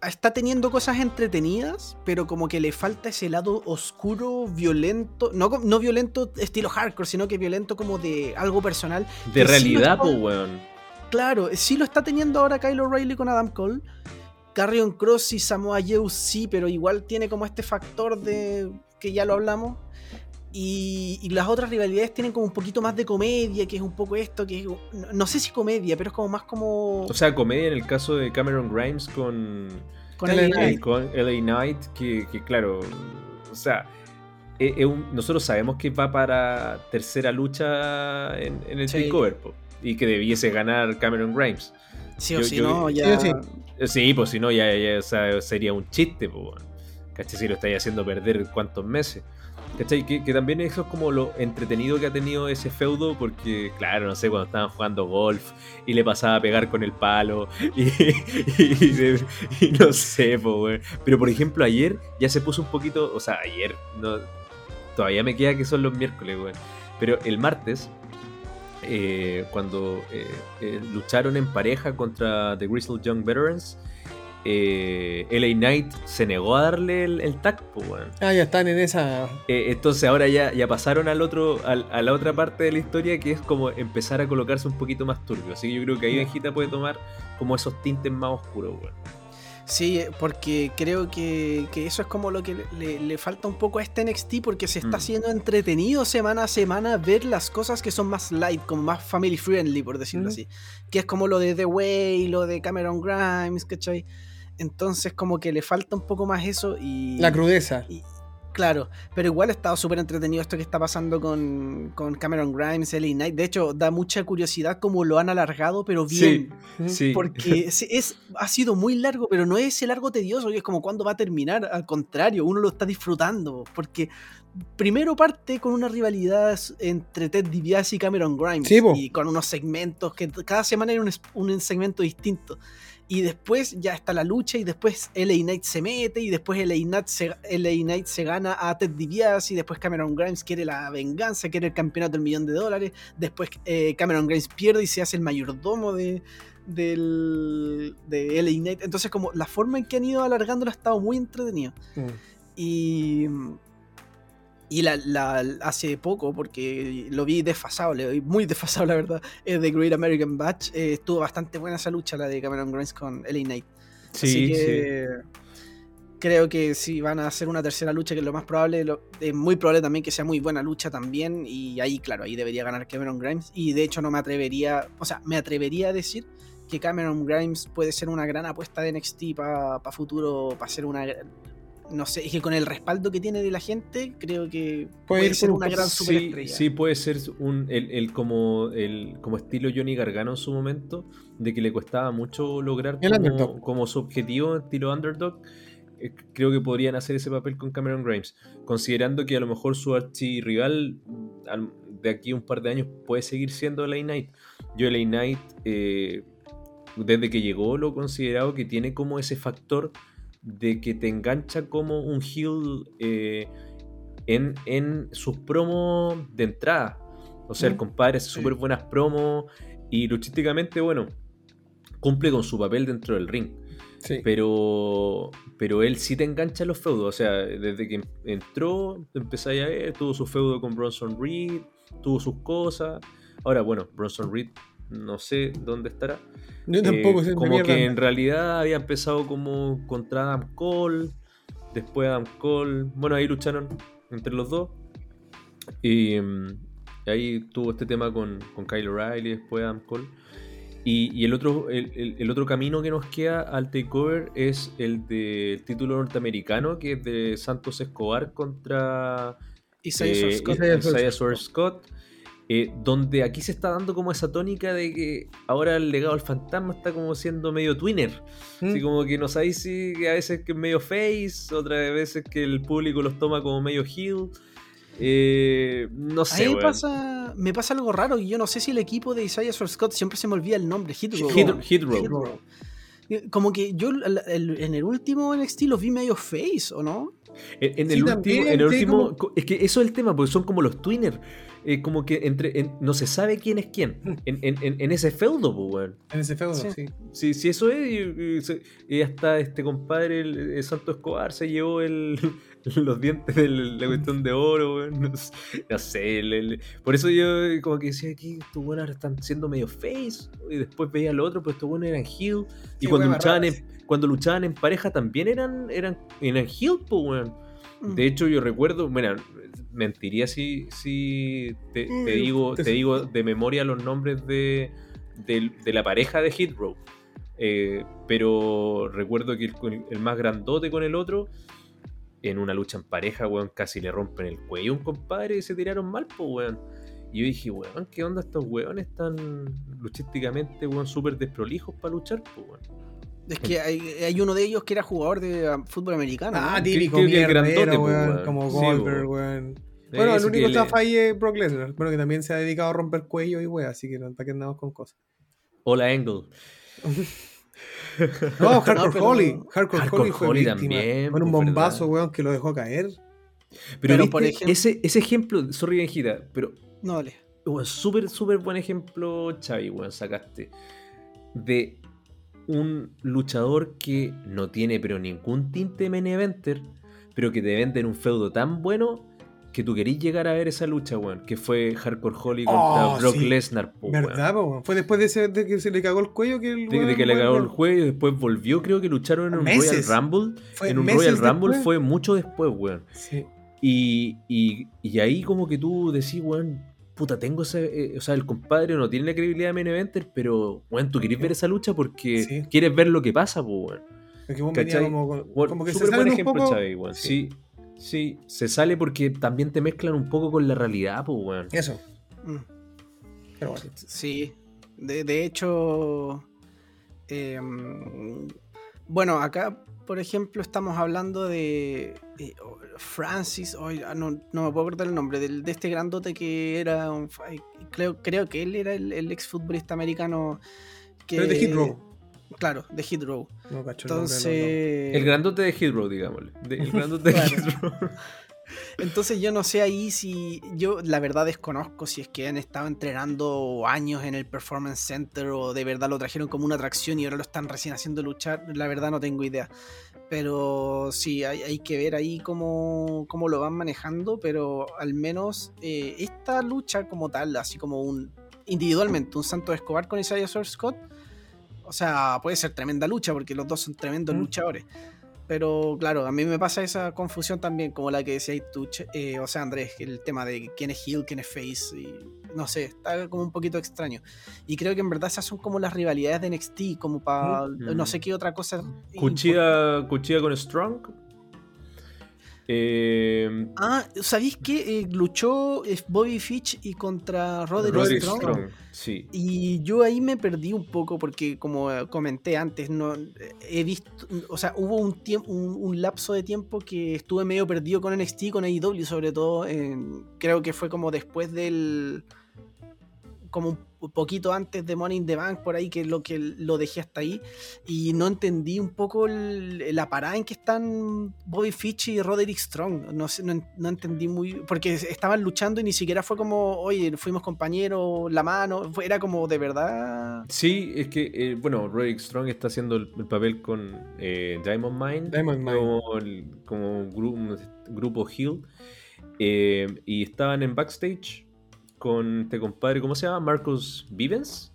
está teniendo cosas entretenidas, pero como que le falta ese lado oscuro, violento, no, no violento estilo hardcore, sino que violento como de algo personal. De sí realidad, pues, está- weón. Claro, sí lo está teniendo ahora Kyle O'Reilly con Adam Cole. Carrion Cross y Samoa Joe sí, pero igual tiene como este factor de que ya lo hablamos. Y, y las otras rivalidades tienen como un poquito más de comedia, que es un poco esto, que es, no, no sé si comedia, pero es como más como O sea, comedia en el caso de Cameron Grimes con, con LA Knight. con LA Knight, que, que claro, o sea, es un- nosotros sabemos que va para tercera lucha en, en el Sí. takeover, po, y que debiese ganar Cameron Grimes. Sí o yo- sí, yo- no, sí ya. o sí. Eh, Sí, pues si no, ya, ya, o sea, sería un chiste, pues. Si lo estáis haciendo perder cuántos meses. ¿Cachai? Que, también eso es como lo entretenido que ha tenido ese feudo, porque, claro, no sé, cuando estaban jugando golf y le pasaba a pegar con el palo y, y- y no sé, weón. Pero por ejemplo, ayer ya se puso un poquito, o sea, ayer, no, todavía me queda que son los miércoles, weón. Pero el martes, eh, cuando eh, eh, lucharon en pareja contra The Grizzled Young Veterans, eh, LA Knight se negó a darle el, el tag, pues. Ah, ya están en esa. Eh, entonces ahora ya, ya pasaron al otro, al- a la otra parte de la historia que es como empezar a colocarse un poquito más turbio. Así que yo creo que ahí Benjita puede tomar como esos tintes más oscuros, weón. Sí, porque creo que, que eso es como lo que le, le falta un poco a este NXT porque se está Mm. haciendo entretenido semana a semana ver las cosas que son más light, como más family friendly, por decirlo Mm. así. Que es como lo de The Way, lo de Cameron Grimes, ¿cachai? Entonces como que le falta un poco más eso y... La crudeza. Claro, pero igual ha estado súper entretenido esto que está pasando con, con Cameron Grimes, LA Knight. De hecho, da mucha curiosidad cómo lo han alargado, pero bien. Sí. Porque es, es- ha sido muy largo, pero no es ese largo tedioso, que es como cuándo va a terminar. Al contrario, uno lo está disfrutando. Porque primero parte con una rivalidad entre Ted DiBiase y Cameron Grimes. Sí, y con unos segmentos que cada semana era un, es- un segmento distinto. Y después ya está la lucha y después LA Knight se mete y después LA Knight se, LA Knight se gana a Ted DiBiase y después Cameron Grimes quiere la venganza, quiere el campeonato del millón de dólares. Después eh, Cameron Grimes pierde y se hace el mayordomo de, del, de LA Knight. Entonces como la forma en que han ido alargándolo ha estado muy entretenido. Mm. Y, y la, la- hace poco, porque lo vi desfasado, le muy desfasado la verdad, eh, The Great American Batch, eh, estuvo bastante buena esa lucha, la de Cameron Grimes con LA Knight. Así Sí, sí. que creo que si van a hacer una tercera lucha, que es lo más probable, lo- es muy probable también que sea muy buena lucha también. Y ahí, claro, ahí debería ganar Cameron Grimes. Y de hecho no me atrevería, o sea, me atrevería a decir que Cameron Grimes puede ser una gran apuesta de NXT para futuro, para ser una... No sé, es que con el respaldo que tiene de la gente, creo que puede, ir ser un una gran Sí, superestrella. sí, puede ser un, el, el como, el, como estilo Johnny Gargano en su momento, de que le costaba mucho lograr como su objetivo, estilo underdog. eh, Creo que podrían hacer ese papel con Cameron Grimes, considerando que a lo mejor su archirrival al- de aquí a un par de años puede seguir siendo LA Knight. Yo LA Knight, eh, desde que llegó, lo he considerado que tiene como ese factor de que te engancha como un heel eh, en, en sus promos de entrada. O sea, el Mm, compadre hace súper buenas promos y luchísticamente, bueno, cumple con su papel dentro del ring. Sí. Pero, pero él sí te engancha en los feudos. O sea, desde que entró, empezáis a ver, tuvo su feudo con Bronson Reed, tuvo sus cosas. Ahora, bueno, Bronson Reed no sé dónde estará. Yo tampoco Eh, sé como que en realidad había empezado como contra Adam Cole, después Adam Cole, bueno, ahí lucharon entre los dos. Y mm, ahí tuvo este tema con, con Kyle O'Reilly, después Adam Cole. Y, y el, otro, el, el- el otro camino que nos queda al takeover es el del título norteamericano, que es de Santos Escobar contra Isaiah eh, Scott. Isaiah Isaiah Scott. Eh, donde aquí se está dando como esa tónica de que ahora el legado del fantasma está como siendo medio twinner. Así Mm. como que no sabéis si que a veces que es medio face, otras veces que el público los toma como medio heel. Eh, no A sé, mí me weón. pasa, me pasa algo raro y yo no sé si el equipo de Isaiah Scott siempre se me olvida el nombre, Hit Row. Hit, Hit Row. Hit Row. Eh, Como que yo el- el- en el último NXT los vi medio face, ¿o no? En, en Sí, el también, último, en el último como- es que eso es el tema, porque son como los twinner. Eh, como que entre en- no se sabe quién es quién en, en- en- en ese feudo, pues, weón. En ese feudo, Sí. sí. Si eso es, y, y se- y hasta este compadre, el, el Santo Escobar, se llevó el, los dientes de la cuestión de oro, weón. No sé, no sé, el- el- por eso yo como que decía aquí, estos buenos ahora están siendo medio face, y después veía lo otro, pero estos buenos eran heel, y Sí, cuando weón, luchaban, en, cuando luchaban en pareja también eran, eran, eran heel, pues, weón. Mm. De hecho, yo recuerdo, bueno, mentiría si, si te, te Mm, digo, te- te digo de memoria los nombres de, de, de la pareja de Hit Row. Eh, pero recuerdo que el, el más grandote con el otro, en una lucha en pareja, weón, casi le rompen el cuello a un compadre y se tiraron mal, pues, weón. Y yo dije, weón, ¿qué onda estos weones tan luchísticamente, weón, súper desprolijos para luchar, pues, weón? Es que hay, hay uno de ellos que era jugador de um, fútbol americano. Ah, ¿no? típico creo que el mierdero, grandote, weón, como Sí, Goldberg, po. weón. Bueno, el único le- está es Brock Lesnar, bueno, que también se ha dedicado a romper cuello y weón, así que no que andamos con cosas. Hola, Angle. No, Hardcore pero- Holly. Hardcore, Hardcore Holly fue Holly víctima. también, Con un pues, bombazo, weón, que lo dejó caer. Pero, Pero, por ejemplo- ese, ese ejemplo, sorry, Benjita, pero No, dale. súper, súper buen ejemplo, Xavi, weón, sacaste. De un luchador que no tiene pero ningún tinte main eventer, pero que te venden un feudo tan bueno que tú querís llegar a ver esa lucha, weón. Que fue Hardcore Holly contra Oh, Brock sí. Lesnar, po. ¿Verdad, po, weón? Fue después de, ese, de que se le cagó el cuello que el De, que le cagó el y después volvió, creo que lucharon en un Meses. Royal Rumble. Fue en un Royal Rumble después. fue mucho después, weón. Sí. Y, y, y ahí como que tú decís, weón, puta, tengo ese... eh, o sea, el compadre no tiene la credibilidad de main eventer, pero, weón, tú querés ver esa lucha porque Sí. quieres ver lo que pasa, pues, weón. ¿Cachai? como, que se súper buen ejemplo, poco. Weón. Sí. sí, se sale porque también te mezclan un poco con la realidad, pues, weón. Eso. Mm. Pero bueno. Sí, de, de hecho, em, bueno, acá, por ejemplo, estamos hablando de eh, Francis, ah, no, no me puedo acordar el nombre, del- de, este grandote que era, un fa- creo, creo que él era el, el ex futbolista americano. Que, Pero de Hit Row. Claro, de Hit Row. No cacho el nombre, no, no. Entonces... El grandote de Hydro, digámosle. De- el grandote de Claro. Hydro. Entonces yo no sé ahí si yo la verdad desconozco si es que han estado entrenando años en el Performance Center o de verdad lo trajeron como una atracción y ahora lo están recién haciendo luchar, la verdad no tengo idea. Pero sí, hay, hay que ver ahí cómo, cómo lo van manejando, pero al menos eh, esta lucha como tal, así como un individualmente, un Santo Escobar con Isaiah Scott, o sea, puede ser tremenda lucha porque los dos son tremendos Mm. luchadores. Pero claro, a mí me pasa esa confusión también, como la que decía tú, eh, o sea, Andrés, el tema de quién es heel, quién es face, y no sé, está como un poquito extraño. Y creo que en verdad esas son como las rivalidades de NXT, como para Mm. no sé qué otra cosa. Cuchilla, cuchilla con Strong. Eh, Ah, ¿sabéis qué? Eh, luchó eh, Bobby Fitch y contra Roderick, Roderick Strong. Strong. Sí. Y yo ahí me perdí un poco porque, como eh, comenté antes, no eh, he visto, o sea, hubo un tiempo, un, un lapso de tiempo que estuve medio perdido con NXT, con AEW, sobre todo, en- creo que fue como después del, como un poquito antes de Money in the Bank, por ahí que lo que lo dejé hasta ahí, y no entendí un poco el- la parada en que están Bobby Fitch y Roderick Strong, no, sé, no, no entendí muy, porque estaban luchando y ni siquiera fue como, oye, fuimos compañeros, la mano, fue- era como de verdad... Sí, es que, eh, bueno, Roderick Strong está haciendo el, el papel con eh, Diamond Mine. Diamond Mine. Como, el- como un gru- un grupo Hill. Eh, y estaban en backstage con este compadre, ¿cómo se llama? Marcus Vivens.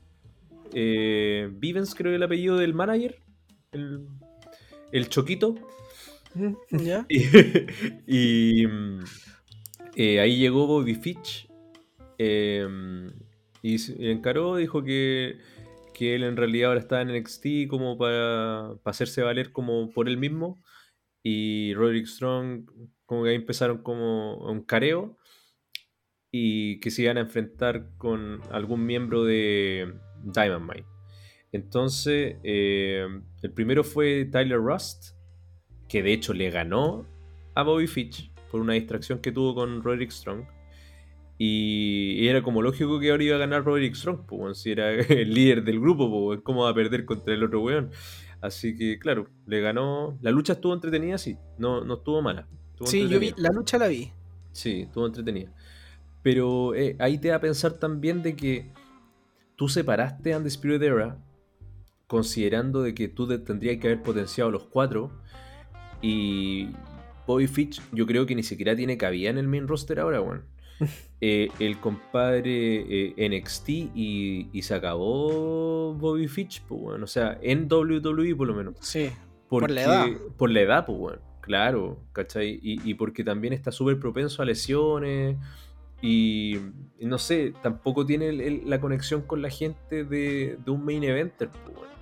Eh, Vivens, creo que el apellido del manager. El, el Choquito. ¿Ya? Y, y, mm, eh, ahí llegó Bobby Fitch eh, y se encaró, dijo que, que él en realidad ahora está en NXT como para, para hacerse valer como por él mismo. Y Roderick Strong, como que ahí empezaron como un careo y que se iban a enfrentar con algún miembro de Diamond Mine. Entonces, eh, el primero fue Tyler Rust, que de hecho le ganó a Bobby Fitch por una distracción que tuvo con Roderick Strong. Y, y era como lógico que ahora iba a ganar Roderick Strong, pues, si era el líder del grupo, pues, ¿cómo va a perder contra el otro weón? Así que, claro, le ganó. La lucha estuvo entretenida, sí, no, no estuvo mala. estuvo Sí, yo vi, la lucha la vi. Sí, estuvo entretenida. Pero eh, ahí te da a pensar también de que tú separaste Undisputed Era considerando de que tú te- tendrías que haber potenciado los cuatro y Bobby Fitch yo creo que ni siquiera tiene cabida en el main roster ahora, weón. Eh, el compadre eh, NXT y, y se acabó Bobby Fitch, pues, weón. O sea, en WWE por lo menos. Sí. Porque- la edad. Por la edad, pues, bueno. Claro, ¿cachai? Y, y porque también está súper propenso a lesiones. Y, no sé, tampoco tiene el- el- la conexión con la gente de, de un main eventer,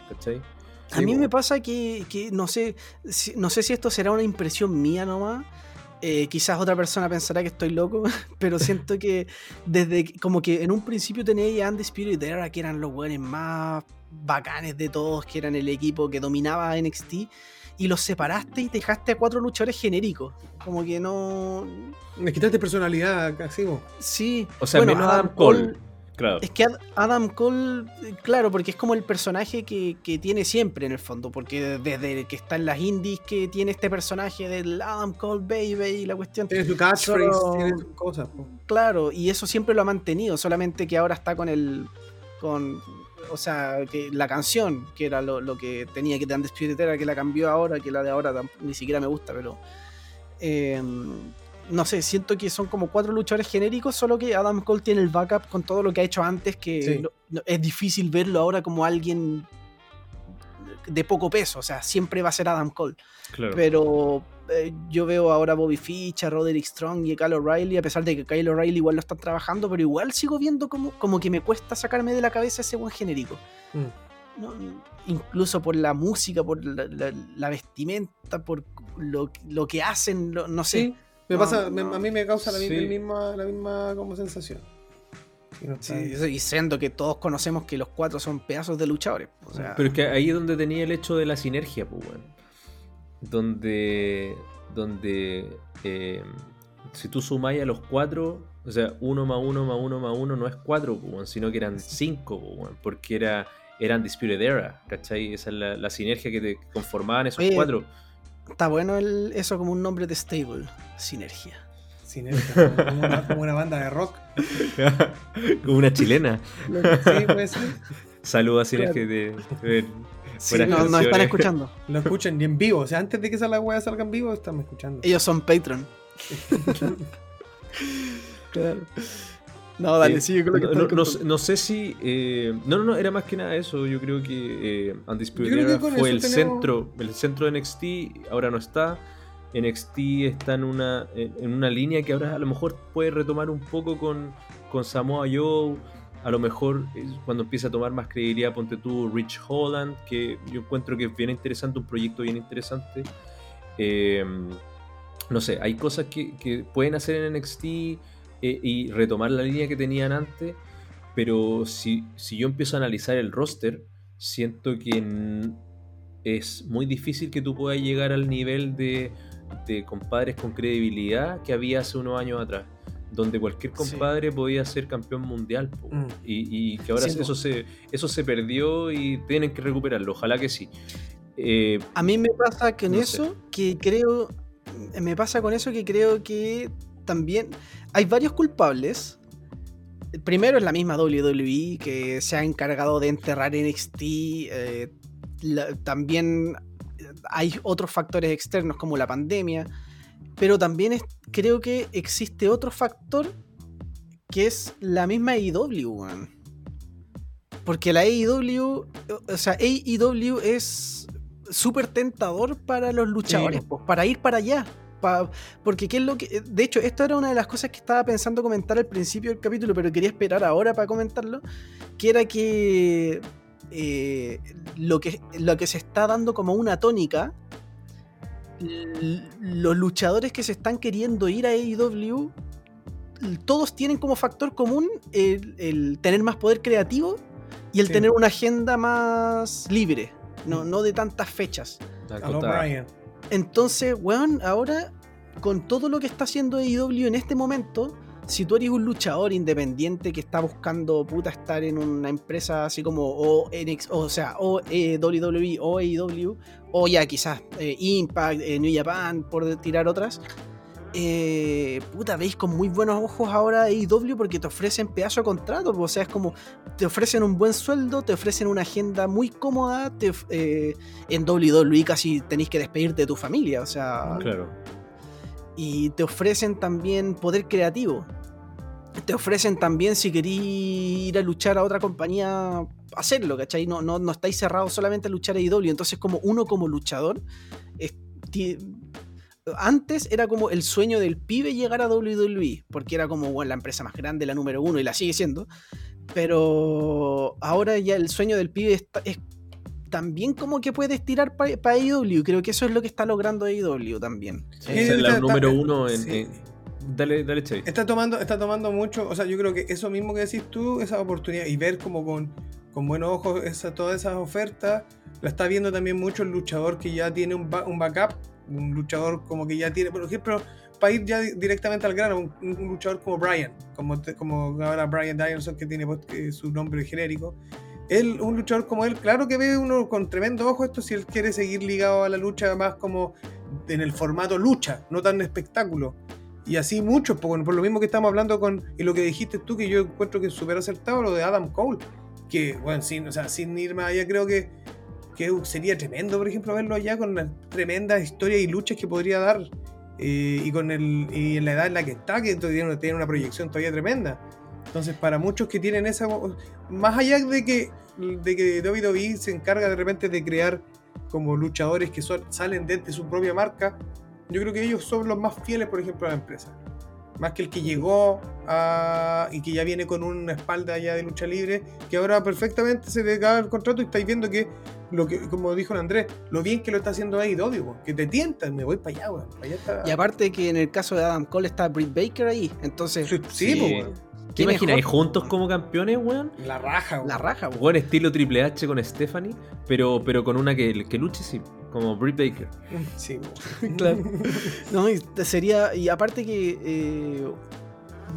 ¿cachai? A mí me pasa que, que no sé si, no sé si esto será una impresión mía nomás. Eh, quizás otra persona pensará que estoy loco, pero siento que desde como que en un principio tenía a Undisputed Era, que eran los buenos más bacanes de todos, que eran el equipo que dominaba NXT, y los separaste y dejaste a cuatro luchadores genéricos. Como que no. Me quitaste personalidad casi. Sí. O sea, bueno, menos Adam Cole. Claro. Es que Ad- Adam Cole, claro, porque es como el personaje que, que tiene siempre en el fondo, porque desde que está en las indies que tiene este personaje del Adam Cole Baby y la cuestión, Tiene su catchphrase, Solo- tiene sus cosas. po. claro, y eso siempre lo ha mantenido, solamente que ahora está con el, con, o sea, que la canción, que era lo, lo que tenía que tener Undisputed Era, que la cambió ahora, que la de ahora ni siquiera me gusta, pero... eh, no sé, siento que son como cuatro luchadores genéricos, solo que Adam Cole tiene el backup con todo lo que ha hecho antes, que Sí. no- no- es difícil verlo ahora como alguien de poco peso, o sea, siempre va a ser Adam Cole. Claro. Pero eh, yo veo ahora a Bobby Fitch, a Roderick Strong y a Kyle O'Reilly, a pesar de que Kyle O'Reilly igual lo están trabajando, pero igual sigo viendo como, como que me cuesta sacarme de la cabeza ese buen genérico. Mm. ¿no? Incluso por la música, por la, la- la vestimenta, por lo, lo que hacen, lo- no sé. Sí, me No, pasa, me- a mí me causa la, Sí. misma, la misma como sensación. Y no Sí, está- y siendo que todos conocemos que los cuatro son pedazos de luchadores. O sea, Pero es que ahí es donde tenía el hecho de la sinergia, pues, weón. Donde. Donde. eh, si tú sumáis a los cuatro, o sea, uno más uno más uno más uno no es cuatro, sino que eran cinco, porque era. Eran Disputed Era, ¿cachai? Esa es la, la sinergia que te conformaban esos Oye, cuatro. está bueno el- eso como un nombre de stable, sinergia. Sinergia, como una, como una banda de rock. Como una chilena. Sí. Saludos a Sinergia de, de- Sí, no- nos están escuchando. Lo escuchan y en vivo. O sea, antes de que esa la wea salga en vivo, están escuchando. Ellos son Patreon. Claro. No, dale, Eh, sigue con lo que no, no- no sé- si. eh, no, no, no, era más que nada eso. Yo creo que eh, Undisputed Yo creo que fue el tenemos- centro. El centro de NXT, ahora no está. NXT está en una, en en una línea que ahora a lo mejor puede retomar un poco con, con Samoa Joe. A lo mejor eh, cuando empieza a tomar más credibilidad, ponte tú Rich Holland, que yo encuentro que es bien interesante, un proyecto bien interesante. Eh, no sé, hay cosas que, que pueden hacer en NXT eh, y retomar la línea que tenían antes, pero si, si yo empiezo a analizar el roster, siento que es muy difícil que tú puedas llegar al nivel de, de compadres con credibilidad que había hace unos años atrás, donde cualquier Sí. compadre podía ser campeón mundial. Mm. Y, y que ahora eso, se, eso se perdió y tienen que recuperarlo, ojalá que sí. Eh, A mí me pasa con No sé. eso que creo. Me pasa con eso que creo que también hay varios culpables. El primero es la misma WWE que se ha encargado de enterrar NXT. eh, la- también hay otros factores externos como la pandemia. Pero también es- creo que existe otro factor que es la misma AEW. weón. Porque la AEW, o sea, AEW es súper tentador para los luchadores, Sí. pues, para ir para allá. porque qué es lo que. De hecho, esto era una de las cosas que estaba pensando comentar al principio del capítulo, pero quería esperar ahora para comentarlo. Que era que. eh, lo que lo que se está dando como una tónica. Los luchadores que se están queriendo ir a AEW. Todos tienen como factor común el, el tener más poder creativo y el Sí. tener una agenda más libre, no, no de tantas fechas. Entonces, weón, ahora con todo lo que está haciendo AEW en este momento, si tú eres un luchador independiente que está buscando puta estar en una empresa así como o, NX, o sea, o eh, WWE o AEW, o ya quizás eh, Impact, eh, New Japan, por tirar otras, eh, puta, veis con muy buenos ojos ahora AEW porque te ofrecen pedazo de contrato, o sea, es como te ofrecen un buen sueldo, te ofrecen una agenda muy cómoda, te, eh, en WWE casi tenéis que despedirte de tu familia, o sea, Claro. Y te ofrecen también poder creativo. Te ofrecen también, si queréis ir a luchar a otra compañía, hacerlo, ¿cachai? No, no, no estáis cerrados solamente a luchar a IW. Entonces, como uno como luchador, antes era como el sueño del pibe llegar a WWE, porque era como bueno, la empresa más grande, la número uno, y la sigue siendo. Pero ahora ya el sueño del pibe está- es también como que puede estirar para AEW. Creo que eso es lo que está logrando AEW también. Sí, es la está- número uno en. sí. en- Dale, dale, Chey. Está tomando, está tomando mucho, o sea, yo creo que eso mismo que decís tú, esa oportunidad y ver como con, con buenos ojos esa, todas esas ofertas, la está viendo también mucho el luchador que ya tiene un, ba- un backup, un luchador como que ya tiene, por ejemplo, para ir ya di- directamente al grano, un, un luchador como Brian, como, como ahora Brian Danielson que tiene pues, su nombre genérico. Él, un luchador como él, claro que ve uno con tremendo ojo esto si él quiere seguir ligado a la lucha más como en el formato lucha, no tan espectáculo. Y así muchos, por, lo mismo que estamos hablando con, y lo que dijiste tú, que yo encuentro que es súper acertado, lo de Adam Cole, que, bueno, sin, o sea, sin ir más allá, creo que, que sería tremendo, por ejemplo, verlo allá con las tremendas historias y luchas que podría dar. eh, y con el y en la edad en la que está, que tiene, tiene una proyección todavía tremenda. Entonces, para muchos que tienen esa. Más allá de que, de que WWE se encarga de repente de crear como luchadores que son, salen desde su propia marca, yo creo que ellos son los más fieles, por ejemplo, a la empresa. Más que el que llegó a, y que ya viene con una espalda ya de lucha libre, que ahora perfectamente se le acaba el contrato y estáis viendo que, lo que, como dijo el Andrés, lo bien que lo está haciendo ahí, obvio, que te tientan, me voy para allá, weón. para allá está- Y aparte que en el caso de Adam Cole está Britt Baker ahí, entonces Sí, sí, Sí. weón. ¿Te ¿Qué imaginas juntos como campeones, weón? la raja, weón. la raja, weón. Buen estilo Triple H con Stephanie, pero, pero con una que, que luche, sí, como Britt Baker. Sí, weón. Claro. No, y sería. Y aparte que. eh,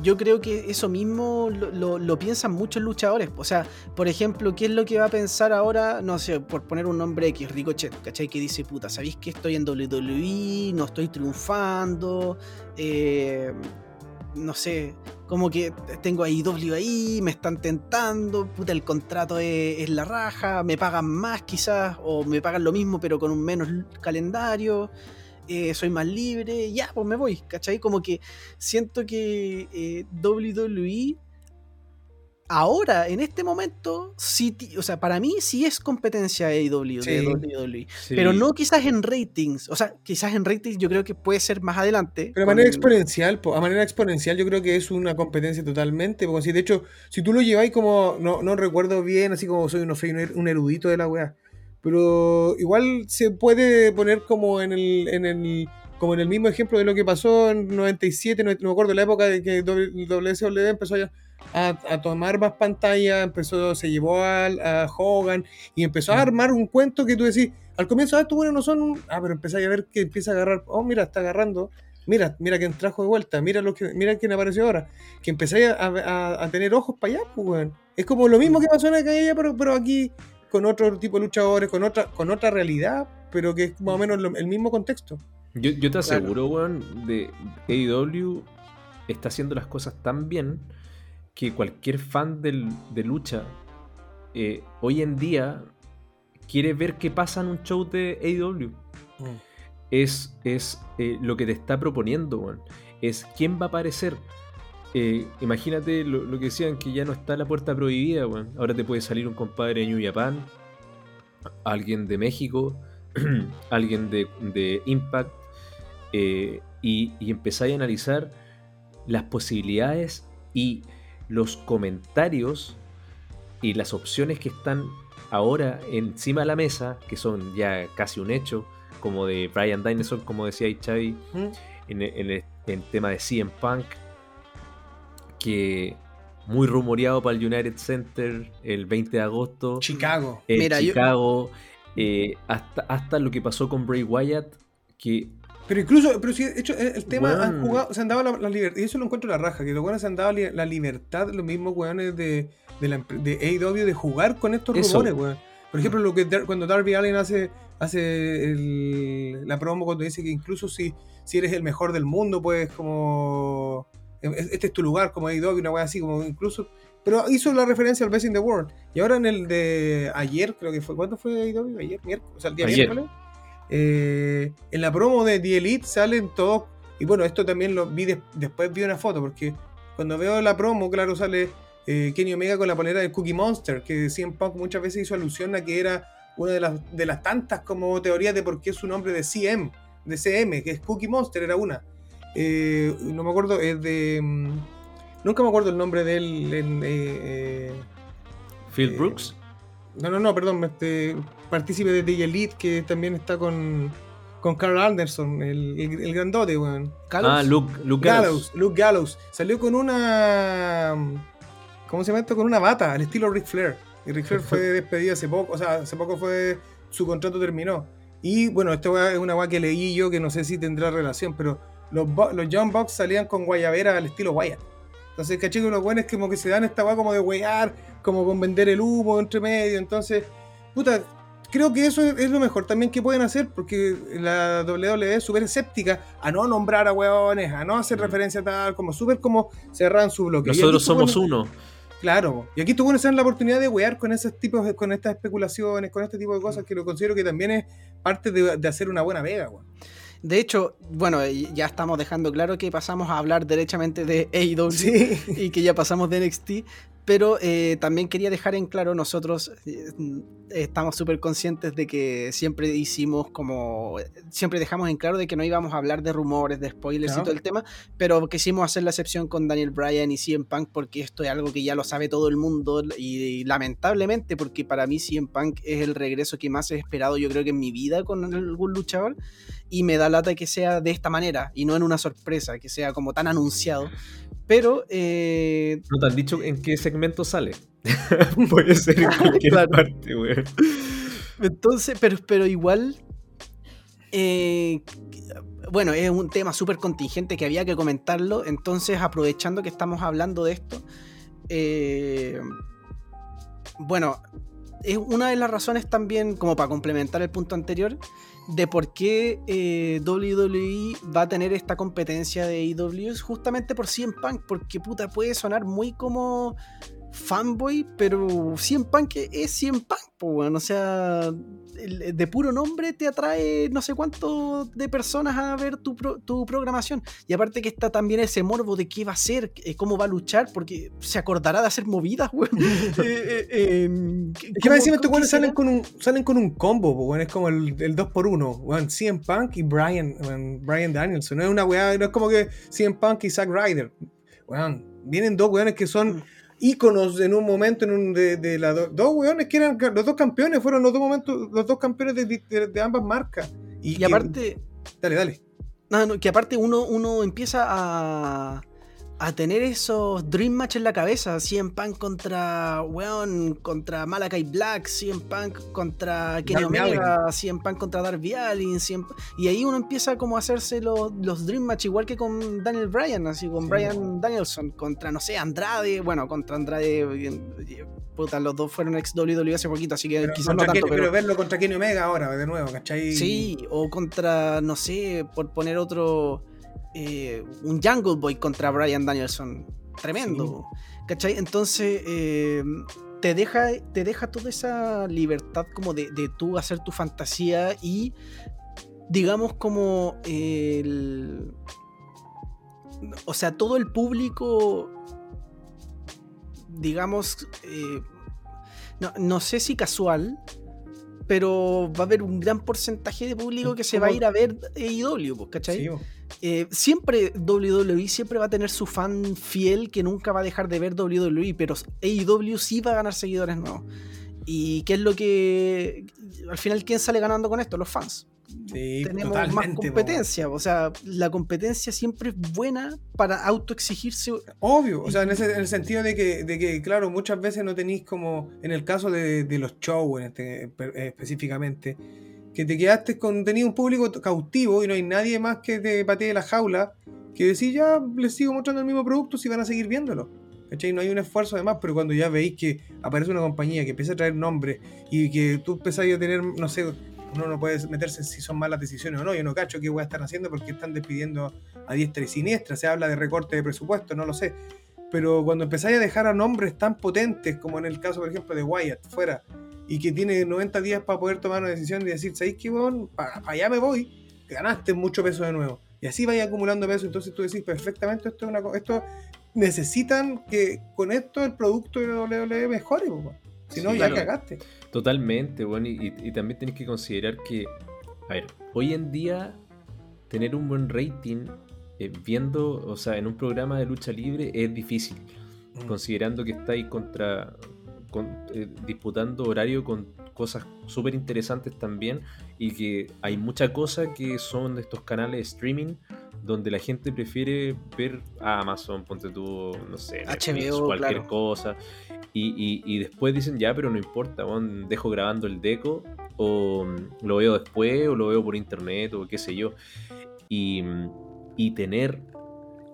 yo creo que eso mismo lo, lo- lo piensan muchos luchadores. O sea, por ejemplo, ¿qué es lo que va a pensar ahora? No sé, por poner un nombre X, Ricochet, ¿cachai? Que dice, puta, ¿sabéis que estoy en WWE? No estoy triunfando. eh, no sé, como que tengo a IW ahí, me están tentando, puta, el contrato es, la raja, me pagan más quizás, o me pagan lo mismo pero con un menos calendario, eh, soy más libre, ya, pues me voy, ¿cachai? Como que siento que eh, WWE ahora, en este momento, sí, o sea, para mí sí es competencia de AEW, Sí. de WWE. Sí. Pero no quizás en ratings. O sea, quizás en ratings yo creo que puede ser más adelante. Pero a manera el- exponencial, po, a manera exponencial yo creo que es una competencia totalmente, porque si de hecho, si tú lo lleváis como, no, no recuerdo bien, así como soy, no soy un er- un erudito de la weá, pero igual se puede poner como en el, en el, como en el mismo ejemplo de lo que pasó en 97, no, no me acuerdo, la época de que WSW empezó a, a, a tomar más pantalla, empezó, se llevó a, Hogan y empezó a armar un cuento que tú decís, al comienzo, ah, estos bueno no son, un-". ah, pero empezáis a ver que empieza a agarrar, oh, mira, está agarrando, mira, mira quién trajo de vuelta, mira lo que, mira quién apareció ahora, que empezáis a, a- a tener ojos para allá, pues, weón. Es como lo mismo que pasó en aquella, pero, pero aquí con otro tipo de luchadores, con otra, con otra realidad, pero que es más o menos lo- el mismo contexto. Yo, yo te Claro. aseguro, weón, de AEW está haciendo las cosas tan bien que cualquier fan del- de lucha eh, hoy en día quiere ver qué pasa en un show de AEW. Es, es eh, lo que te está proponiendo. Es quién va a aparecer. Eh, imagínate lo, lo que decían, que ya no está la puerta prohibida. Ahora te puede salir un compadre de New Japan, alguien de México, alguien de, de Impact, y, y empezáis a analizar las posibilidades y los comentarios y las opciones que están ahora encima de la mesa, que son ya casi un hecho, como de Brian Dinosaur, como decía ahí Xavi, ¿Mm? en, el- en el, en tema de CM Punk, que muy rumoreado para el United Center el 20 de agosto, Chicago. en Mira, yo- Chicago, eh, hasta, hasta lo que pasó con Bray Wyatt, que Pero incluso, pero sí, de hecho, el, el tema han jugado, se han dado la, libertad, y eso lo encuentro la raja, que los buenos se han dado li- la libertad, los mismos weones de, de, la, de AEW, de jugar con estos Eso. rumores, weón. Por ejemplo, lo que Dar- cuando Darby Allen hace, hace el- la promo, cuando dice que incluso si, si eres el mejor del mundo, pues como. Este es tu lugar, como AEW, una wea así, como incluso. Pero hizo la referencia al Best in the World. Y ahora en el de ayer, creo que fue. ¿Cuándo fue AEW? Ayer, miércoles, o sea, el día Ayer. miércoles. Eh, en la promo de The Elite salen todos. Y bueno, esto también lo vi des- después vi una foto, porque cuando veo la promo, claro, sale eh, Kenny Omega con la polera de Cookie Monster, que CM Punk muchas veces hizo alusión a que era una de las, de las tantas como teorías de por qué su nombre de CM, de CM, que es Cookie Monster, era una. Eh, no me acuerdo, es de. mm, nunca me acuerdo el nombre de él en. eh, Phil Brooks, no, no, no, perdón, este, partícipe de The Elite que también está con, con Carl Anderson, el, el, el grandote, weón. Ah, Luke, Luke Gallows, Gallows. Luke Gallows. Salió con una. ¿Cómo se llama esto? Con una bata, al estilo Ric Flair. Y Ric Flair fue despedido hace poco, o sea, hace poco fue. Su contrato terminó. Y bueno, esta es una weá que leí yo que no sé si tendrá relación, pero los, los John Box salían con guayabera al estilo Wyatt. Entonces, caché que los buenos como que se dan esta weá como de wear, como con vender el humo entre medio. Entonces, puta, creo que eso es, lo mejor también que pueden hacer, porque la WWE es súper escéptica a no nombrar a weones, a no hacer Mm. referencia a tal, como súper como cerran su bloque. Nosotros somos uno. Claro, y aquí tú puedes tener la oportunidad de wear con esos tipos, de- con estas especulaciones, con este tipo de cosas que lo considero que también es parte de, de hacer una buena vega, weón. De hecho, bueno, ya estamos dejando claro que pasamos a hablar derechamente de AEW y que ya pasamos de NXT, pero eh, también quería dejar en claro, nosotros eh, estamos súper conscientes de que siempre hicimos como, siempre dejamos en claro de que no íbamos a hablar de rumores, de spoilers y todo el tema, pero quisimos hacer la excepción con Daniel Bryan y CM Punk porque esto es algo que ya lo sabe todo el mundo y, lamentablemente porque para mí CM Punk es el regreso que más he esperado yo creo que en mi vida con algún luchador y me da lata que sea de esta manera y no en una sorpresa, que sea como tan anunciado. Pero. Eh, no te han dicho en qué segmento sale. Puede ser en cualquier parte, güey. Entonces, pero, pero igual. Eh, bueno, es un tema súper contingente que había que comentarlo. Entonces, aprovechando que estamos hablando de esto. Eh, bueno, es una de las razones también, como para complementar el punto anterior, de por qué eh, WWE va a tener esta competencia de AEW justamente por CM Punk, porque puta puede sonar muy como fanboy, pero CM Punk es CM Punk, bueno, o sea, de puro nombre te atrae no sé cuánto de personas a ver tu, programación. Y aparte que está también ese morbo de qué va a hacer, eh, cómo va a luchar, porque se acordará de hacer movidas, weón. eh, eh, em, que me estos salen con un salen con un combo, weón, es como el, 2x1, weón, CM Punk y Brian, Brian Danielson. No es una weá, no es como que CM Punk y Zack Ryder. Weón, vienen dos weones que son mm íconos en un momento en un, de, de los dos weones que eran los dos campeones, fueron los dos momentos, los dos campeones de, ambas marcas. Y, aparte. Dale, dale. No, que aparte uno, uno empieza a, a tener esos Dream Match en la cabeza. CM Punk contra, weón, contra Malakai Black, CM Punk contra Kenny Omega, CM Punk contra Darby Allin, y ahí uno empieza como a hacerse los, los Dream Match igual que con Daniel Bryan, así con Bryan Danielson, contra, no sé, Andrade, bueno, contra Andrade, puta, los dos fueron ex WWE hace poquito, así que quizás no tanto, pero... verlo contra Kenny Omega ahora, de nuevo, ¿cachai? Sí, o contra, no sé, por poner otro eh, un Jungle Boy contra Brian Danielson. Tremendo. ¿Cachai? Entonces, eh, te, deja, te deja toda esa libertad como de, tú hacer tu fantasía y, digamos, como el. O sea, todo el público, digamos, eh, no, no sé si casual, pero va a haber un gran porcentaje de público que se va a ir a ver pues, ¿cachai? Eh, siempre WWE siempre va a tener su fan fiel que nunca va a dejar de ver WWE, pero AEW sí va a ganar seguidores nuevos. ¿Y qué es lo que. Al final, ¿quién sale ganando con esto? Los fans. Tenemos más competencia. O sea, la competencia siempre es buena para autoexigirse. Obvio, o sea, en, el sentido de que, de que, claro, muchas veces no tenéis como. En el caso de, los shows este, específicamente que te quedaste con, tenías un público cautivo y no hay nadie más que te patee la jaula, que decís, ya les sigo mostrando el mismo producto si van a seguir viéndolo. ¿Cachai? No hay un esfuerzo de más, pero cuando ya veis que aparece una compañía que empieza a traer nombres y que tú empezás a tener, no sé, uno no puede meterse si son malas decisiones o no, yo no cacho qué voy a estar haciendo porque están despidiendo a diestra y siniestra, se habla de recorte de presupuesto, no lo sé. Pero cuando empezáis a dejar a nombres tan potentes como en el caso, por ejemplo, de Wyatt, fuera, y que tiene 90 días para poder tomar una decisión y decir, ¿sabéis qué, Para, allá me voy, ganaste mucho peso de nuevo. Y así vaya acumulando peso, entonces tú decís, perfectamente, esto es una esto necesitan que con esto el producto de WWE mejore, si no, ya cagaste. Totalmente, bueno, y, también tenés que considerar que, a ver, hoy en día tener un buen rating eh, viendo, o sea, en un programa de lucha libre es difícil, mm. considerando que estáis contra eh, disputando horario con cosas súper interesantes también y que hay mucha cosa que son de estos canales streaming donde la gente prefiere ver a Amazon, ponte tú, no sé, HBO, cualquier cosa. Y, después dicen, ya, pero no importa, dejo grabando el deco, o mm, lo veo después, o lo veo por internet, o qué sé yo. Y, y tener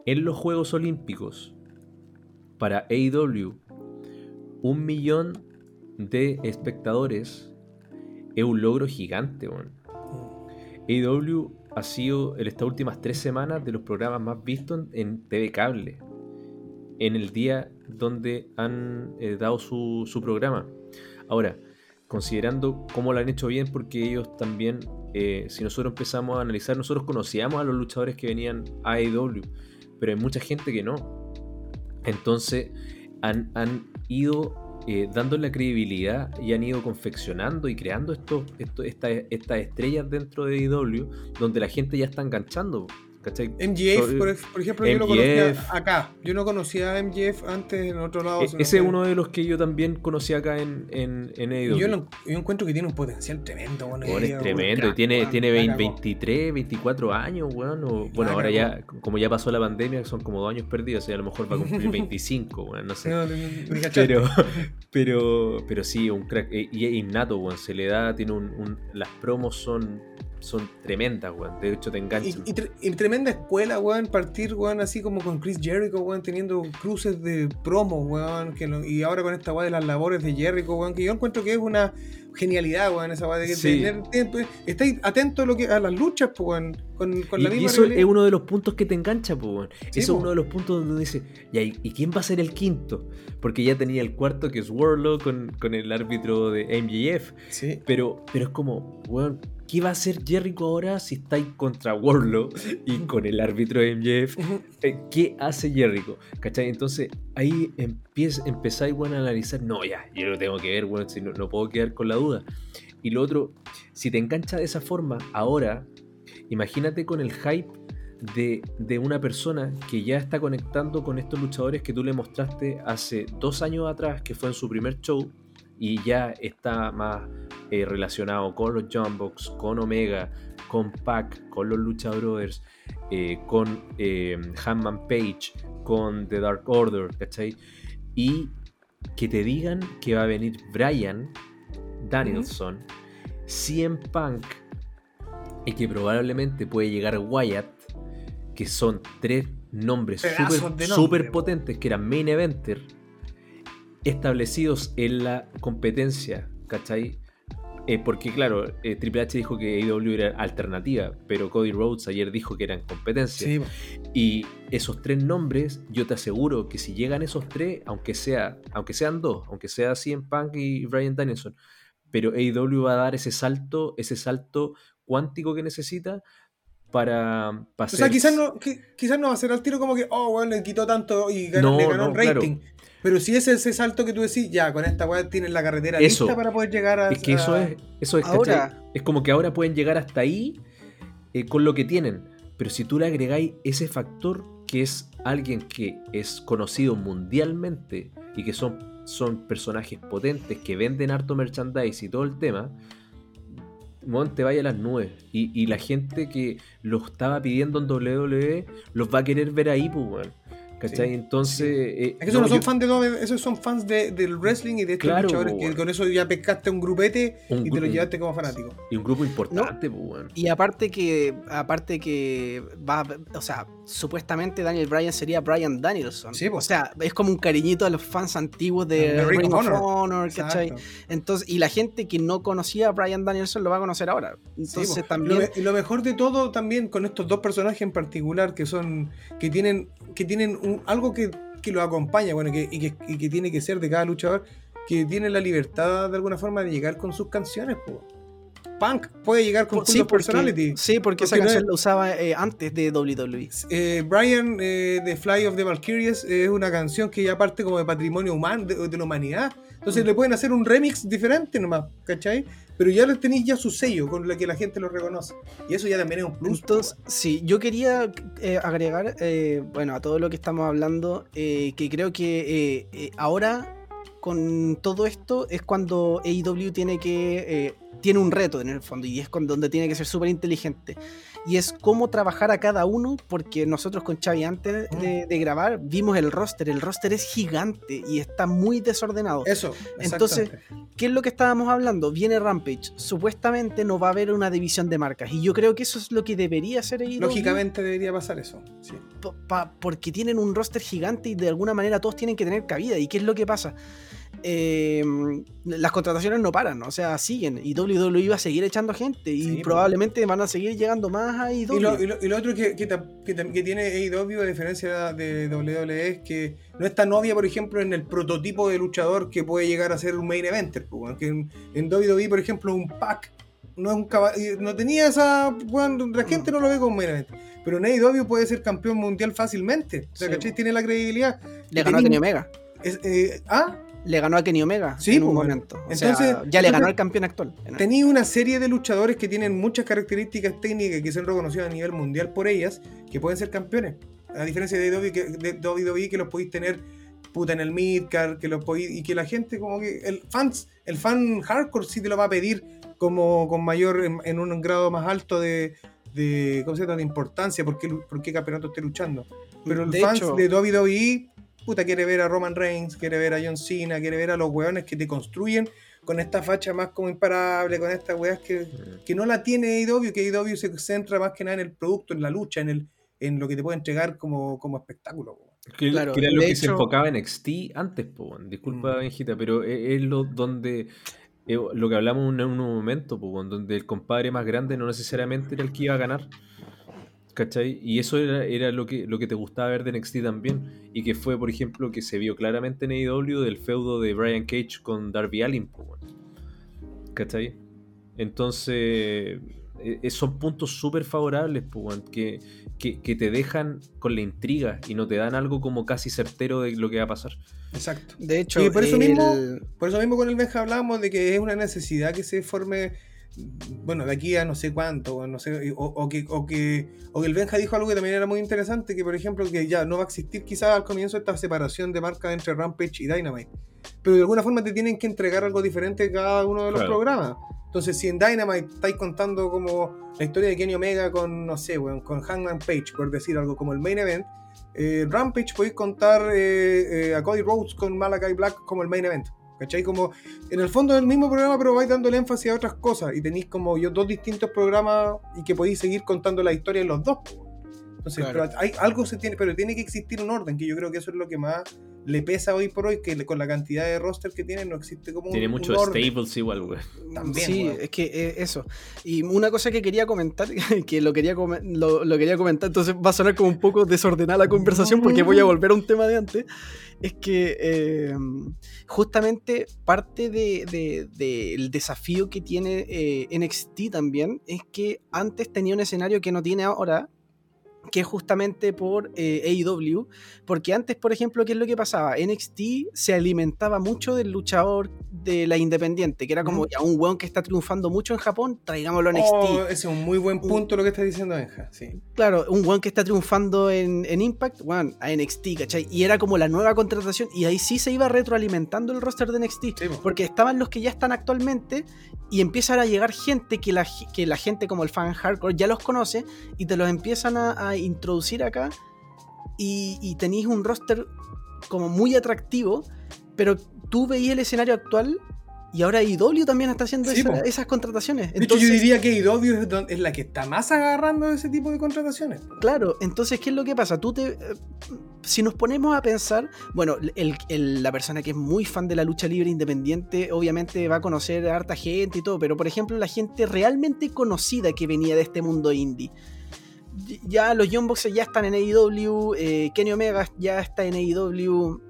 en los Juegos Olímpicos para AEW un millón de espectadores es un logro gigante, weón. AEW ha sido en estas últimas tres semanas de los programas más vistos en TV Cable. En el día donde han eh, dado su, programa. Ahora, considerando cómo lo han hecho bien, porque ellos también eh, si nosotros empezamos a analizar, nosotros conocíamos a los luchadores que venían a AEW, pero hay mucha gente que no. Entonces han, han ido eh, dando la credibilidad y han ido confeccionando y creando estas estrellas dentro de AEW donde la gente ya está enganchando. MGF, por, ejemplo, yo lo conocía acá. Yo no conocía a MGF antes en otro lado. E, ese es uno de los que yo también conocí acá en, en, en Yo, encuentro que tiene un potencial tremendo. Bueno, es tremendo. tiene, tiene 23, 24 años, bueno. bueno, ahora ya, como ya pasó la pandemia, son como dos años perdidos. Y a lo mejor va a cumplir 25, bueno, no sé. pero, pero, pero sí, un crack. Y es innato, bueno. Se le da, tiene un las promos son son tremendas, weón. De hecho, te enganchan. Y, tremenda escuela, weón, partir, weón, así como con Chris Jericho, weón, teniendo cruces de promo, weón. Que y ahora con esta weón de las labores de Jericho, weón, que yo encuentro que es una genialidad, weón, esa weón de que tener tiempo. Estáis atentos a, lo que, a las luchas, pues, weón, con, con la misma. Y eso es uno de los puntos que te engancha, pues, weón. eso es uno de los puntos donde dice, ¿y, ¿y quién va a ser el quinto? Porque ya tenía el cuarto que es Warlock con, con el árbitro de MJF. Sí. Pero, pero es como, weón ¿qué va a hacer Jericho ahora si estáis contra Warlock y con el árbitro de MJF? Eh, ¿Qué hace Jericho? ¿Cachai? Entonces ahí empieza, empezáis bueno, a analizar, no, ya, yo lo tengo que ver, bueno, si no, no, puedo quedar con la duda. Y lo otro, si te engancha de esa forma, ahora, imagínate con el hype de, de, una persona que ya está conectando con estos luchadores que tú le mostraste hace dos años atrás, que fue en su primer show, y ya está más eh, relacionado con los Jumbox, con Omega, con Pac, con los Lucha Brothers, eh, con eh, Hanman Page, con The Dark Order, ¿cachai? Y que te digan que va a venir Brian Danielson, CM Punk, y que probablemente puede llegar Wyatt, que son tres nombres súper potentes, que eran main eventer, establecidos en la competencia, ¿cachai? Eh, porque claro, eh, Triple H dijo que AEW era alternativa, pero Cody Rhodes ayer dijo que eran competencia. Y esos tres nombres, yo te aseguro que si llegan esos tres, aunque, sea, aunque sean dos, aunque sea CM Punk y Brian Danielson, pero AEW va a dar ese salto, ese salto cuántico que necesita para, pasar. O sea, quizás no, quizás no va a ser al tiro como que, oh, bueno, le quitó tanto y ganó, le ganó rating. Pero si es ese salto que tú decís, ya, con esta weá tienen la carretera lista para poder llegar a. Es que eso es, eso es, ahora, es como que ahora pueden llegar hasta ahí eh, con lo que tienen. Pero si tú le agregáis ese factor que es alguien que es conocido mundialmente y que son, son personajes potentes que venden harto merchandise y todo el tema, te vaya a las nubes. Y, y, la gente que lo estaba pidiendo en WWE los va a querer ver ahí, pues, weón. ¿Cachai? Entonces. Eh, es que no, son fans de esos son fans del wrestling y de estos luchadores que con eso ya pescaste un grupete y te lo llevaste como fanático. Y un grupo importante, pues, bueno. Y aparte que, aparte que va, o sea, supuestamente Daniel Bryan sería Bryan Danielson. Sí, pues. O sea, es como un cariñito a los fans antiguos de Ring of Honor, ¿cachai? Entonces, y la gente que no conocía a Bryan Danielson lo va a conocer ahora. Entonces pues. también. Y lo mejor de todo también con estos dos personajes en particular que son. que tienen. Que tienen un algo que, lo acompaña, bueno, y, que, tiene que ser de cada luchador, que tiene la libertad de alguna forma de llegar con sus canciones, Punk puede llegar con sí, Personality. Sí, porque, esa canción la usaba eh, antes de WWE. Eh, Brian eh, de Fly of the Valkyries es una canción que ya parte como de patrimonio humano, de, la humanidad. Entonces mm. le pueden hacer un remix diferente nomás, ¿cachai? Pero ya tenéis ya su sello con la que la gente lo reconoce. Y eso ya también es un plus. Entonces, sí, yo quería eh, agregar, eh, bueno, a todo lo que estamos hablando, eh, que creo que ahora con todo esto es cuando AEW tiene que tiene un reto en el fondo y es con donde tiene que ser súper inteligente y es cómo trabajar a cada uno, porque nosotros con Xavi antes de, grabar vimos el roster, el roster es gigante y está muy desordenado. Eso. Entonces, ¿qué es lo que estábamos hablando? Viene Rampage, supuestamente no va a haber una división de marcas y yo creo que eso es lo que debería ser ahí. Lógicamente debería pasar eso. porque tienen un roster gigante y de alguna manera todos tienen que tener cabida. ¿Y qué es lo que pasa? Em, las contrataciones no paran, o sea, siguen. Y WWE iba a seguir echando gente y probablemente van a seguir llegando más a Y lo, y lo, otro que, que, que, tiene AEW, a diferencia de WWE, es que no está novia, por ejemplo, en el prototipo de luchador que puede llegar a ser un main eventer. Pues, que en, WWE, por ejemplo, un pack no es un eh, no tenía esa. Bueno, la gente no lo ve como main event. Pero en AEW puede ser campeón mundial fácilmente. O sea, Sí. ¿cachai? Tiene la credibilidad. Le ganó a Kenny Omega. Es, eh, ah, Le ganó a Kenny Omega Sí, en un pues, momento. O entonces, sea, ya le ganó al campeón actual. tenía una serie de luchadores que tienen muchas características técnicas que son reconocidas a nivel mundial por ellas, que pueden ser campeones. A diferencia de WWE, que, de WWE, que los podéis tener puta en el midcard, que los podéis, y que la gente como que el fans, el fan hardcore sí te lo va a pedir como con mayor, en, en un grado más alto de, de, ¿cómo se llama? de importancia, porque por qué campeonato esté luchando. Pero el De fans hecho- de WWE, puta, quiere ver a Roman Reigns, quiere ver a John Cena, quiere ver a los weones que te construyen con esta facha más como imparable, con estas weas que, que no la tiene AEW, que AEW se centra más que nada en el producto, en la lucha, en el en lo que te puede entregar como, como espectáculo. Que, Claro, que era lo que se enfocaba en NXT antes, po, disculpa Mm. Benjita, pero es, es lo donde eh, lo que hablamos en un momento, po, donde el compadre más grande no necesariamente era el que iba a ganar. ¿Cachai? Y eso era, era lo, que, lo que te gustaba ver de NXT también. Y que fue, por ejemplo, que se vio claramente en AEW del feudo de Brian Cage con Darby Allin. ¿Cachai? Entonces, eh, son puntos súper favorables, que, que, que te dejan con la intriga y no te dan algo como casi certero de lo que va a pasar. Exacto. De hecho, Y por eso el- mismo- Por eso mismo con el Benja hablábamos de que es una necesidad que se forme, bueno, de aquí a no sé cuánto, no sé, o, o que, o, que, o que el Benja dijo algo que también era muy interesante, que por ejemplo que ya no va a existir quizás al comienzo esta separación de marca entre Rampage y Dynamite, pero de alguna forma te tienen que entregar algo diferente cada uno de los Claro. programas. Entonces, si en Dynamite estáis contando como la historia de Kenny Omega con, no sé, weón, con Hangman Page, por decir algo como el main event, eh, Rampage podéis contar eh, eh, a Cody Rhodes con Malakai Black como el main event. ¿Cachai? Como en el fondo del mismo programa, pero vais dándole énfasis a otras cosas y tenéis como yo dos distintos programas y que podéis seguir contando la historia en los dos. Entonces, Claro. pero hay, algo se tiene, pero tiene que existir un orden, que yo creo que eso es lo que más le pesa hoy por hoy, que le- con la cantidad de roster que tiene no existe como un, Tiene un muchos orden. stables igual, güey. También, sí, weón. es que eh, eso. Y una cosa que quería comentar, que lo quería, lo, lo quería comentar, entonces va a sonar como un poco desordenada la conversación porque voy a volver a un tema de antes, es que eh, justamente parte de- de- del desafío que tiene eh, NXT también es que antes tenía un escenario que no tiene ahora, que es justamente por eh, AEW, porque antes, por ejemplo, ¿qué es lo que pasaba? NXT se alimentaba mucho del luchador de la independiente, que era como ya un weón que está triunfando mucho en Japón, traigámoslo a NXT. Oh, ese es un muy buen punto lo que está diciendo Benja. Sí. Claro, un weón que está triunfando en, en Impact, weón, a NXT, ¿cachai? Y era como la nueva contratación, y ahí sí se iba retroalimentando el roster de NXT. Sí, po. Porque estaban los que ya están actualmente y empiezan a llegar gente que la, que la gente como el fan hardcore ya los conoce y te los empiezan a, a introducir acá y, y tenéis un roster como muy atractivo, pero tú veías el escenario actual y ahora IW también está haciendo Sí, esa- po. esas contrataciones. De hecho, yo Entonces, diría que IW es, don- es la que está más agarrando ese tipo de contrataciones. Claro, entonces, ¿qué es lo que pasa? Tú te. eh, Si nos ponemos a pensar, bueno, el- el- la persona que es muy fan de la lucha libre independiente, obviamente va a conocer a harta gente y todo, pero por ejemplo, la gente realmente conocida que venía de este mundo indie. Ya los Young Bucks ya están en AEW, eh, Kenny Omega ya está en AEW.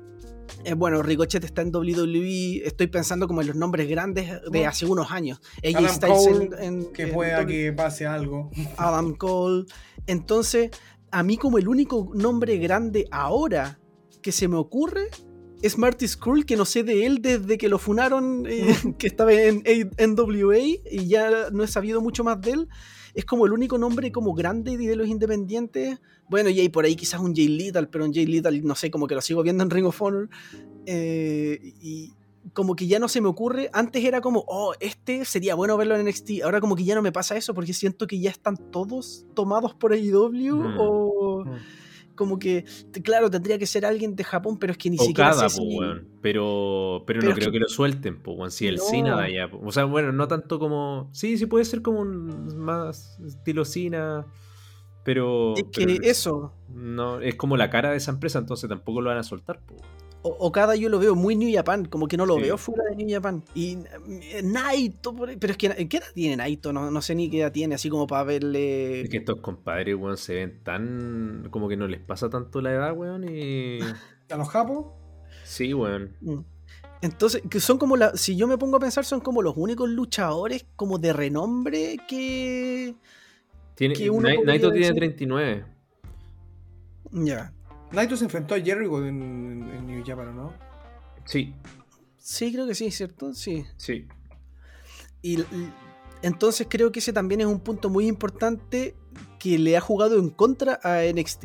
eh, bueno, Ricochet está en WWE. Estoy pensando como en los nombres grandes de Bueno. hace unos años. Adam Cole, en- en- Que pueda W. que pase algo. Adam Cole. Entonces, a mí como el único nombre grande ahora que se me ocurre es Marty Skrull, que no sé de él desde que lo funaron, eh, que estaba en NWA y ya no he sabido mucho más de él. Es como el único nombre como grande de los independientes. Bueno, y hay por ahí quizás un Jay Little, pero un Jay Little, no sé, como que lo sigo viendo en Ring of Honor. Eh, y como que ya no se me ocurre. Antes era como, oh, este sería bueno verlo en NXT. Ahora como que ya no me pasa eso porque siento que ya están todos tomados por AEW Mm. o Mm. Como que, claro, tendría que ser alguien de Japón, pero es que ni siquiera cada, sé po, si- weón. Pero, pero, Pero no creo que- que lo suelten, po, weón. Si el No. Cena de allá. O sea, bueno, no tanto como. Sí, sí puede ser como un más estilo Cena. Pero. Es que pero eso, No, es como la cara de esa empresa, entonces tampoco lo van a soltar, po. O, Okada yo lo veo muy New Japan, como que no lo Sí. veo fuera de New Japan. Y eh, Naito, pero es que, ¿qué edad tiene Naito? No, no sé ni qué edad tiene, así como para verle... Es que estos compadres, weón, se ven tan. como que no les pasa tanto la edad, weón. Y. ¿A los japos? Sí, weón. Mm. Entonces, que son como la, si yo me pongo a pensar, son como los únicos luchadores como de renombre que... Tiene, que uno Naito tiene decir- 39. Ya. Naito se enfrentó a Jericho en, en New Japan, ¿no? Sí, Sí, creo que sí, ¿cierto? Sí. sí. Y, y- entonces creo que ese también es un punto muy importante que le ha jugado en contra a NXT.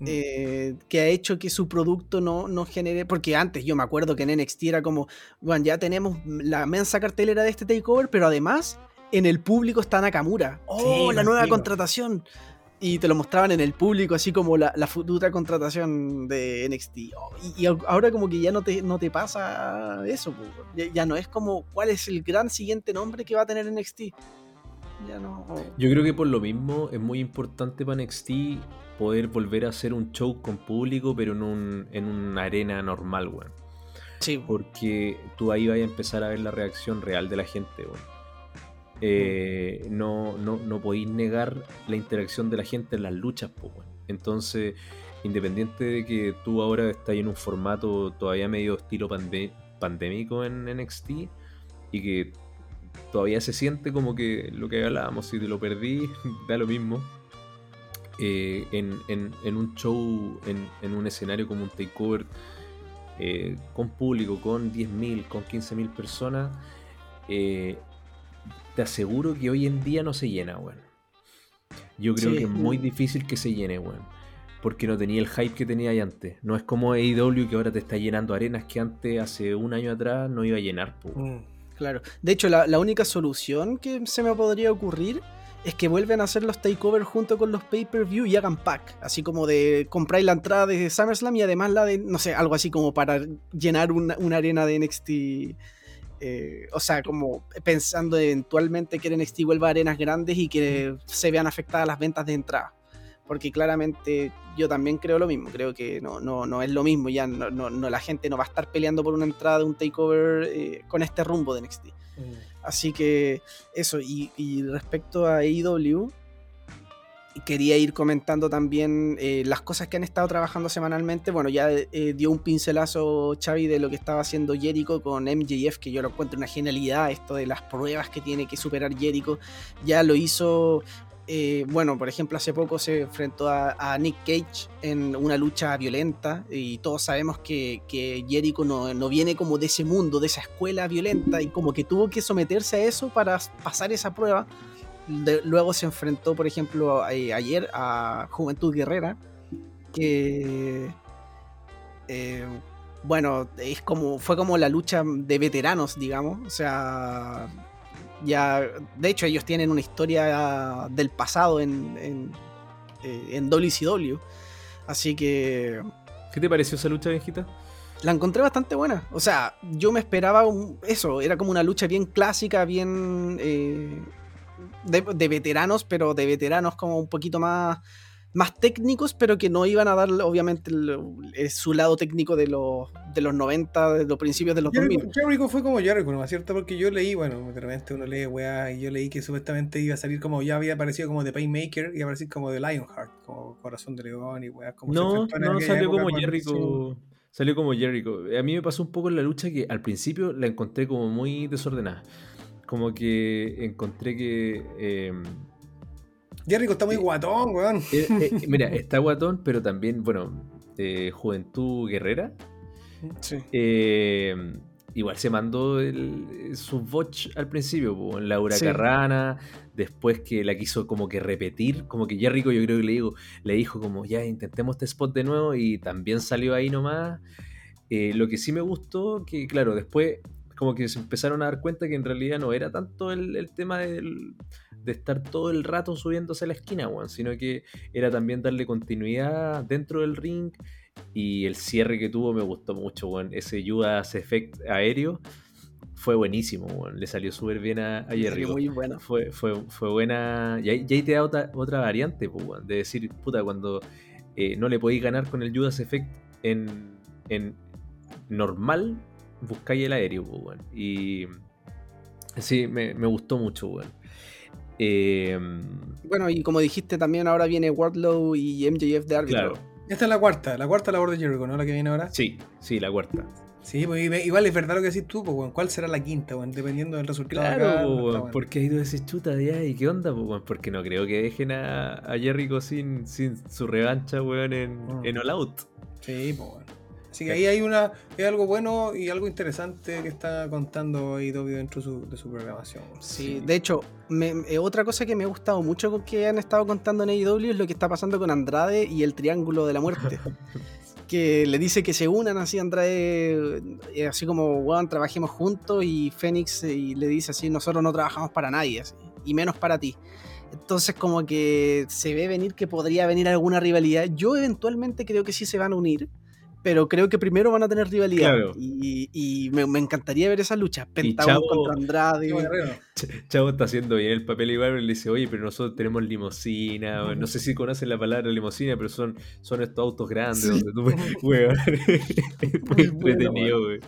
Mm. eh, que ha hecho que su producto no, no genere. Porque antes yo me acuerdo que en NXT era como, bueno, ya tenemos la mensa cartelera de este takeover, pero además en el público está Nakamura. ¡Oh, Sí, la nueva contratación! Y te lo mostraban en el público, así como la, la futura contratación de NXT. Oh, y, y ahora, como que ya no te, no te pasa eso. Ya, ya no es como cuál es el gran siguiente nombre que va a tener NXT. Ya no. Yo creo que por lo mismo es muy importante para NXT poder volver a hacer un show con público, pero en, un, en una arena normal, weón. Sí, po. Porque tú ahí vas a empezar a ver la reacción real de la gente, weón. Eh, no, no, no podéis negar la interacción de la gente en las luchas, weón. Entonces, independiente de que tú ahora estás en un formato todavía medio estilo pandémico en NXT y que todavía se siente como que lo que hablábamos, si te lo perdí, da lo mismo. Eh, en, en- un show, en, un escenario como un takeover, eh, con público, con 10.000, con 15.000 personas, te aseguro que hoy en día no se llena, weón. Yo creo Sí. que es muy difícil que se llene, weón. Porque no tenía el hype que tenía ahí antes. No es como AEW que ahora te está llenando arenas que antes, hace un año atrás, no iba a llenar. Mm. Claro. De hecho, la, la única solución que se me podría ocurrir es que vuelvan a hacer los takeovers junto con los pay-per-view y hagan pack. Así como de comprar la entrada de SummerSlam y además la de, no sé, algo así como para llenar una, una arena de NXT. Eh, o sea, como pensando eventualmente que NXT vuelva a arenas grandes y que se vean afectadas las ventas de entrada. Porque claramente yo también creo lo mismo. Creo que no, no, no es lo mismo. Ya no, no- no- la gente no va a estar peleando por una entrada de un takeover eh, con este rumbo de NXT. Mm. Así que eso, y, y respecto a AEW, quería ir comentando también eh, las cosas que han estado trabajando semanalmente. Bueno, ya eh, dio un pincelazo Xavi de lo que estaba haciendo Jericho con MJF, que yo lo encuentro una genialidad, esto de las pruebas que tiene que superar Jericho. Ya lo hizo, eh, bueno, por ejemplo, hace poco se enfrentó a, Nick Cage en una lucha violenta y todos sabemos que, que Jericho no viene como de ese mundo, de esa escuela violenta y como que tuvo que someterse a eso para pasar esa prueba. De- luego se enfrentó, por ejemplo, eh, ayer a Juventud Guerrera, que eh, bueno, es como, fue como la lucha de veteranos, digamos. O sea, ya, de hecho, ellos tienen una historia del pasado en, en, eh, en WCW. Así que ¿Qué te pareció esa lucha, viejita? la encontré bastante buena. O sea, yo me esperaba un- eso, era como una lucha bien clásica, bien eh, de, de veteranos, pero de veteranos como un poquito más, más técnicos, pero que no iban a dar obviamente el- el- su lado técnico de los, de los 90, de los principios de los 2000. Jericho, Jericho fue como Jericho, ¿no es cierto? Porque yo leí, bueno, de repente uno lee weá, y yo leí que supuestamente iba a salir como, ya había aparecido como de Painmaker, y iba a aparecer como de Lionheart, como Corazón de León y weá, como se No, en no, salió como Jericho. Salió como Jericho. A mí me pasó un poco en la lucha que al principio la encontré como muy desordenada. Como que encontré que. eh, está muy Sí. guatón, weón. eh, eh, mira, está guatón, pero también, bueno, eh, Juventud Guerrera. Sí. eh, igual se mandó el, su botch al principio, Laura Sí. Carrana, después que la quiso como que repetir, como que Jericho yo creo que le, digo, le dijo como ya intentemos este spot de nuevo y también salió ahí nomás. Eh, lo que sí me gustó, que claro, después como que se empezaron a dar cuenta que en realidad no era tanto el, el tema del- de estar todo el rato subiéndose a la esquina, weón, sino que era también darle continuidad dentro del ring y el cierre que tuvo me gustó mucho, weón. Ese Judas Effect aéreo fue buenísimo, weón. Le salió súper bien a, muy bueno. Fue, fue, fue buena. Y ahí, y ahí te da otra, otra variante, pues, weón, de decir, puta, cuando eh, no le podéis ganar con el Judas Effect en, en normal, buscáis el aéreo, pues, weón. Y sí, me, me gustó mucho, weón. Eh, Bueno, y como dijiste también, ahora viene Wardlow y MJF de árbitro. claro, Esta es la cuarta, la cuarta labor de Jericho, ¿no? La que viene ahora. sí, sí, la cuarta. Sí, pues igual es verdad lo que decís tú, pues, weón. ¿Cuál será la quinta, weón? Dependiendo del resultado. de Claro, acá, po, weón, bueno. porque ahí tú decís chuta ya, ¿y qué onda, weón? Porque no creo que dejen a, a Jericho sin, sin su revancha, weón, en, Mm. en All Out. Sí, pues bueno. Así que ahí hay una es algo bueno y algo interesante que está contando AEW dentro de su, de su programación. Sí, de hecho, me- eh, otra cosa que me ha gustado mucho que han estado contando en AEW es lo que está pasando con Andrade y el Triángulo de la Muerte. que le dice que se unan así Andrade, eh, así como, weón, trabajemos juntos y Fénix eh, y le dice así, nosotros no trabajamos para nadie, así, y menos para ti. Entonces como que se ve venir que podría venir alguna rivalidad. Yo eventualmente creo que sí se van a unir, pero creo que primero van a tener rivalidad. Claro. Y, y me, me encantaría ver esa lucha. Pentagón Chavo- contra Andrade. Chavo está haciendo bien el papel y Barber le dice, oye, pero nosotros tenemos limosina, no sé si conocen la palabra limosina, pero son, son estos autos grandes Sí. donde tú puedes- weón. es muy Muy bueno, entretenido, weón.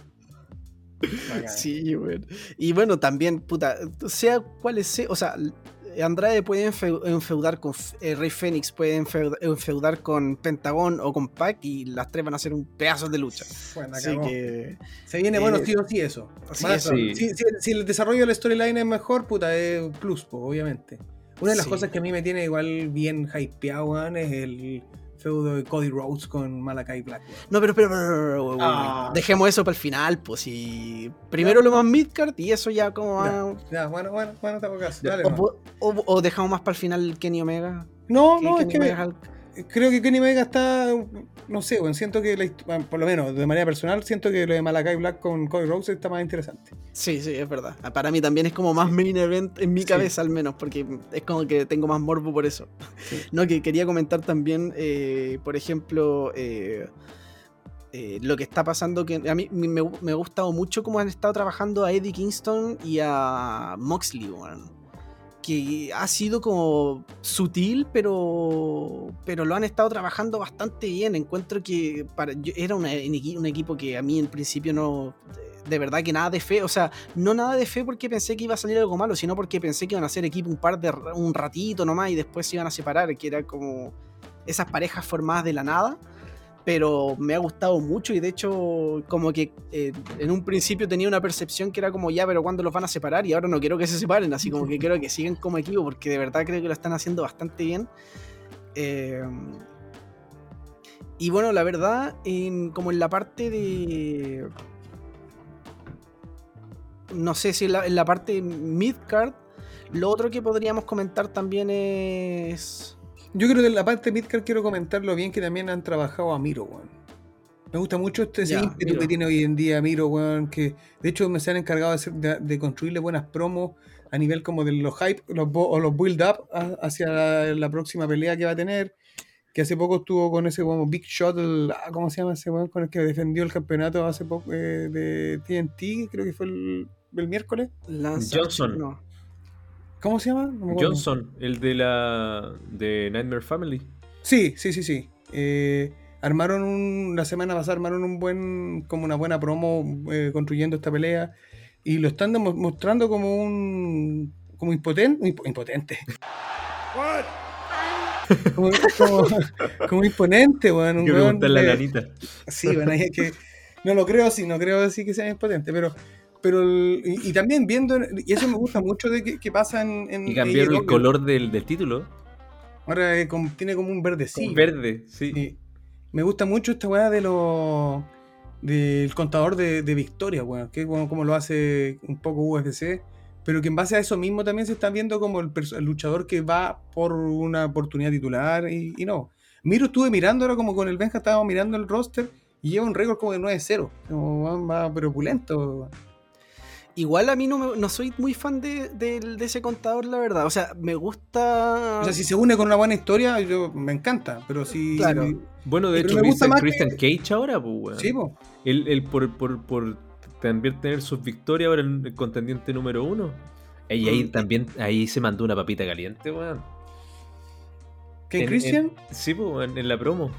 Bacán. Sí, weón. Y bueno, también, puta, sea cuál sea, o sea, Andrade puede enfeu- enfeudar con eh, Rey Fénix, puede enfeud- enfeudar con Pentagón o con Pac y las tres van a ser un pedazo de lucha. Bueno, Así que. Se viene eh, bueno, sí o sí eso. sí. Sí. Si, si- si el desarrollo de la storyline es mejor, puta, es un plus, pues, obviamente. Una de las Sí. cosas que a mí me tiene igual bien hypeado, es el feudo de Cody Rhodes con Malakai Black. No, pero, pero, pero, pero, pero, Ah. dejemos eso para el final, pues. Y primero lo más midcard y eso ya como va. Ya, bueno, bueno, bueno, te. Ya, Dale, O, no. o- o dejamos más para el final Kenny Omega. No, Que no, es Kenny que me-. Creo que Kenny Omega está, no sé, bueno, siento que, la bueno, por lo menos de manera personal, siento que lo de Malakai Black con Cody Rhodes está más interesante. Sí, sí, es verdad. Para mí también es como más main event en mi Sí. cabeza al menos, porque es como que tengo más morbo por eso. Sí. No, que quería comentar también, eh, por ejemplo, eh, eh, lo que está pasando, que a mí me, me ha gustado mucho cómo han estado trabajando a Eddie Kingston y a Moxley, weón. Que ha sido como sutil, pero, pero lo han estado trabajando bastante bien. Encuentro que para, yo- era una- un equi- un equipo que a mí en principio no, de verdad que nada de fe, o sea, no nada de fe porque pensé que iba a salir algo malo, sino porque pensé que iban a ser equipo un par de un ratito nomás y después se iban a separar, que era como esas parejas formadas de la nada. Pero me ha gustado mucho y de hecho como que eh, en un principio tenía una percepción que era como ya, pero ¿cuándo los van a separar? Y ahora no quiero que se separen, así como que quiero que sigan como equipo porque de verdad creo que lo están haciendo bastante bien. Eh, y bueno, la verdad, en- como en la parte de no sé si en la, en la parte midcard, lo otro que podríamos comentar también es. Yo creo que en la parte de Midcard quiero comentar lo bien que también han trabajado a Miro, weón. Me gusta mucho este Ya, ímpetu Miro. que tiene hoy en día Miro, weón, que de hecho me se han encargado de, hacer- de- de construirle buenas promos a nivel como de los hype los, bo- o los build up a- hacia la, la próxima pelea que va a tener. Que hace poco estuvo con ese como Big Shot, el- ah, ¿cómo se llama ese weón? Con el que defendió el campeonato hace poco eh, de TNT, creo que fue el, el miércoles. Lance Johnson. No. ¿Cómo se llama? No. Johnson, el de la de Nightmare Family. Sí, sí, sí, sí. Eh, armaron un, la semana pasada armaron un buen, como una buena promo eh, construyendo esta pelea y lo están mostrando como un, como impotente, impotente. Como, como, como imponente, weón. un que weón la lanita. Sí, bueno, es que no lo creo así, no creo así que sea impotente, pero pero el- y, y también viendo y eso me gusta mucho de que, que pasa en, en Y cambiaron el color del, del título. Ahora eh, tiene como un verdecillo. Verde, sí. Sí. Me gusta mucho esta weá de los del contador de, de victorias, weón, que es como, como lo hace un poco UFC, pero que en base a eso mismo también se está viendo como el, el luchador que va por una oportunidad titular y, y no. Miro, estuve mirando ahora como con el Benja, estábamos mirando el roster y lleva un récord como de 9-0, como weón, va pero opulento. Igual a mí no, me- no soy muy fan de, del- de ese contador, la verdad. O sea, me gusta. O sea, si se une con una buena historia, yo me encanta, pero si... Claro. Bueno, de Pero hecho, me gusta Christian, más Christian Cage ahora, pues, weón. Sí, po. Él, él por, por, por también tener sus victorias ahora el, el contendiente número uno. Y ahí Mm. también ahí se mandó una papita caliente, weón. ¿Ken En- Christian? en- sí, pues, en, en la promo.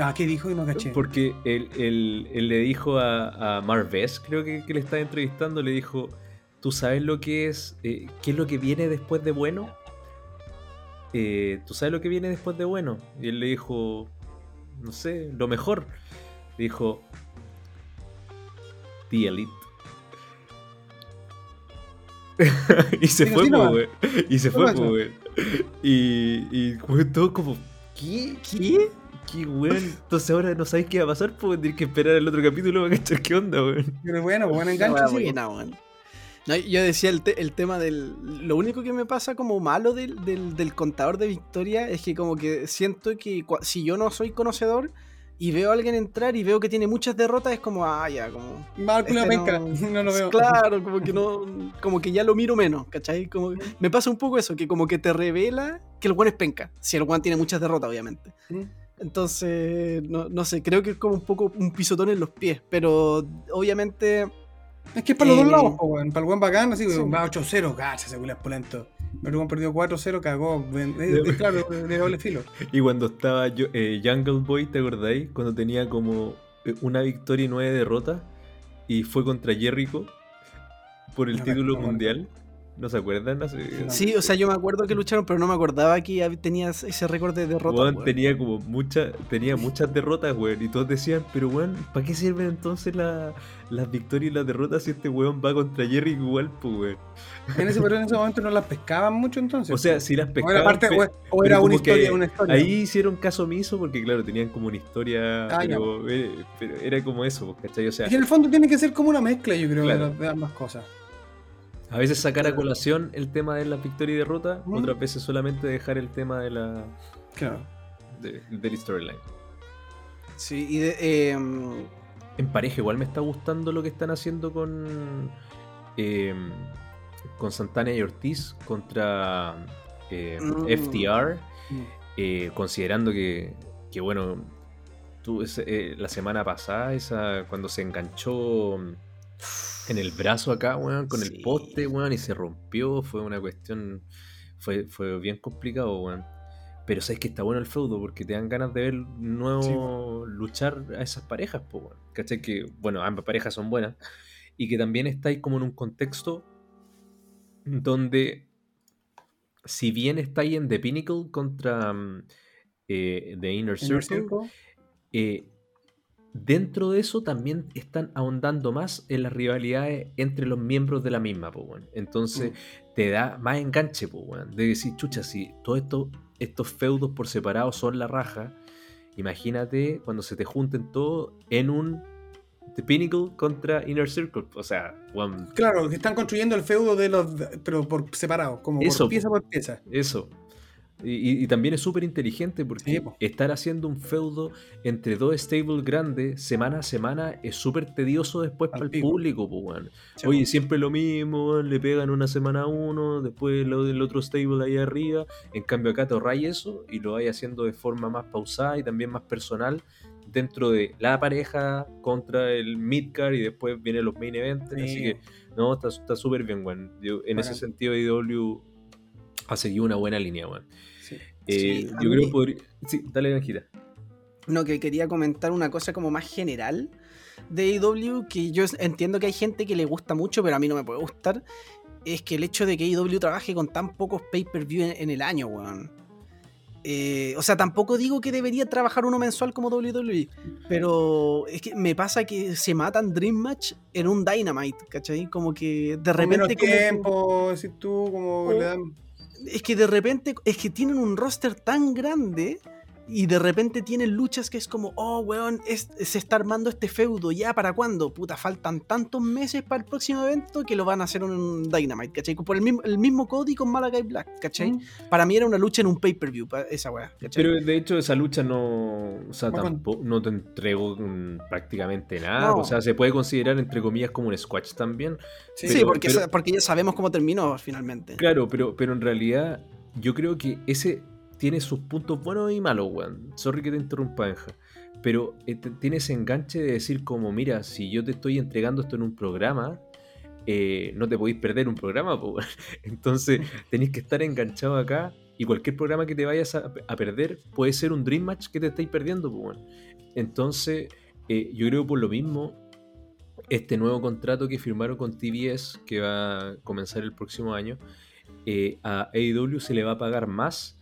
Ah, ¿qué dijo? Y no caché. Porque él, él- él le dijo a, a Marves, creo que, que le estaba entrevistando, le dijo, ¿tú sabes lo que es, eh, qué es lo que viene después de bueno? Eh, ¿Tú sabes lo que viene después de bueno? Y él le dijo, no sé, lo mejor. Le dijo, The Elite. y se Digo, fue, sí, po, nomás. weón. Y se ¿Qué fue, po, weón. Y, y fue todo como, ¿qué? ¿Qué? ¿Qué, weón? Entonces ahora no sabéis qué va a pasar, pues tener que esperar el otro capítulo para cachar qué onda, weón. Pero bueno, buen Esa enganche, wea sí. buena, weón. No, yo decía el, te- el tema del. Lo único que me pasa como malo del, del, del contador de victoria es que, como que siento que si yo no soy conocedor y veo a alguien entrar y veo que tiene muchas derrotas, es como, ah, ya, como. Mal culo este penca, no- no lo veo. Claro, como que no. Como que ya lo miro menos, ¿cachai? Como, me pasa un poco eso, que como que te revela que el guan es penca. Si el guan tiene muchas derrotas, obviamente. Mm. Entonces, no, no sé, creo que es como un poco un pisotón en los pies, pero obviamente. Es que es para los dos Eh, lados, po. Para el buen bacán, así, sí. va 8-0, gacha, es polento. Pero el perdió 4-0, cagó. Es, es claro, de doble filo. Y cuando estaba yo, eh, Jungle Boy, ¿te acordáis? Cuando tenía como eh, una victoria y nueve derrotas y fue contra Jericho por el No título mundial. ¿No se acuerdan? Sí, o sea, yo me acuerdo que lucharon, pero no me acordaba que tenías ese récord de derrotas. Weón weón. tenía como muchas tenía muchas derrotas, weón. Y todos decían, pero weón, ¿para qué sirven entonces la- las victorias y las derrotas si este weón va contra Jericho igual, pues weón? En ese, pero en ese momento no las pescaban mucho entonces. O sea, po. si las o era, pescaban, parte, pe- o, era una historia, una historia. Ahí hicieron caso omiso porque, claro, tenían como una historia, Ah, pero, eh, pero era como eso, pues, ¿cachai? O sea, que en el fondo tiene que ser como una mezcla, yo creo, Claro. de, las- de ambas cosas. A veces sacar a colación el tema de la victoria y derrota, Mm. otras veces solamente dejar el tema de la Claro. de, del storyline. Sí, y de, eh, En pareja igual me está gustando lo que están haciendo con eh, con Santana y Ortiz contra eh, Mm. FTR, Mm. eh, considerando que, que, bueno, tú, eh, la semana pasada, esa cuando se enganchó en el brazo acá, weón, con Sí. el poste, weón, y se rompió, fue una cuestión, fue, fue bien complicado, weón. Pero sabes que está bueno el feudo porque te dan ganas de ver nuevo Sí, luchar a esas parejas, pues, weón. ¿Cachai? Que, bueno, ambas parejas son buenas. Y que también estáis como en un contexto donde, si bien estáis en The Pinnacle contra mm, eh, The Inner En el Circle, eh, dentro de eso también están ahondando más en las rivalidades entre los miembros de la misma, po, weón. Entonces te da más enganche, po, weón, de decir, chucha, si todos estos, estos feudos por separado son la raja, imagínate cuando se te junten todos en un The Pinnacle contra Inner Circle. O sea, Claro, que están construyendo el feudo de los. pero por separado, como Eso, por pieza po. por pieza. Eso. Y, y- también es súper inteligente porque Sí, po. estar haciendo un feudo entre dos stables grandes semana a semana es súper tedioso después Al para el público, po. Sí, Oye, po. siempre lo mismo, le pegan una semana a uno, después lo del otro stable ahí arriba. En cambio acá te ahorráis eso y lo vais haciendo de forma más pausada y también más personal dentro de la pareja contra el midcard y después vienen los main events. Así Sí. que, no, está súper bien. Yo- en ese sentido, IW ha seguido una buena línea, weón. Sí. Eh, Sí, yo mí- creo que podría... Sí, dale, Granjita. no, que quería comentar una cosa como más general de AEW, que yo entiendo que hay gente que le gusta mucho, pero a mí no me puede gustar, es que el hecho de que AEW trabaje con tan pocos pay-per-view en, en el año, weón. Eh, o sea, tampoco digo que debería trabajar uno mensual como WWE, pero es que me pasa que se matan Dream Match en un Dynamite, ¿cachai? Como que de Con menos repente... como que- tiempo, decís tú, como Oh. le dan. Es que de repente, es que tienen un roster tan grande y de repente tienen luchas que es como, oh, weón, es- se está armando este feudo, ¿ya para cuándo? Puta, faltan tantos meses para el próximo evento que lo van a hacer en un Dynamite, ¿cachai? Por el mismo, el mismo Cody con Malakai Black, ¿cachai? Mm. Para mí era una lucha en un pay-per-view, pa- esa weá, ¿cachai? Pero de hecho esa lucha no, o sea, tampoco, no te entregó mm, prácticamente nada. No. O sea, se puede considerar entre comillas como un squash también. Sí, sí, porque, pero- porque ya sabemos cómo terminó finalmente. Claro, pero, pero en realidad yo creo que ese tiene sus puntos buenos y malos, weón. Sorry que te interrumpa. Pero eh, tiene ese enganche de decir como, mira, si yo te estoy entregando esto en un programa, eh, no te podéis perder un programa, po, weón. Entonces tenéis que estar enganchado acá y cualquier programa que te vayas a, a perder puede ser un Dream Match que te estáis perdiendo, po, weón. Entonces, eh, yo creo por lo mismo, este nuevo contrato que firmaron con TBS, que va a comenzar el próximo año, eh, a AEW se le va a pagar más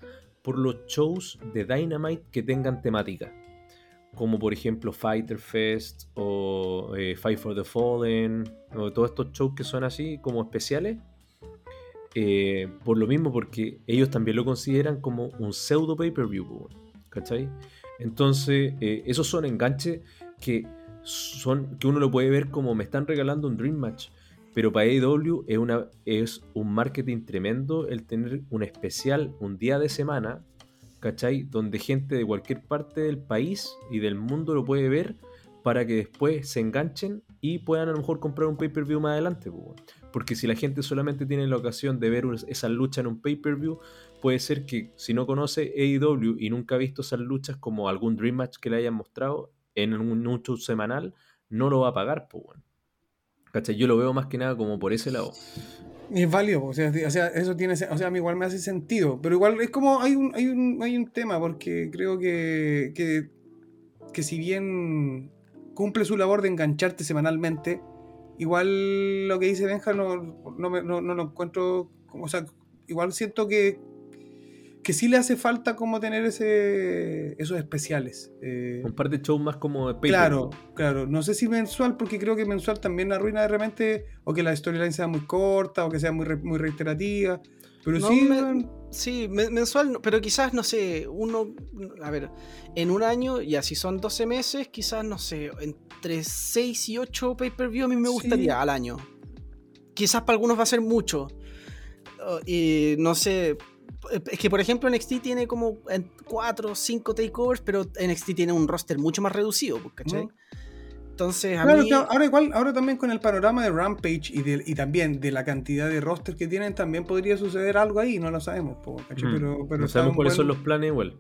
por los shows de Dynamite que tengan temática. como por ejemplo Fighter Fest o eh, Fight for the Fallen, o todos estos shows que son así como especiales, eh, por lo mismo, porque ellos también lo consideran como un pseudo pay-per-view, ¿cachai? Entonces, eh, esos son enganches que, son, que uno lo puede ver como me están regalando un Dream Match. Pero para AEW es, un marketing tremendo el tener un especial un día de semana, ¿cachai? Donde gente de cualquier parte del país y del mundo lo puede ver para que después se enganchen y puedan a lo mejor comprar un pay-per-view más adelante. Porque si la gente solamente tiene la ocasión de ver esa lucha en un pay-per-view, puede ser que si no conoce AEW y nunca ha visto esas luchas como algún Dream Match que le hayan mostrado en un, show semanal, no lo va a pagar. Pues, ¿Cachai? Yo lo veo más que nada como por ese lado. Es válido, o sea, o sea, eso tiene, o sea, igual me hace sentido, pero igual es como hay un, hay un, hay un tema, porque creo que, que, que si bien cumple su labor de engancharte semanalmente. Igual lo que dice Benja no, no, no, no lo encuentro, o sea, igual siento que, que sí le hace falta como tener ese esos especiales. Eh, un par de shows más como de Claro, claro. No sé si mensual, porque creo que mensual también arruina de repente, o que la storyline sea muy corta, o que sea muy, muy reiterativa. Pero sí. sí, mensual, pero quizás, no sé, uno. A ver, en un año, y así son 12 meses, quizás, no sé, entre 6 y 8 pay-per-view a mí me gustaría al año. Quizás para algunos va a ser mucho. Oh, y no sé. Es que, por ejemplo, NXT tiene como 4 o 5 takeovers, pero NXT tiene un roster mucho más reducido, pues, ¿cachai? Entonces, ahora igual, ahora también con el panorama de Rampage y, y también de la cantidad de rosters que tienen, también podría suceder algo ahí, no lo sabemos, pero, no sabemos cuáles son los planes igual.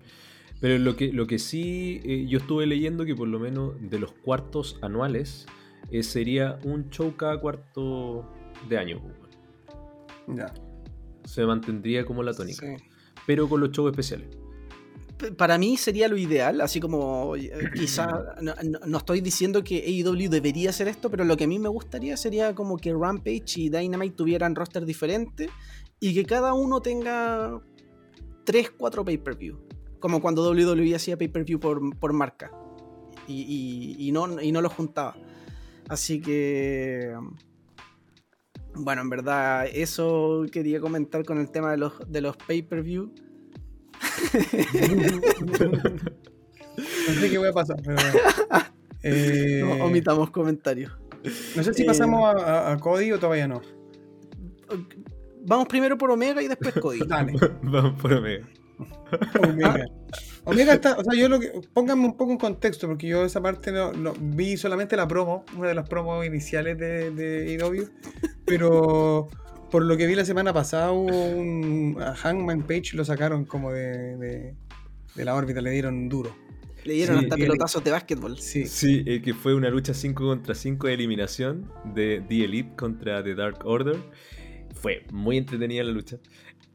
Pero lo que, lo que sí eh, yo estuve leyendo que por lo menos de los cuartos anuales eh, sería un show cada cuarto de año. Ya. Se mantendría como la tónica. Pero con los shows especiales para mí sería lo ideal, así como eh, quizá no, estoy diciendo que AEW debería hacer esto, pero lo que a mí me gustaría sería como que Rampage y Dynamite tuvieran roster diferente y que cada uno tenga 3, 4 pay-per-view, como cuando WWE hacía pay-per-view por, marca y, no, y no lo juntaba. Así que... Bueno, en verdad, eso quería comentar con el tema de los, de los pay-per-view. no sé qué voy a pasar, pero. Eh, omitamos comentarios. No sé si eh, pasamos a, Cody o todavía no. Vamos primero por Omega y después Cody. Vamos por Omega. Omega. Omega está, o sea, yo lo que. Pónganme un poco en contexto, porque yo esa parte no, vi solamente la promo, una de las promos iniciales de, de pero por lo que vi la semana pasada, un, a Hangman Page lo sacaron como de, la órbita, le dieron duro. Le dieron hasta pelotazos de básquetbol. Sí, sí eh, que fue una lucha 5 contra 5 de eliminación de The Elite contra The Dark Order. Fue muy entretenida la lucha.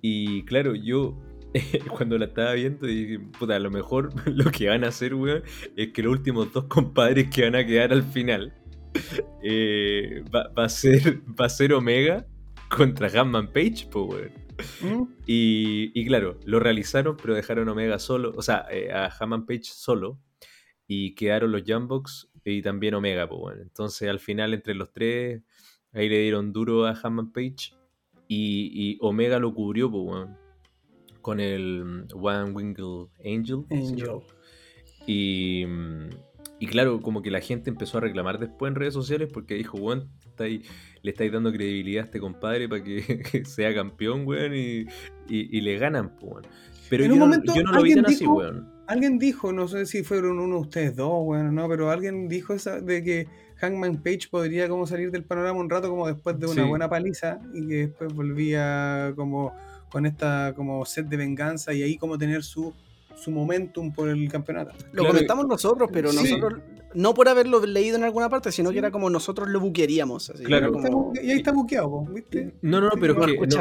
Y claro, yo cuando la estaba viendo dije, puta, a lo mejor lo que van a hacer, weón, es que los últimos dos compadres que van a quedar al final eh, va, a ser, va a ser Omega contra Hammond Page, pues, y, claro, lo realizaron, pero dejaron Omega solo, o sea, eh, a Hammond Page solo, y quedaron los Jambox y también Omega, pues, Entonces, al final, entre los tres, ahí le dieron duro a Hammond Page, y, Omega lo cubrió, pues, con el One Winged Angel. Angel. Y, y claro, como que la gente empezó a reclamar después en redes sociales porque dijo, bueno, le estáis dando credibilidad a este compadre para que, sea campeón, weón, y, le ganan, weón. Pero yo, no, lo vi tan así, weón. Alguien dijo, no sé si fueron uno de ustedes dos, weón, no, pero alguien dijo esa, de que Hangman Page podría como salir del panorama un rato como después de una buena paliza y que después volvía como con esta como set de venganza y ahí como tener su su momentum por el campeonato. Lo comentamos nosotros, pero nosotros, no por haberlo leído en alguna parte, sino que era como nosotros lo buquearíamos. claro. Y ahí está buqueado, ¿viste? No, no, pero es que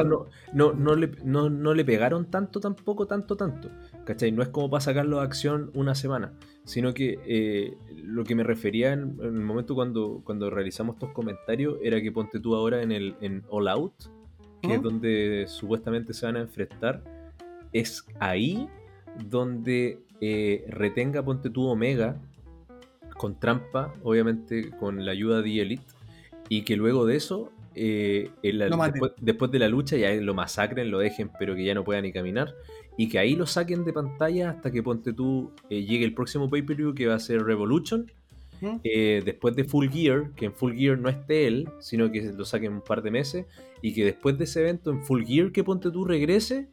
no, no, le, no, le pegaron tanto, tampoco, tanto, tanto. ¿Cachai? No es como para sacarlo de acción una semana, sino que eh, lo que me refería en, el momento cuando, cuando realizamos estos comentarios era que ponte tú ahora en el en All Out, que es donde supuestamente se van a enfrentar, es ahí donde eh, retenga, ponte tú Omega, con trampa, obviamente con la ayuda de Elite, y que luego de eso, eh, en la- Lo maten. después, después de la lucha, ya lo masacren, lo dejen, pero que ya no pueda ni caminar, y que ahí lo saquen de pantalla hasta que ponte tú, eh, llegue el próximo pay-per-view que va a ser Revolution, ¿Mm? eh, después de Full Gear, que en Full Gear no esté él, sino que lo saquen un par de meses, y que después de ese evento en Full Gear que ponte tú regrese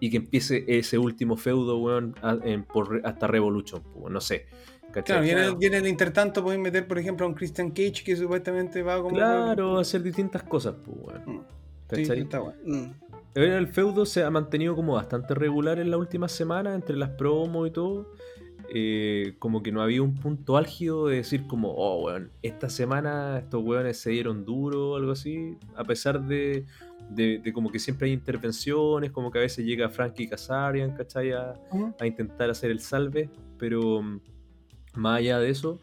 y que empiece ese último feudo, weón, a- en- por re- hasta Revolution, no sé. ¿cachai? Claro, en, el, Claro. intertanto pueden meter, por ejemplo, a un Christian Cage que supuestamente va como. Claro, hacer distintas cosas, pues, weón. Mm. Sí, bueno. Mm. El feudo se ha mantenido como bastante regular en la última semana entre las promos y todo. Eh, como que no había un punto álgido de decir como, oh, weón, esta semana estos weones se dieron duro o algo así. A pesar de, de, de como que siempre hay intervenciones, como que a veces llega Frankie Kazarian, ¿cachai? A, intentar hacer el salve. Pero mm, más allá de eso,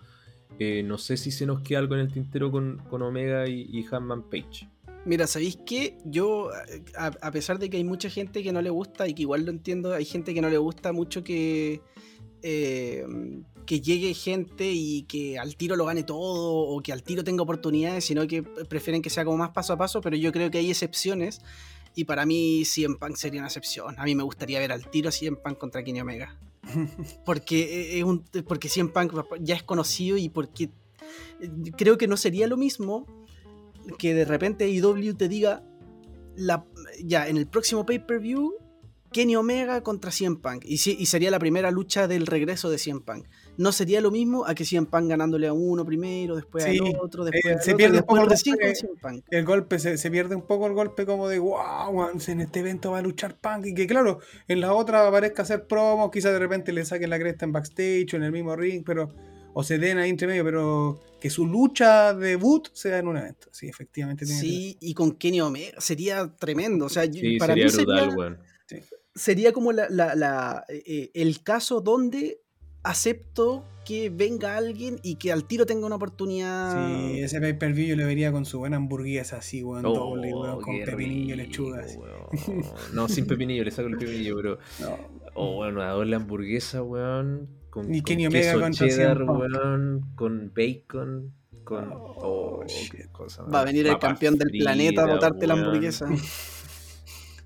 eh, no sé si se nos queda algo en el tintero con, con Omega y, y Hanman Page. Mira, ¿sabéis qué? Yo, a, a pesar de que hay mucha gente que no le gusta y que igual lo entiendo, hay gente que no le gusta mucho que, eh, que llegue gente y que al tiro lo gane todo o que al tiro tenga oportunidades, sino que prefieren que sea como más paso a paso, pero yo creo que hay excepciones y para mí CM Punk sería una excepción. A mí me gustaría ver al tiro CM Punk contra Kenny Omega. Porque, es un, porque CM Punk ya es conocido y porque eh, creo que no sería lo mismo que de repente IW te diga la, ya en el próximo pay-per-view Kenny Omega contra CM Punk y, si- y sería la primera lucha del regreso de CM Punk. No sería lo mismo a que CM Punk ganándole a uno primero, después Sí, al otro, después eh, al se otro, pierde y un poco después el recién con golpe. CM Punk. el golpe, se, se pierde un poco el golpe como de wow, en este evento va a luchar Punk y que claro, en la otra aparezca hacer promos, quizás de repente le saquen la cresta en backstage o en el mismo ring, pero o se den ahí entre medio, pero que su lucha debut sea en un evento. Sí, efectivamente tiene Sí, y con Kenny Omega sería tremendo. O sea, Sí, para sería mí brutal, sería. Sería como la, la- la, eh, el caso donde acepto que venga alguien y que al tiro tenga una oportunidad. Sí, ese pay per view yo le vería con su buena hamburguesa así, weón, Oh, doble, weón, con pepinillo y lechuga. weón. No, sin pepinillo, le saco el pepinillo, pero. No, Oh, bueno, una doble hamburguesa, weón. Con, Y con Kenny Omega queso contra cheddar, weón. Con bacon. Con. Oh, Oh, shit. qué cosa Va a venir el campeón del planeta a botarte la hamburguesa.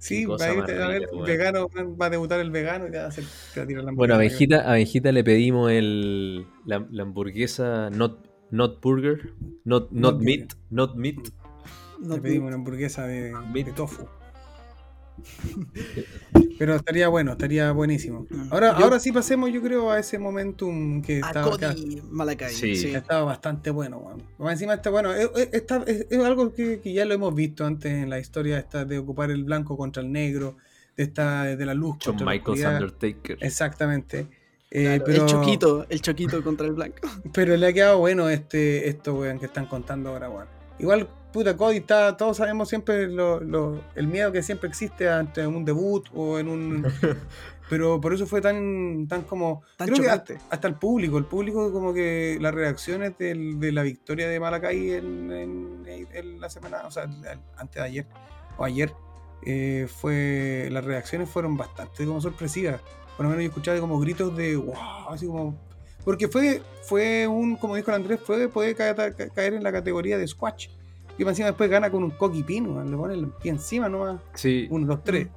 Sí, cosa va a, ir- más a ver, vegano, va a debutar el vegano y te va a, hacer, te va a tirar la Bueno, a hamburguesa. Benjita, a Benjita le pedimos el, la, la hamburguesa not, not burger, not, not, Not meat, not meat. No Le te- pedimos una hamburguesa de, Meat. de tofu. Pero estaría bueno, estaría buenísimo. Mm. Ahora, Yo- ahora sí pasemos, yo creo, a ese momentum que a estaba acá. Malakai. Sí. sí. Estaba bastante bueno, weón. Más encima está bueno. Es, es- está- es- es algo que, que ya lo hemos visto antes en la historia esta de ocupar el blanco contra el negro, de esta de la luz John la Michaels. Undertaker. Exactamente. Eh, Claro, pero, El choquito, el choquito contra el blanco. pero le ha quedado bueno este, esto, weón, que están contando ahora, weón. Igual, puta, Cody está, todos sabemos siempre lo- lo- el miedo que siempre existe ante un debut o en un... pero por eso fue tan, tan como... Tan creo que chocante. hasta, hasta el público, el público como que las reacciones del- de la victoria de Malakai en, en- en la semana, o sea, antes de ayer o ayer, eh, fue las reacciones fueron bastante como sorpresivas. Por lo menos yo escuchaba como gritos de wow, así como... Porque fue, fue un, como dijo el Andrés, fue, puede caer, ca- caer en la categoría de squash. Y más encima después gana con un coqui pin, weón, le pone el pie encima nomás. Sí, Uno, dos, tres.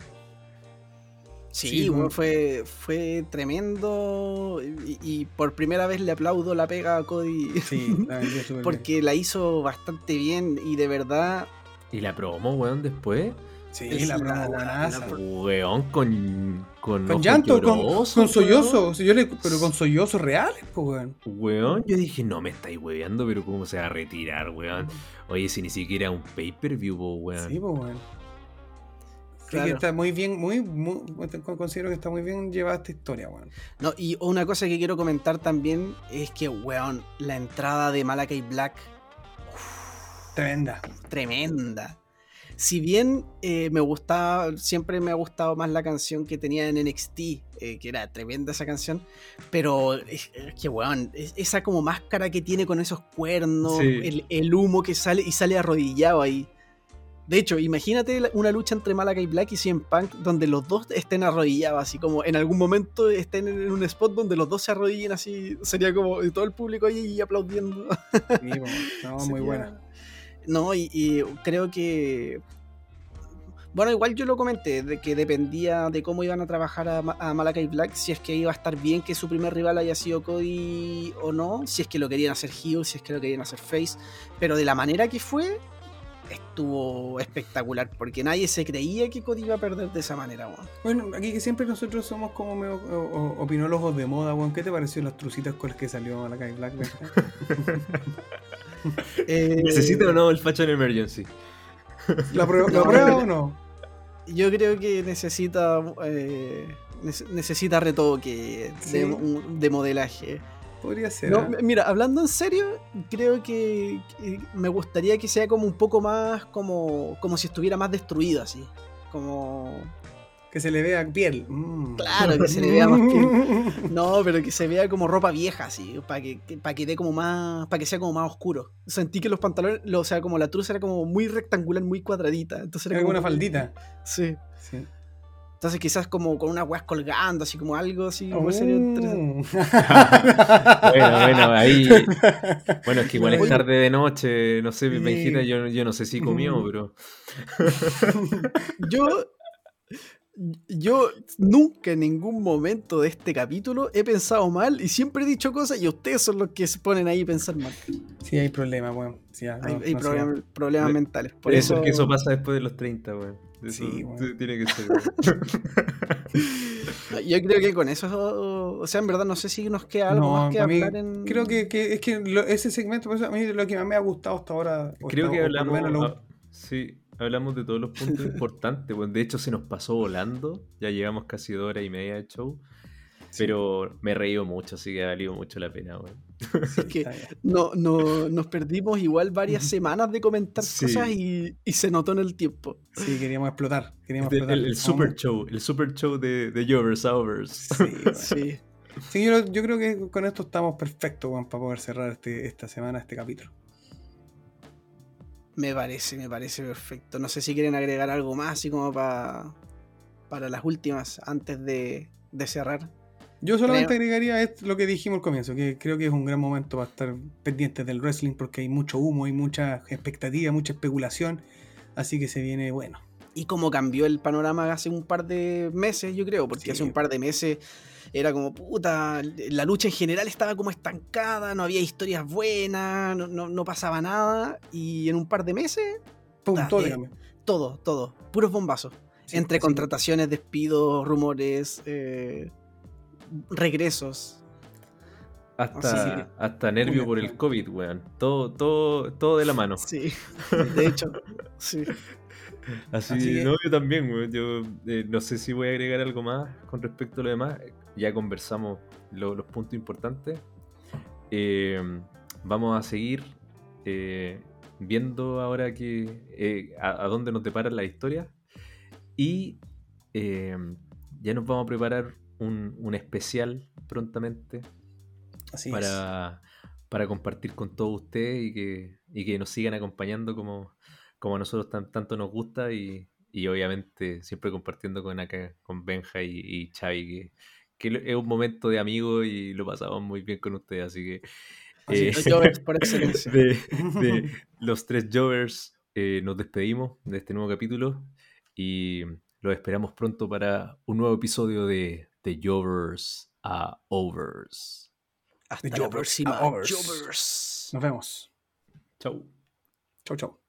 Sí, Sí, fue, fue tremendo. Y, y por primera vez le aplaudo la pega a Cody. Sí, la bien. Porque la hizo bastante bien y de verdad. y la promo, weón, después. Sí, es la la- promo la- la Weón, con. Con, llanto, con, llorosos, con yo le- pero con sollozos reales, pues, weón. Weón, yo dije, no me estáis weando, pero ¿cómo se va a retirar, weón? Oye, si ni siquiera un pay-per-view, weón. Sí, pues, weón. Sí, Claro. que está muy bien, muy, muy, considero que está muy bien llevada esta historia, weón. No, y una cosa que quiero comentar también es que, weón, la entrada de Malakai Black, Tremenda. tremenda. Si bien eh, me gustaba, siempre me ha gustado más la canción que tenía en NXT, eh, que era tremenda esa canción, pero es, es que, weón, es- esa como máscara que tiene con esos cuernos, Sí. el, el humo que sale y sale arrodillado ahí. De hecho, imagínate una lucha entre Malakai Black y CM Punk donde los dos estén arrodillados, así como en algún momento estén en un spot donde los dos se arrodillen así, sería como y todo el público ahí aplaudiendo. Sí, no, muy buena. No, y, y creo que. Bueno, igual yo lo comenté, de que dependía de cómo iban a trabajar a, Ma- a Malakai Black, si es que iba a estar bien que su primer rival haya sido Cody o no, si es que lo querían hacer heel, si es que lo querían hacer face, pero de la manera que fue, estuvo espectacular, porque nadie se creía que Cody iba a perder de esa manera, weón. Bueno, aquí que siempre nosotros somos como medio, o- o- opinólogos de moda, weón. ¿Qué te pareció las trucitas con las que salió la calle Black? Eh, ¿Necesita o no el Fashion Emergency? ¿La prueba, ¿la No, prueba o no? Yo creo que necesita eh, nece- necesita retoque Sí. de, modelaje. Podría ser. No, m- mira, hablando en serio, creo que, que me gustaría que sea como un poco más como, como si estuviera más destruido así. Como. Que se le vea piel. Mm. Claro, que se le vea más piel. No, pero que se vea como ropa vieja, así, para que, para que dé como más, para que sea como más oscuro. Sentí que los pantalones, lo- o sea, como la truza era como muy rectangular, muy cuadradita. Entonces era Era como una faldita. Sí. Sí. Entonces quizás como con unas weas colgando, así como algo así. sería interesante. Oh. Bueno, bueno, ahí. Bueno, es que igual es tarde de noche, no sé, Sí. Benjita, yo, yo no sé si comió, pero. Yo, yo nunca en ningún momento de este capítulo he pensado mal y siempre he dicho cosas y ustedes son los que se ponen ahí a pensar mal. Sí, hay problemas, weón. Sí, ya, hay no- hay no sé. problemas, De- mentales. Por eso, eso es que eso pasa después de los 30, weón. Eso Sí, tiene que ser. yo creo que con eso, o sea, en verdad no sé si nos queda algo No, más que hablar en... creo que, que es que lo- ese segmento, por eso a mí lo que más me ha gustado hasta ahora. Creo hasta- que hablamos. menos lo- ah, sí, hablamos de todos los puntos importantes. weón. de hecho, se nos pasó volando. Ya llevamos casi dos horas y media de show. Pero me he reído mucho, así que ha valido mucho la pena, weón. es que no, no, nos perdimos igual varias semanas de comentar Sí. cosas y, y se notó en el tiempo. Sí, queríamos explotar. Queríamos El, explotar. el- el super show, el super show de, de Jovers Hours. Sí. Sí. Sí, yo, yo creo que con esto estamos perfectos, weón, para poder cerrar este, esta semana este capítulo. Me parece, me parece perfecto. No sé si quieren agregar algo más, así como para para las últimas, antes de, de cerrar. Yo solamente Creo- agregaría lo que dijimos al comienzo, que creo que es un gran momento para estar pendientes del wrestling porque hay mucho humo, hay mucha expectativa, mucha especulación, así que se viene bueno. Y cómo cambió el panorama hace un par de meses, yo creo, porque Sí. hace un par de meses era como, puta, la lucha en general estaba como estancada, no había historias buenas, no, no- no pasaba nada, y en un par de meses, Pum, todo eh, todo, todo, puros bombazos. Sí, Entre contrataciones, despidos, rumores, eh, regresos. Hasta, Sí. hasta nervio Una- por el COVID, weón. Todo, todo, todo de la mano. Sí, de hecho, sí. Así, Así que- no, yo también, weón. Yo eh, no sé si voy a agregar algo más con respecto a lo demás. Ya conversamos lo- los puntos importantes. Eh, vamos a seguir eh, viendo ahora que eh, a, a dónde nos deparan las historias. Y ya nos vamos a preparar un, un especial prontamente Así es. para, para compartir con todos ustedes y que, y que nos sigan acompañando como, como a nosotros tan- tanto nos gusta y, y obviamente siempre compartiendo con acá, con Benja y, y Xavi, que, que es un momento de amigos y lo pasamos muy bien con ustedes, así que Así eh, Los Jovers por excelencia. de, de los tres Jovers eh, nos despedimos de este nuevo capítulo y los esperamos pronto para un nuevo episodio de The Jovers a Overs. Hasta The la Jovers próxima. overs. Jovers. Nos vemos. Chau. Chau, chau.